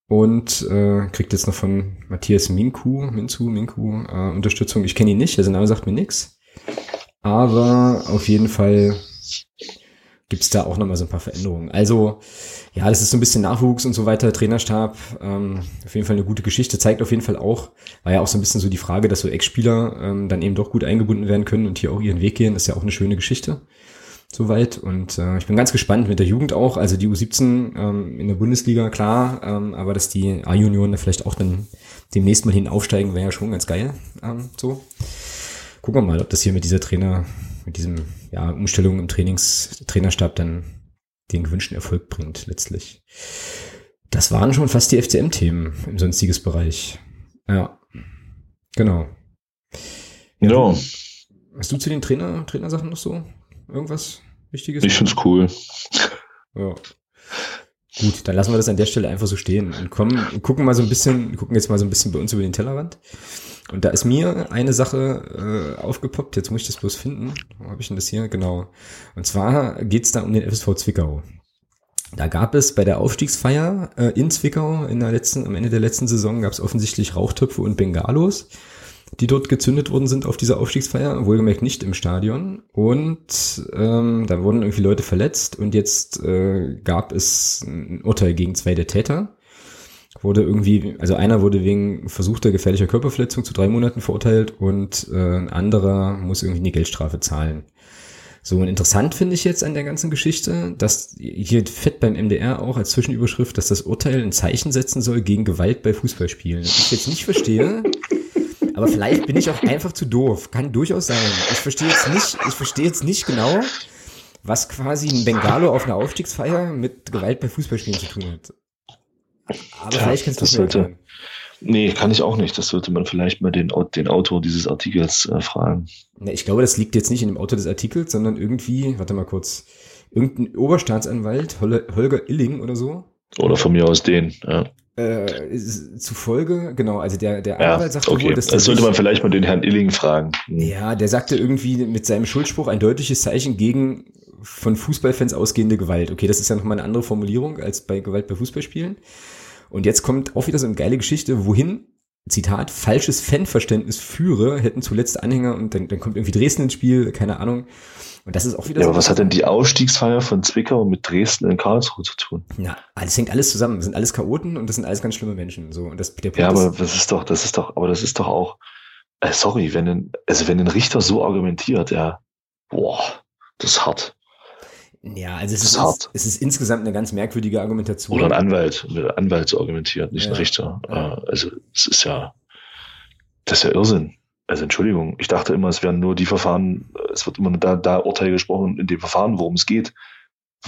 Und äh, kriegt jetzt noch von Matthias Minku, Minzu, Minku, äh, Unterstützung. Ich kenne ihn nicht, also der Name sagt mir nichts. Aber auf jeden Fall gibt's da auch nochmal so ein paar Veränderungen. Also, ja, das ist so ein bisschen Nachwuchs und so weiter, Trainerstab, ähm, auf jeden Fall eine gute Geschichte, zeigt auf jeden Fall auch, war ja auch so ein bisschen so die Frage, dass so Ex-Spieler ähm, dann eben doch gut eingebunden werden können und hier auch ihren Weg gehen, das ist ja auch eine schöne Geschichte. Soweit. Und äh, ich bin ganz gespannt mit der Jugend auch. Also die U17 ähm, in der Bundesliga, klar, ähm, aber dass die A-Junioren da vielleicht auch dann demnächst mal hin aufsteigen, wäre ja schon ganz geil. Ähm, so. Gucken wir mal, ob das hier mit dieser Trainer, mit diesem ja, Umstellung im Trainings, Trainerstab dann den gewünschten Erfolg bringt, letztlich. Das waren schon fast die FCM-Themen im sonstiges Bereich. Ja. Genau. Ja, Hast du zu den Trainer, Trainersachen noch so irgendwas Wichtiges? ich find's cool. Ja. Gut, dann lassen wir das an der Stelle einfach so stehen und kommen, gucken mal so ein bisschen, gucken jetzt mal so ein bisschen bei uns über den Tellerrand. Und da ist mir eine Sache äh, aufgepoppt, jetzt muss ich das bloß finden. Wo habe ich denn das hier? Genau. Und zwar geht's da um den FSV Zwickau. Da gab es bei der Aufstiegsfeier äh, in Zwickau in der letzten, am Ende der letzten Saison gab es offensichtlich Rauchtöpfe und Bengalos, die dort gezündet worden sind auf dieser Aufstiegsfeier, wohlgemerkt nicht im Stadion. Und ähm, da wurden irgendwie Leute verletzt und jetzt äh, gab es ein Urteil gegen zwei der Täter. Wurde irgendwie, also einer wurde wegen versuchter gefährlicher Körperverletzung zu drei Monaten verurteilt und äh, ein anderer muss irgendwie eine Geldstrafe zahlen. So, und interessant finde ich jetzt an der ganzen Geschichte, dass hier fett beim MDR auch als Zwischenüberschrift, dass das Urteil ein Zeichen setzen soll gegen Gewalt bei Fußballspielen. Was ich jetzt nicht verstehe, *laughs* aber vielleicht bin ich auch einfach zu doof. Kann durchaus sein. Ich verstehe jetzt nicht, ich verstehe jetzt nicht genau, was quasi ein Bengalo auf einer Aufstiegsfeier mit Gewalt bei Fußballspielen zu tun hat. Aber Tja, vielleicht kannst du das sollte-. Nee, kann ich auch nicht. Das sollte man vielleicht mal den, den Autor dieses Artikels äh, fragen. Ne, ich glaube, das liegt jetzt nicht in dem Autor des Artikels, sondern irgendwie, warte mal kurz, irgendein Oberstaatsanwalt, Holger Illing oder so, Oder von mir aus den. Ja, äh, zufolge, genau, also der, der ja Anwalt sagte okay. wohl, dass Das sollte man vielleicht mal den Herrn Illing fragen. Hm. Ja, der sagte irgendwie mit seinem Schuldspruch ein deutliches Zeichen gegen von Fußballfans ausgehende Gewalt. Okay, das ist ja nochmal eine andere Formulierung als bei Gewalt bei Fußballspielen. Und jetzt kommt auch wieder so eine geile Geschichte, wohin, Zitat, falsches Fanverständnis führe, hätten zuletzt Anhänger und dann, dann kommt irgendwie Dresden ins Spiel, keine Ahnung. Und das ist auch wieder Ja, so. aber was hat denn die Ausstiegsfeier von Zwickau mit Dresden in Karlsruhe zu tun? Na, das hängt alles zusammen. Das sind alles Chaoten und das sind alles ganz schlimme Menschen. So, und das, der Punkt Ja, aber ist, das ist doch, das ist doch, aber das ist doch auch, äh, sorry, wenn ein, also wenn ein Richter so argumentiert, ja, boah, das ist hart. Ja, also es ist, ist es ist insgesamt eine ganz merkwürdige Argumentation. Oder ein Anwalt, wenn ein Anwalt argumentiert, nicht Ja. ein Richter. Ja. Äh, Also es ist ja, das ist ja Irrsinn. Also Entschuldigung, ich dachte immer, es werden nur die Verfahren, äh, es wird immer nur da, da Urteil gesprochen in dem Verfahren, worum es geht.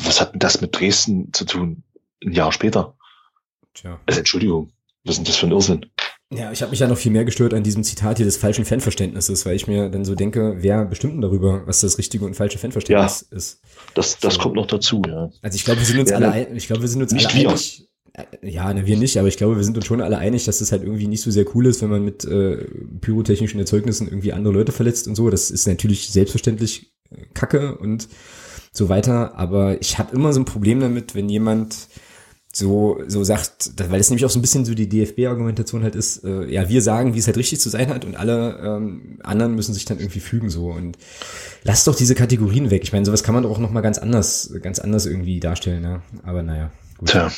Was hat denn das mit Dresden zu tun? Ein Jahr später. Tja. Also Entschuldigung, was ist denn das für ein Irrsinn? Ja, ich habe mich ja noch viel mehr gestört an diesem Zitat hier des falschen Fanverständnisses, weil ich mir dann so denke, wer bestimmt denn darüber, was das richtige und falsche Fanverständnis ist? Das, das So. kommt noch dazu, ja. Also ich glaube, wir sind uns Ja, alle, ne? ein, ich glaube, wir sind uns Nicht alle wir. einig. Äh, Ja, ne, wir nicht, aber ich glaube, wir sind uns schon alle einig, dass es halt irgendwie nicht so sehr cool ist, wenn man mit äh, pyrotechnischen Erzeugnissen irgendwie andere Leute verletzt und so. Das ist natürlich selbstverständlich äh, Kacke und so weiter. Aber ich habe immer so ein Problem damit, wenn jemand so, so sagt, weil es nämlich auch so ein bisschen so die DFB-Argumentation halt ist, äh, ja, wir sagen, wie es halt richtig zu sein hat und alle ähm, anderen müssen sich dann irgendwie fügen so und lass doch diese Kategorien weg. Ich meine, sowas kann man doch auch nochmal ganz anders, ganz anders irgendwie darstellen, ne? Aber naja, gut. Tja.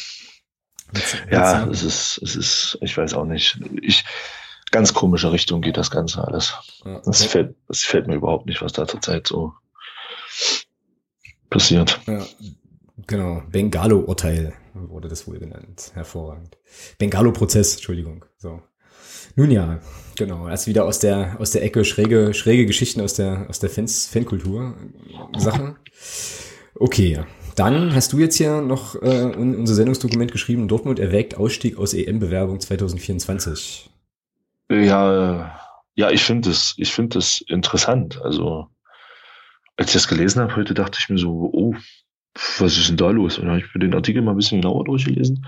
Ja, es ist, es ist, ich weiß auch nicht. Ich, ganz komische Richtung geht das Ganze alles. ja. Das fällt, das fällt mir überhaupt nicht, was da zurzeit so passiert. Ja, genau. Bengalo-Urteil wurde das wohl genannt. Hervorragend. Bengalo-Prozess, Entschuldigung. So. Nun ja, genau. Also wieder aus der, aus der Ecke schräge, schräge Geschichten aus der, aus der Fans, Fankultur Sache. Okay. Dann hast du jetzt hier noch äh, unser Sendungsdokument geschrieben, Dortmund erwägt Ausstieg aus EM-Bewerbung 2024. Ja, ja, ich finde es, ich finde es interessant. Also, als ich das gelesen habe heute, dachte ich mir so, oh, was ist denn da los? Und dann habe ich mir den Artikel mal ein bisschen genauer durchgelesen.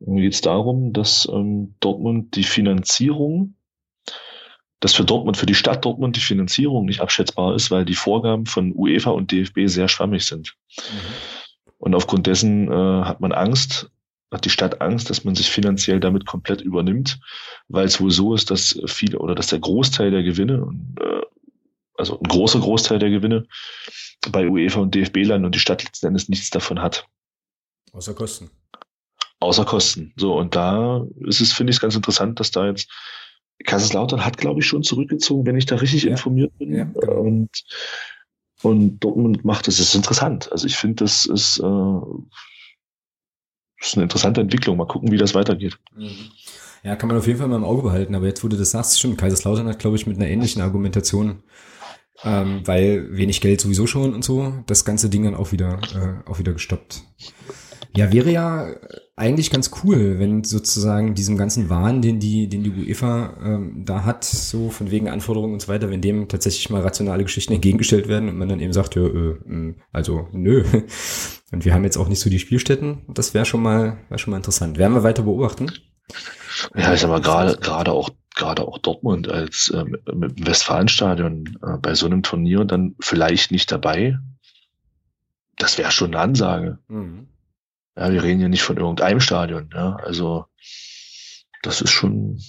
Mir geht es darum, dass ähm, Dortmund die Finanzierung, dass für Dortmund, für die Stadt Dortmund die Finanzierung nicht abschätzbar ist, weil die Vorgaben von UEFA und DFB sehr schwammig sind. Mhm. Und aufgrund dessen äh, hat man Angst, hat die Stadt Angst, dass man sich finanziell damit komplett übernimmt, weil es wohl so ist, dass viele oder dass der Großteil der Gewinne, äh, also ein großer Großteil der Gewinne bei UEFA und DFB landen und die Stadt letzten Endes nichts davon hat. Außer Kosten. Außer Kosten. So, und da ist es, finde ich, ganz interessant, dass da jetzt Kaiserslautern hat, glaube ich, schon zurückgezogen, wenn ich da richtig ja. informiert bin. Ja, genau. Und, und Dortmund macht es. Das ist interessant. Also ich finde, das ist, äh, ist eine interessante Entwicklung. Mal gucken, wie das weitergeht. Mhm. Ja, kann man auf jeden Fall mal im Auge behalten. Aber jetzt, wo du das sagst, stimmt, Kaiserslautern hat, glaube ich, mit einer ähnlichen Argumentation, ähm, weil wenig Geld sowieso schon und so, das ganze Ding dann auch wieder, äh, auch wieder gestoppt. Ja, wäre ja eigentlich ganz cool, wenn sozusagen diesem ganzen Wahn, den die, den die UEFA ähm, da hat, so von wegen Anforderungen und so weiter, wenn dem tatsächlich mal rationale Geschichten entgegengestellt werden und man dann eben sagt, ja, äh, hm, also nö. *laughs* Und wir haben jetzt auch nicht so die Spielstätten. Das wäre schon mal, wäre schon mal interessant. Werden wir weiter beobachten? Ja, ich sag mal, gerade, gerade auch, gerade auch Dortmund als äh, mit dem Westfalenstadion äh, bei so einem Turnier dann vielleicht nicht dabei. Das wäre schon eine Ansage. Mhm. Ja, wir reden ja nicht von irgendeinem Stadion. Ja, also das ist schon.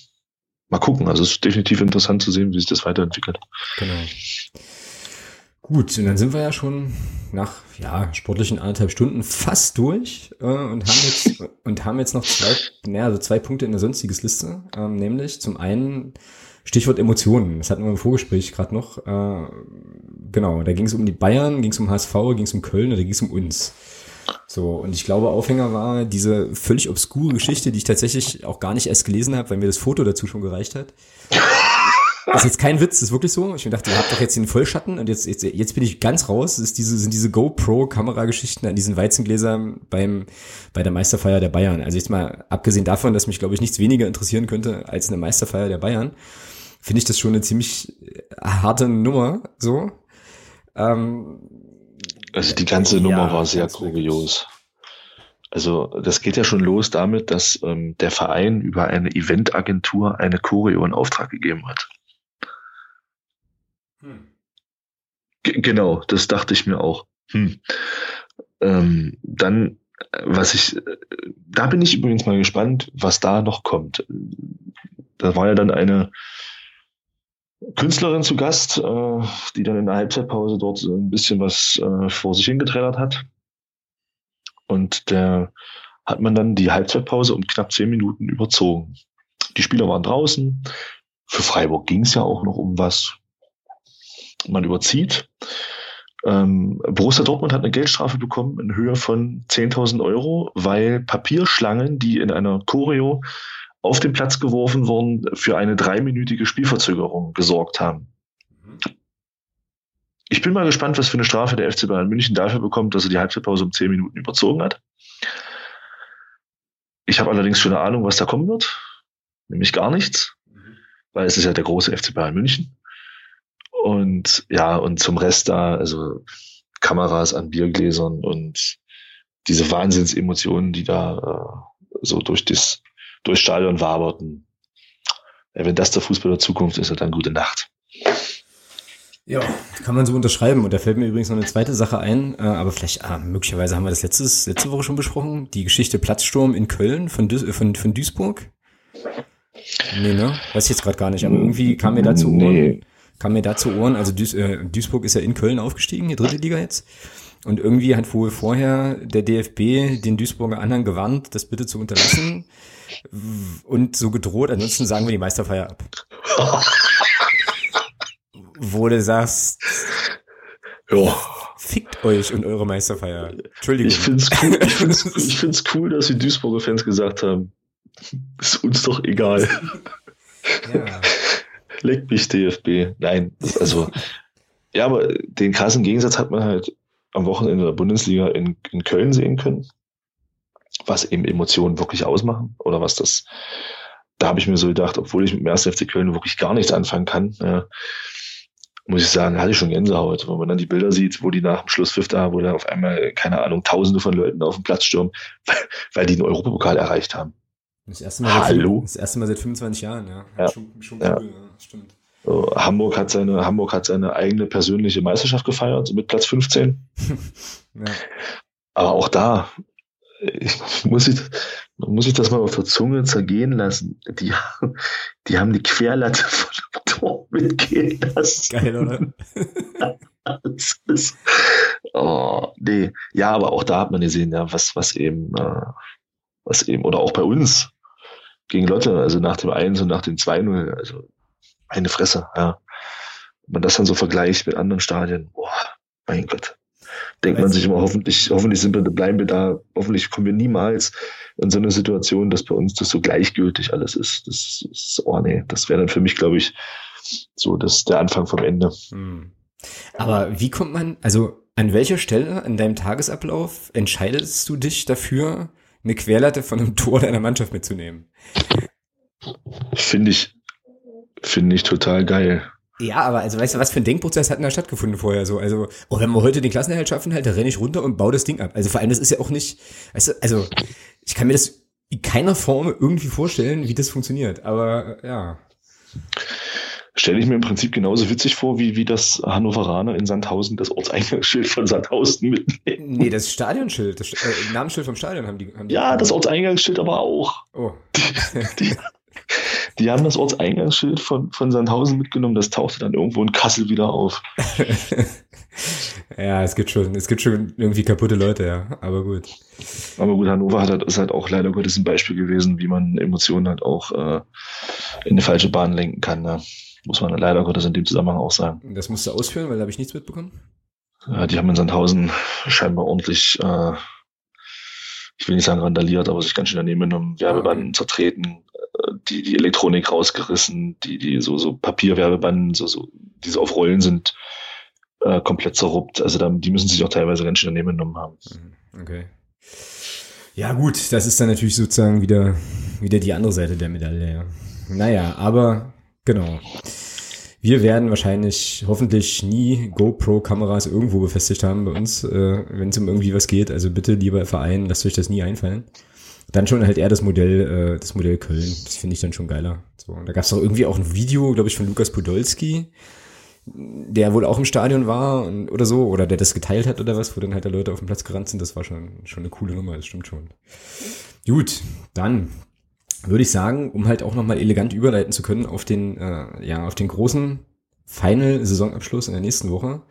Mal gucken. Also es ist definitiv interessant zu sehen, wie sich das weiterentwickelt. Genau. Gut, und dann sind wir ja schon nach ja, sportlichen anderthalb Stunden fast durch äh, und haben jetzt *laughs* und haben jetzt noch zwei, naja, also zwei Punkte in der sonstiges Liste, ähm, nämlich zum einen Stichwort Emotionen. Das hatten wir im Vorgespräch gerade noch. Äh, genau, da ging es um die Bayern, ging es um HSV, ging es um Köln oder ging es um uns. So, und ich glaube, Aufhänger war diese völlig obskure Geschichte, die ich tatsächlich auch gar nicht erst gelesen habe, weil mir das Foto dazu schon gereicht hat. *laughs* Das ist jetzt kein Witz, das ist wirklich so. Ich mir dachte, ihr habt doch jetzt den Vollschatten und jetzt, jetzt, jetzt bin ich ganz raus. Das ist diese, sind diese GoPro-Kamerageschichten an diesen Weizengläsern beim, bei der Meisterfeier der Bayern. Also jetzt mal abgesehen davon, dass mich, glaube ich, nichts weniger interessieren könnte als eine Meisterfeier der Bayern, finde ich das schon eine ziemlich harte Nummer, so. Ähm, also die ganze Nummer war sehr kurios. Also das geht ja schon los damit, dass ähm, der Verein über eine Eventagentur eine Choreo in Auftrag gegeben hat. Hm. Genau, das dachte ich mir auch. Hm. Ähm, dann, was ich, da bin ich übrigens mal gespannt, was da noch kommt. Da war ja dann eine Künstlerin zu Gast, äh, die dann in der Halbzeitpause dort ein bisschen was äh, vor sich hingetrellert hat. Und der hat man dann die Halbzeitpause um knapp zehn Minuten überzogen. Die Spieler waren draußen. Für Freiburg ging es ja auch noch um was. Man überzieht. Ähm, Borussia Dortmund hat eine Geldstrafe bekommen in Höhe von 10.000 Euro, weil Papierschlangen, die in einer Choreo auf den Platz geworfen worden, für eine dreiminütige Spielverzögerung gesorgt haben. Ich bin mal gespannt, was für eine Strafe der FC Bayern München dafür bekommt, dass er die Halbzeitpause um zehn Minuten überzogen hat. Ich habe allerdings schon eine Ahnung, was da kommen wird. Nämlich gar nichts. Weil es ist ja der große FC Bayern München. Und ja, und zum Rest da, also Kameras an Biergläsern und diese Wahnsinnsemotionen, die da äh, so durch das durchs Stadion waberten. Wenn das der Fußball der Zukunft ist, dann gute Nacht. Ja, kann man so unterschreiben. Und da fällt mir übrigens noch eine zweite Sache ein, äh, aber vielleicht, ah, möglicherweise haben wir das letztes, letzte Woche schon besprochen. Die Geschichte Platzsturm in Köln von, Duis von, von Duisburg. Nee, ne? Weiß ich jetzt gerade gar nicht, aber irgendwie kam mir dazu. Nee. Kam mir dazu Ohren, also Duis, äh, Duisburg ist ja in Köln aufgestiegen, die dritte Liga jetzt. Und irgendwie hat wohl vorher der DFB den Duisburger anderen gewarnt, das bitte zu unterlassen und so gedroht, ansonsten sagen wir die Meisterfeier ab. Wo du sagst, ja. fickt euch und eure Meisterfeier. Entschuldigung. Ich find's cool, ich find's, ich find's cool, dass die Duisburger Fans gesagt haben, ist uns doch egal. ja. Leck mich DFB. Nein, also, *laughs* ja, aber den krassen Gegensatz hat man halt am Wochenende der Bundesliga in, in Köln sehen können, was eben Emotionen wirklich ausmachen oder was das, da habe ich mir so gedacht, obwohl ich mit dem 1. FC Köln wirklich gar nichts anfangen kann, ja, muss ich sagen, hatte ich schon Gänsehaut, wenn man dann die Bilder sieht, wo die nach dem Schlusspfiff da, wo da auf einmal, keine Ahnung, tausende von Leuten auf den Platz stürmen, weil, *laughs* weil die den Europapokal erreicht haben. Das erste Mal Hallo? Seit, das erste Mal seit 25 Jahren, ja. ja. Schon, schon cool, ja. ja. Stimmt. Hamburg hat seine, Hamburg hat seine eigene persönliche Meisterschaft gefeiert mit Platz 15. *laughs* ja. Aber auch da, ich, muss ich, muss ich das mal auf der Zunge zergehen lassen. Die, die haben die Querlatte von dem Tor mitgehen lassen. Geil, oder? das ist, oh, nee. Ja, aber auch da hat man gesehen, ja, was, was eben, äh, was eben, oder auch bei uns gegen Lotte, also nach dem 1 und nach dem 2-0, also eine Fresse, ja. Wenn man das dann so vergleicht mit anderen Stadien, boah, mein Gott. Denkt man sich immer, hoffentlich, hoffentlich sind wir, bleiben wir da, hoffentlich kommen wir niemals in so eine Situation, dass bei uns das so gleichgültig alles ist. Das ist, oh nee, das wäre dann für mich, glaube ich, so das, der Anfang vom Ende. Hm. Aber wie kommt man, also an welcher Stelle in deinem Tagesablauf entscheidest du dich dafür, eine Querlatte von einem *laughs* Tor deiner Mannschaft mitzunehmen? Finde ich, Finde ich total geil. Ja, aber also weißt du, was für ein Denkprozess hat denn da stattgefunden vorher so? Also, oh, wenn wir heute den Klassenerhalt schaffen, halt, da renne ich runter und baue das Ding ab. Also vor allem, das ist ja auch nicht, weißt du, also ich kann mir das in keiner Form irgendwie vorstellen, wie das funktioniert. Aber ja. Stelle ich mir im Prinzip genauso witzig vor, wie, wie das Hannoveraner in Sandhausen das Ortseingangsschild von Sandhausen mitnehmen. Nee, das Stadionschild, das äh, Namensschild vom Stadion haben die. Haben die ja, das Ortseingangsschild aber auch. Oh. Die, die, *laughs* die haben das Ortseingangsschild von, von Sandhausen mitgenommen, das tauchte dann irgendwo in Kassel wieder auf. *laughs* ja, es gibt schon, es gibt schon irgendwie kaputte Leute, ja, aber gut. Aber gut, Hannover hat, ist halt auch leider Gottes ein Beispiel gewesen, wie man Emotionen halt auch äh, in eine falsche Bahn lenken kann. Ne? Muss man leider Gottes in dem Zusammenhang auch sagen. Das musst du ausführen, weil da habe ich nichts mitbekommen. Ja, die haben in Sandhausen scheinbar ordentlich, äh, ich will nicht sagen randaliert, aber sich ganz schön daneben genommen, Werbebanden okay. zertreten, die, die Elektronik rausgerissen, die, die so, so Papierwerbebanden, so, so, die so auf Rollen sind, äh, komplett zerruppt. Also da, die müssen sich auch teilweise ganz schön daneben genommen haben. Mhm, okay. Ja, gut, das ist dann natürlich sozusagen wieder, wieder die andere Seite der Medaille, ja. Naja, aber genau. Wir werden wahrscheinlich hoffentlich nie GoPro-Kameras irgendwo befestigt haben bei uns, äh, wenn es um irgendwie was geht. Also bitte, lieber Verein, lasst euch das nie einfallen. Dann schon halt eher das Modell, äh, das Modell Köln. Das finde ich dann schon geiler. So, und da gab es auch irgendwie auch ein Video, glaube ich, von Lukas Podolski, der wohl auch im Stadion war und, oder so, oder der das geteilt hat oder was, wo dann halt da Leute auf dem Platz gerannt sind. Das war schon, schon eine coole Nummer, das stimmt schon. Gut, dann würde ich sagen, um halt auch nochmal elegant überleiten zu können auf den, äh, ja, auf den großen Final-Saisonabschluss in der nächsten Woche.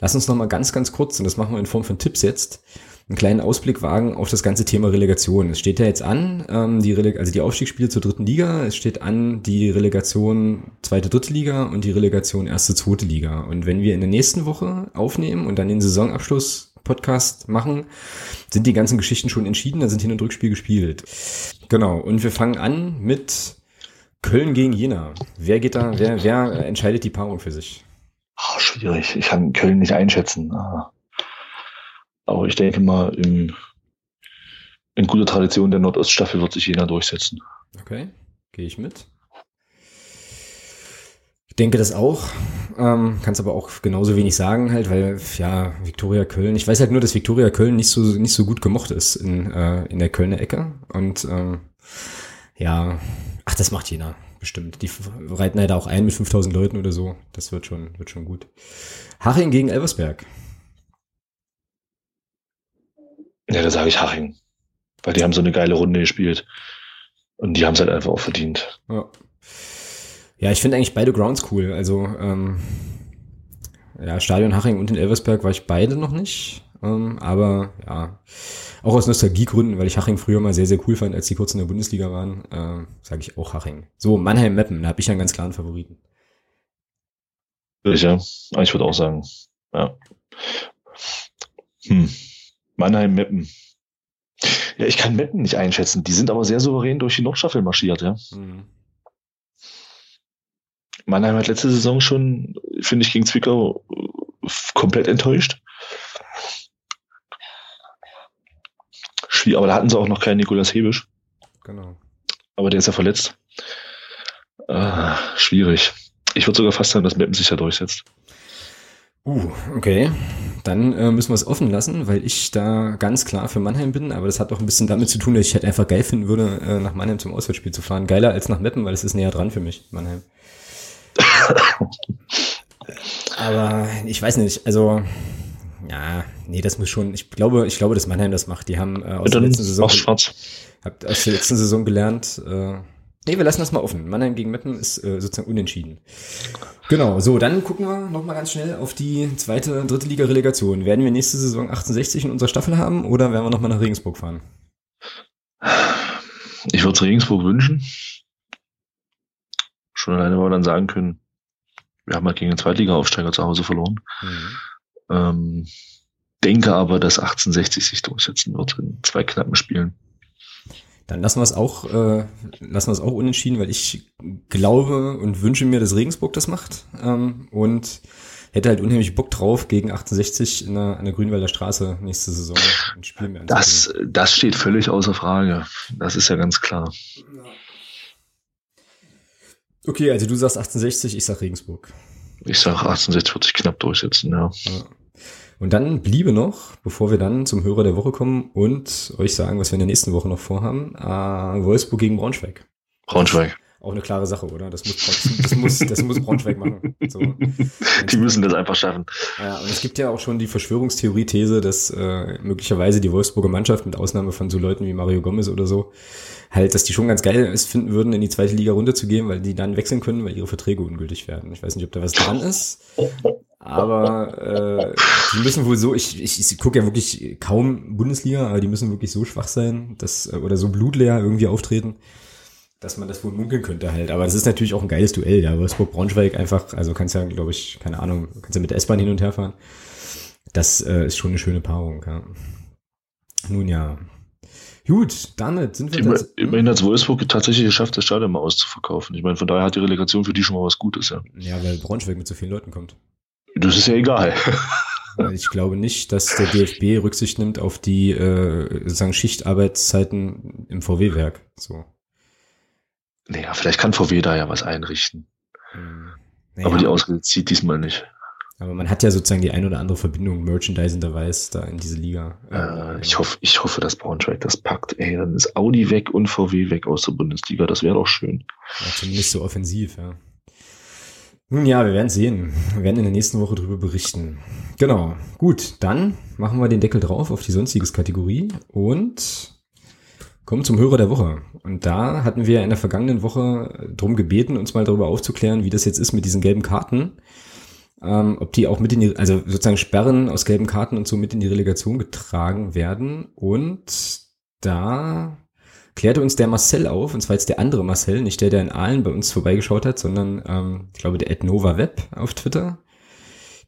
Lass uns nochmal ganz, ganz kurz, und das machen wir in Form von Tipps jetzt, einen kleinen Ausblick wagen auf das ganze Thema Relegation. Es steht ja jetzt an, ähm, die Releg also die Aufstiegsspiele zur dritten Liga, es steht an die Relegation zweite, dritte Liga und die Relegation erste, zweite Liga. Und wenn wir in der nächsten Woche aufnehmen und dann den Saisonabschluss Podcast machen, sind die ganzen Geschichten schon entschieden, da sind Hin- und Rückspiel gespielt. Genau, und wir fangen an mit Köln gegen Jena. Wer geht da, wer, wer entscheidet die Paarung für sich? Oh, schwierig, ich kann Köln nicht einschätzen. Ah. Aber ich denke mal, im, in guter Tradition der Nordoststaffel wird sich Jena durchsetzen. Okay, gehe ich mit. Ich denke das auch. Ähm, Kann es aber auch genauso wenig sagen, halt, weil, ja, Viktoria Köln, ich weiß halt nur, dass Viktoria Köln nicht so, nicht so gut gemocht ist in, äh, in der Kölner Ecke. Und ähm, ja, ach, das macht Jena, bestimmt. Die reiten halt auch ein mit 5000 Leuten oder so. Das wird schon, wird schon gut. Haching gegen Elversberg. Ja, da sage ich Haching. Weil die haben so eine geile Runde gespielt. Und die haben es halt einfach auch verdient. Ja, ja ich finde eigentlich beide Grounds cool. Also, ähm, ja, Stadion Haching und in Elversberg war ich beide noch nicht. Ähm, aber ja, auch aus Nostalgiegründen, weil ich Haching früher mal sehr, sehr cool fand, als die kurz in der Bundesliga waren, äh, sage ich auch Haching. So, Mannheim-Meppen, da habe ich einen ganz klaren Favoriten. Ja, ich würde auch sagen, ja. Hm. Mannheim-Meppen. Ja, ich kann Meppen nicht einschätzen. Die sind aber sehr souverän durch die Nordstaffel marschiert, ja. Mhm. Mannheim hat letzte Saison schon, finde ich, gegen Zwickau äh, komplett enttäuscht. Schwierig, aber da hatten sie auch noch keinen Nikolas Hebisch. Genau. Aber der ist ja verletzt. Ah, schwierig. Ich würde sogar fast sagen, dass Meppen sich ja durchsetzt. Uh, okay. Dann äh, müssen wir es offen lassen, weil ich da ganz klar für Mannheim bin, aber das hat auch ein bisschen damit zu tun, dass ich halt einfach geil finden würde, äh, nach Mannheim zum Auswärtsspiel zu fahren. Geiler als nach Meppen, weil es ist näher dran für mich, Mannheim. *laughs* aber ich weiß nicht, also ja, nee, das muss schon, ich glaube, ich glaube, dass Mannheim das macht. Die haben äh, aus, der letzten Saison, habt aus der letzten Saison gelernt, äh, Nee, wir lassen das mal offen. Mannheim gegen Meppen ist äh, sozusagen unentschieden. Genau, so, dann gucken wir nochmal ganz schnell auf die zweite, dritte Liga-Relegation. Werden wir nächste Saison 68 in unserer Staffel haben oder werden wir nochmal nach Regensburg fahren? Ich würde es Regensburg wünschen. Schon alleine, weil wir dann sagen können, wir haben halt gegen den Zweitliga-Aufsteiger zu Hause verloren. Mhm. Ähm, denke aber, dass 1860 sich durchsetzen wird in zwei knappen Spielen. Dann lassen wir es auch, äh, lassen wir es auch unentschieden, weil ich glaube und wünsche mir, dass Regensburg das macht. Ähm, und hätte halt unheimlich Bock drauf, gegen 68 in der, an der Grünwalder Straße nächste Saison ein Spiel mehr Das, das steht völlig außer Frage. Das ist ja ganz klar. Okay, also du sagst 1860, ich sag Regensburg. Ich sag 1860 wird sich knapp durchsetzen, ja. ja. Und dann bliebe noch, bevor wir dann zum Hörer der Woche kommen und euch sagen, was wir in der nächsten Woche noch vorhaben, äh, Wolfsburg gegen Braunschweig. Braunschweig. Auch eine klare Sache, oder? Das muss, das muss, das muss Braunschweig machen. So. *laughs* Die müssen das einfach schaffen. Ja, und es gibt ja auch schon die Verschwörungstheorie-These, dass äh, möglicherweise die Wolfsburger Mannschaft, mit Ausnahme von so Leuten wie Mario Gomez oder so, halt, dass die schon ganz geil es finden würden, in die zweite Liga runterzugehen, weil die dann wechseln können, weil ihre Verträge ungültig werden. Ich weiß nicht, ob da was dran ist. Aber äh, die müssen wohl so, ich, ich, ich gucke ja wirklich kaum Bundesliga, aber die müssen wirklich so schwach sein, dass, äh, oder so blutleer irgendwie auftreten, dass man das wohl munkeln könnte halt. Aber das ist natürlich auch ein geiles Duell, ja. Wolfsburg-Braunschweig einfach, also kannst ja, glaube ich, keine Ahnung, kannst ja mit der S-Bahn hin und her fahren. Das äh, ist schon eine schöne Paarung, ja. Nun ja. Gut, damit sind wir. Immer, immerhin hat Wolfsburg tatsächlich geschafft, das Stadion mal auszuverkaufen. Ich meine, von daher hat die Relegation für die schon mal was Gutes, ja. Ja, weil Braunschweig mit so vielen Leuten kommt. Das ist ja egal. *laughs* Ich glaube nicht, dass der DFB Rücksicht nimmt auf die äh, Schichtarbeitszeiten im VW-Werk. So. Naja, vielleicht kann VW da ja was einrichten. Hm. Naja, aber die Ausrede zieht diesmal nicht. Aber man hat ja sozusagen die ein oder andere Verbindung merchandisenderweise da in diese Liga. Äh, ich hoffe, ich hoffe, dass Braunschweig das packt. Ey, dann ist Audi weg und VW weg aus der Bundesliga. Das wäre doch schön. Ja, zumindest so offensiv, ja. Nun ja, wir werden sehen. Wir werden in der nächsten Woche darüber berichten. Genau. Gut, dann machen wir den Deckel drauf auf die sonstiges Kategorie und kommen zum Hörer der Woche. Und da hatten wir in der vergangenen Woche drum gebeten, uns mal darüber aufzuklären, wie das jetzt ist mit diesen gelben Karten. Ähm, ob die auch mit in die, also sozusagen Sperren aus gelben Karten und so mit in die Relegation getragen werden. Und da klärte uns der Marcel auf, und zwar jetzt der andere Marcel, nicht der, der in Aalen bei uns vorbeigeschaut hat, sondern ähm, ich glaube der Etnova Web auf Twitter.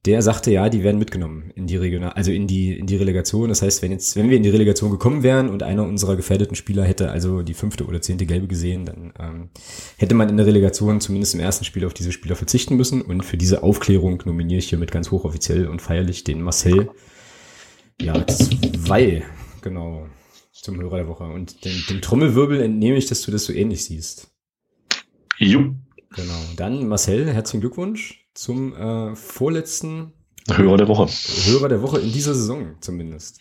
Der sagte, ja, die werden mitgenommen in die Regional, also in die in die Relegation. Das heißt, wenn jetzt, wenn wir in die Relegation gekommen wären und einer unserer gefährdeten Spieler hätte also die fünfte oder zehnte Gelbe gesehen, dann ähm, hätte man in der Relegation zumindest im ersten Spiel auf diese Spieler verzichten müssen. Und für diese Aufklärung nominiere ich hiermit ganz hochoffiziell und feierlich den Marcel. Ja, zwei, genau zum Hörer der Woche. Und dem, dem Trommelwirbel entnehme ich, dass du das so ähnlich siehst. Jo. Genau. Dann Marcel, herzlichen Glückwunsch zum äh, vorletzten Hörer der Woche. Hörer der Woche in dieser Saison zumindest.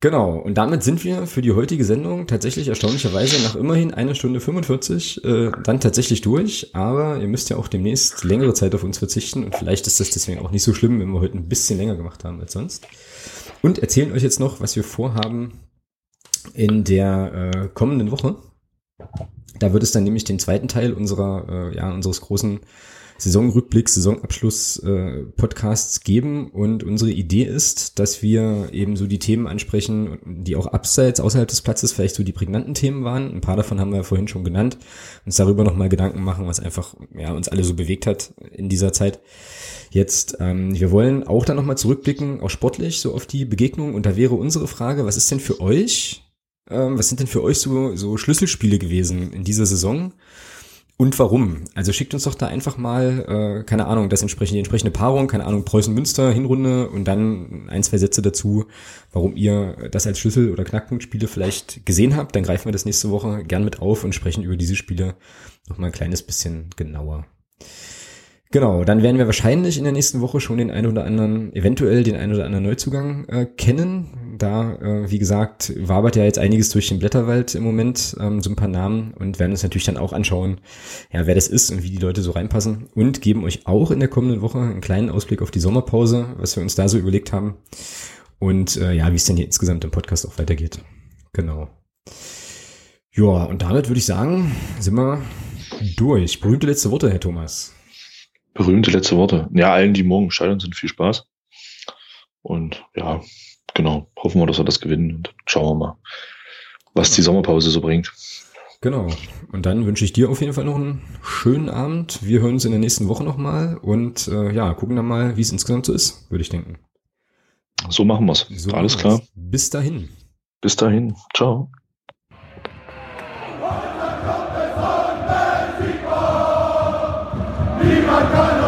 Genau, und damit sind wir für die heutige Sendung tatsächlich erstaunlicherweise nach immerhin einer Stunde 45 äh, dann tatsächlich durch. Aber ihr müsst ja auch demnächst längere Zeit auf uns verzichten und vielleicht ist das deswegen auch nicht so schlimm, wenn wir heute ein bisschen länger gemacht haben als sonst. Und erzählen euch jetzt noch, was wir vorhaben in der äh, kommenden Woche. Da wird es dann nämlich den zweiten Teil unserer, äh, ja, unseres großen Saisonrückblick, Saisonabschluss äh, geben. Und unsere Idee ist, dass wir eben so die Themen ansprechen, die auch abseits, außerhalb des Platzes vielleicht so die prägnanten Themen waren. Ein paar davon haben wir ja vorhin schon genannt. Uns darüber nochmal Gedanken machen, was einfach ja, uns alle so bewegt hat in dieser Zeit. Jetzt, ähm, wir wollen auch dann nochmal zurückblicken, auch sportlich, so auf die Begegnung. Und da wäre unsere Frage, was ist denn für euch, ähm, was sind denn für euch so, so Schlüsselspiele gewesen in dieser Saison? Und warum? Also schickt uns doch da einfach mal, äh, keine Ahnung, das entsprechende, die entsprechende Paarung, keine Ahnung, Preußen-Münster, Hinrunde und dann ein, zwei Sätze dazu, warum ihr das als Schlüssel- oder Knackpunktspiele vielleicht gesehen habt. Dann greifen wir das nächste Woche gern mit auf und sprechen über diese Spiele nochmal ein kleines bisschen genauer. Genau, dann werden wir wahrscheinlich in der nächsten Woche schon den einen oder anderen, eventuell den einen oder anderen Neuzugang äh, kennen. Da, äh, wie gesagt, wabert ja jetzt einiges durch den Blätterwald im Moment, ähm, so ein paar Namen und werden uns natürlich dann auch anschauen, ja, wer das ist und wie die Leute so reinpassen und geben euch auch in der kommenden Woche einen kleinen Ausblick auf die Sommerpause, was wir uns da so überlegt haben und äh, ja, wie es denn hier insgesamt im Podcast auch weitergeht. Genau. Ja, und damit würde ich sagen, sind wir durch. Berühmte letzte Worte, Herr Thomas berühmte letzte Worte. Ja, allen, die morgen scheitern, sind viel Spaß. Und ja, genau, hoffen wir, dass wir das gewinnen und schauen wir mal, was die Sommerpause so bringt. Genau. Und dann wünsche ich dir auf jeden Fall noch einen schönen Abend. Wir hören uns in der nächsten Woche nochmal und äh, ja, gucken dann mal, wie es insgesamt so ist, würde ich denken. So machen wir's. So Alles klar. Bis dahin. Bis dahin. Ciao. matar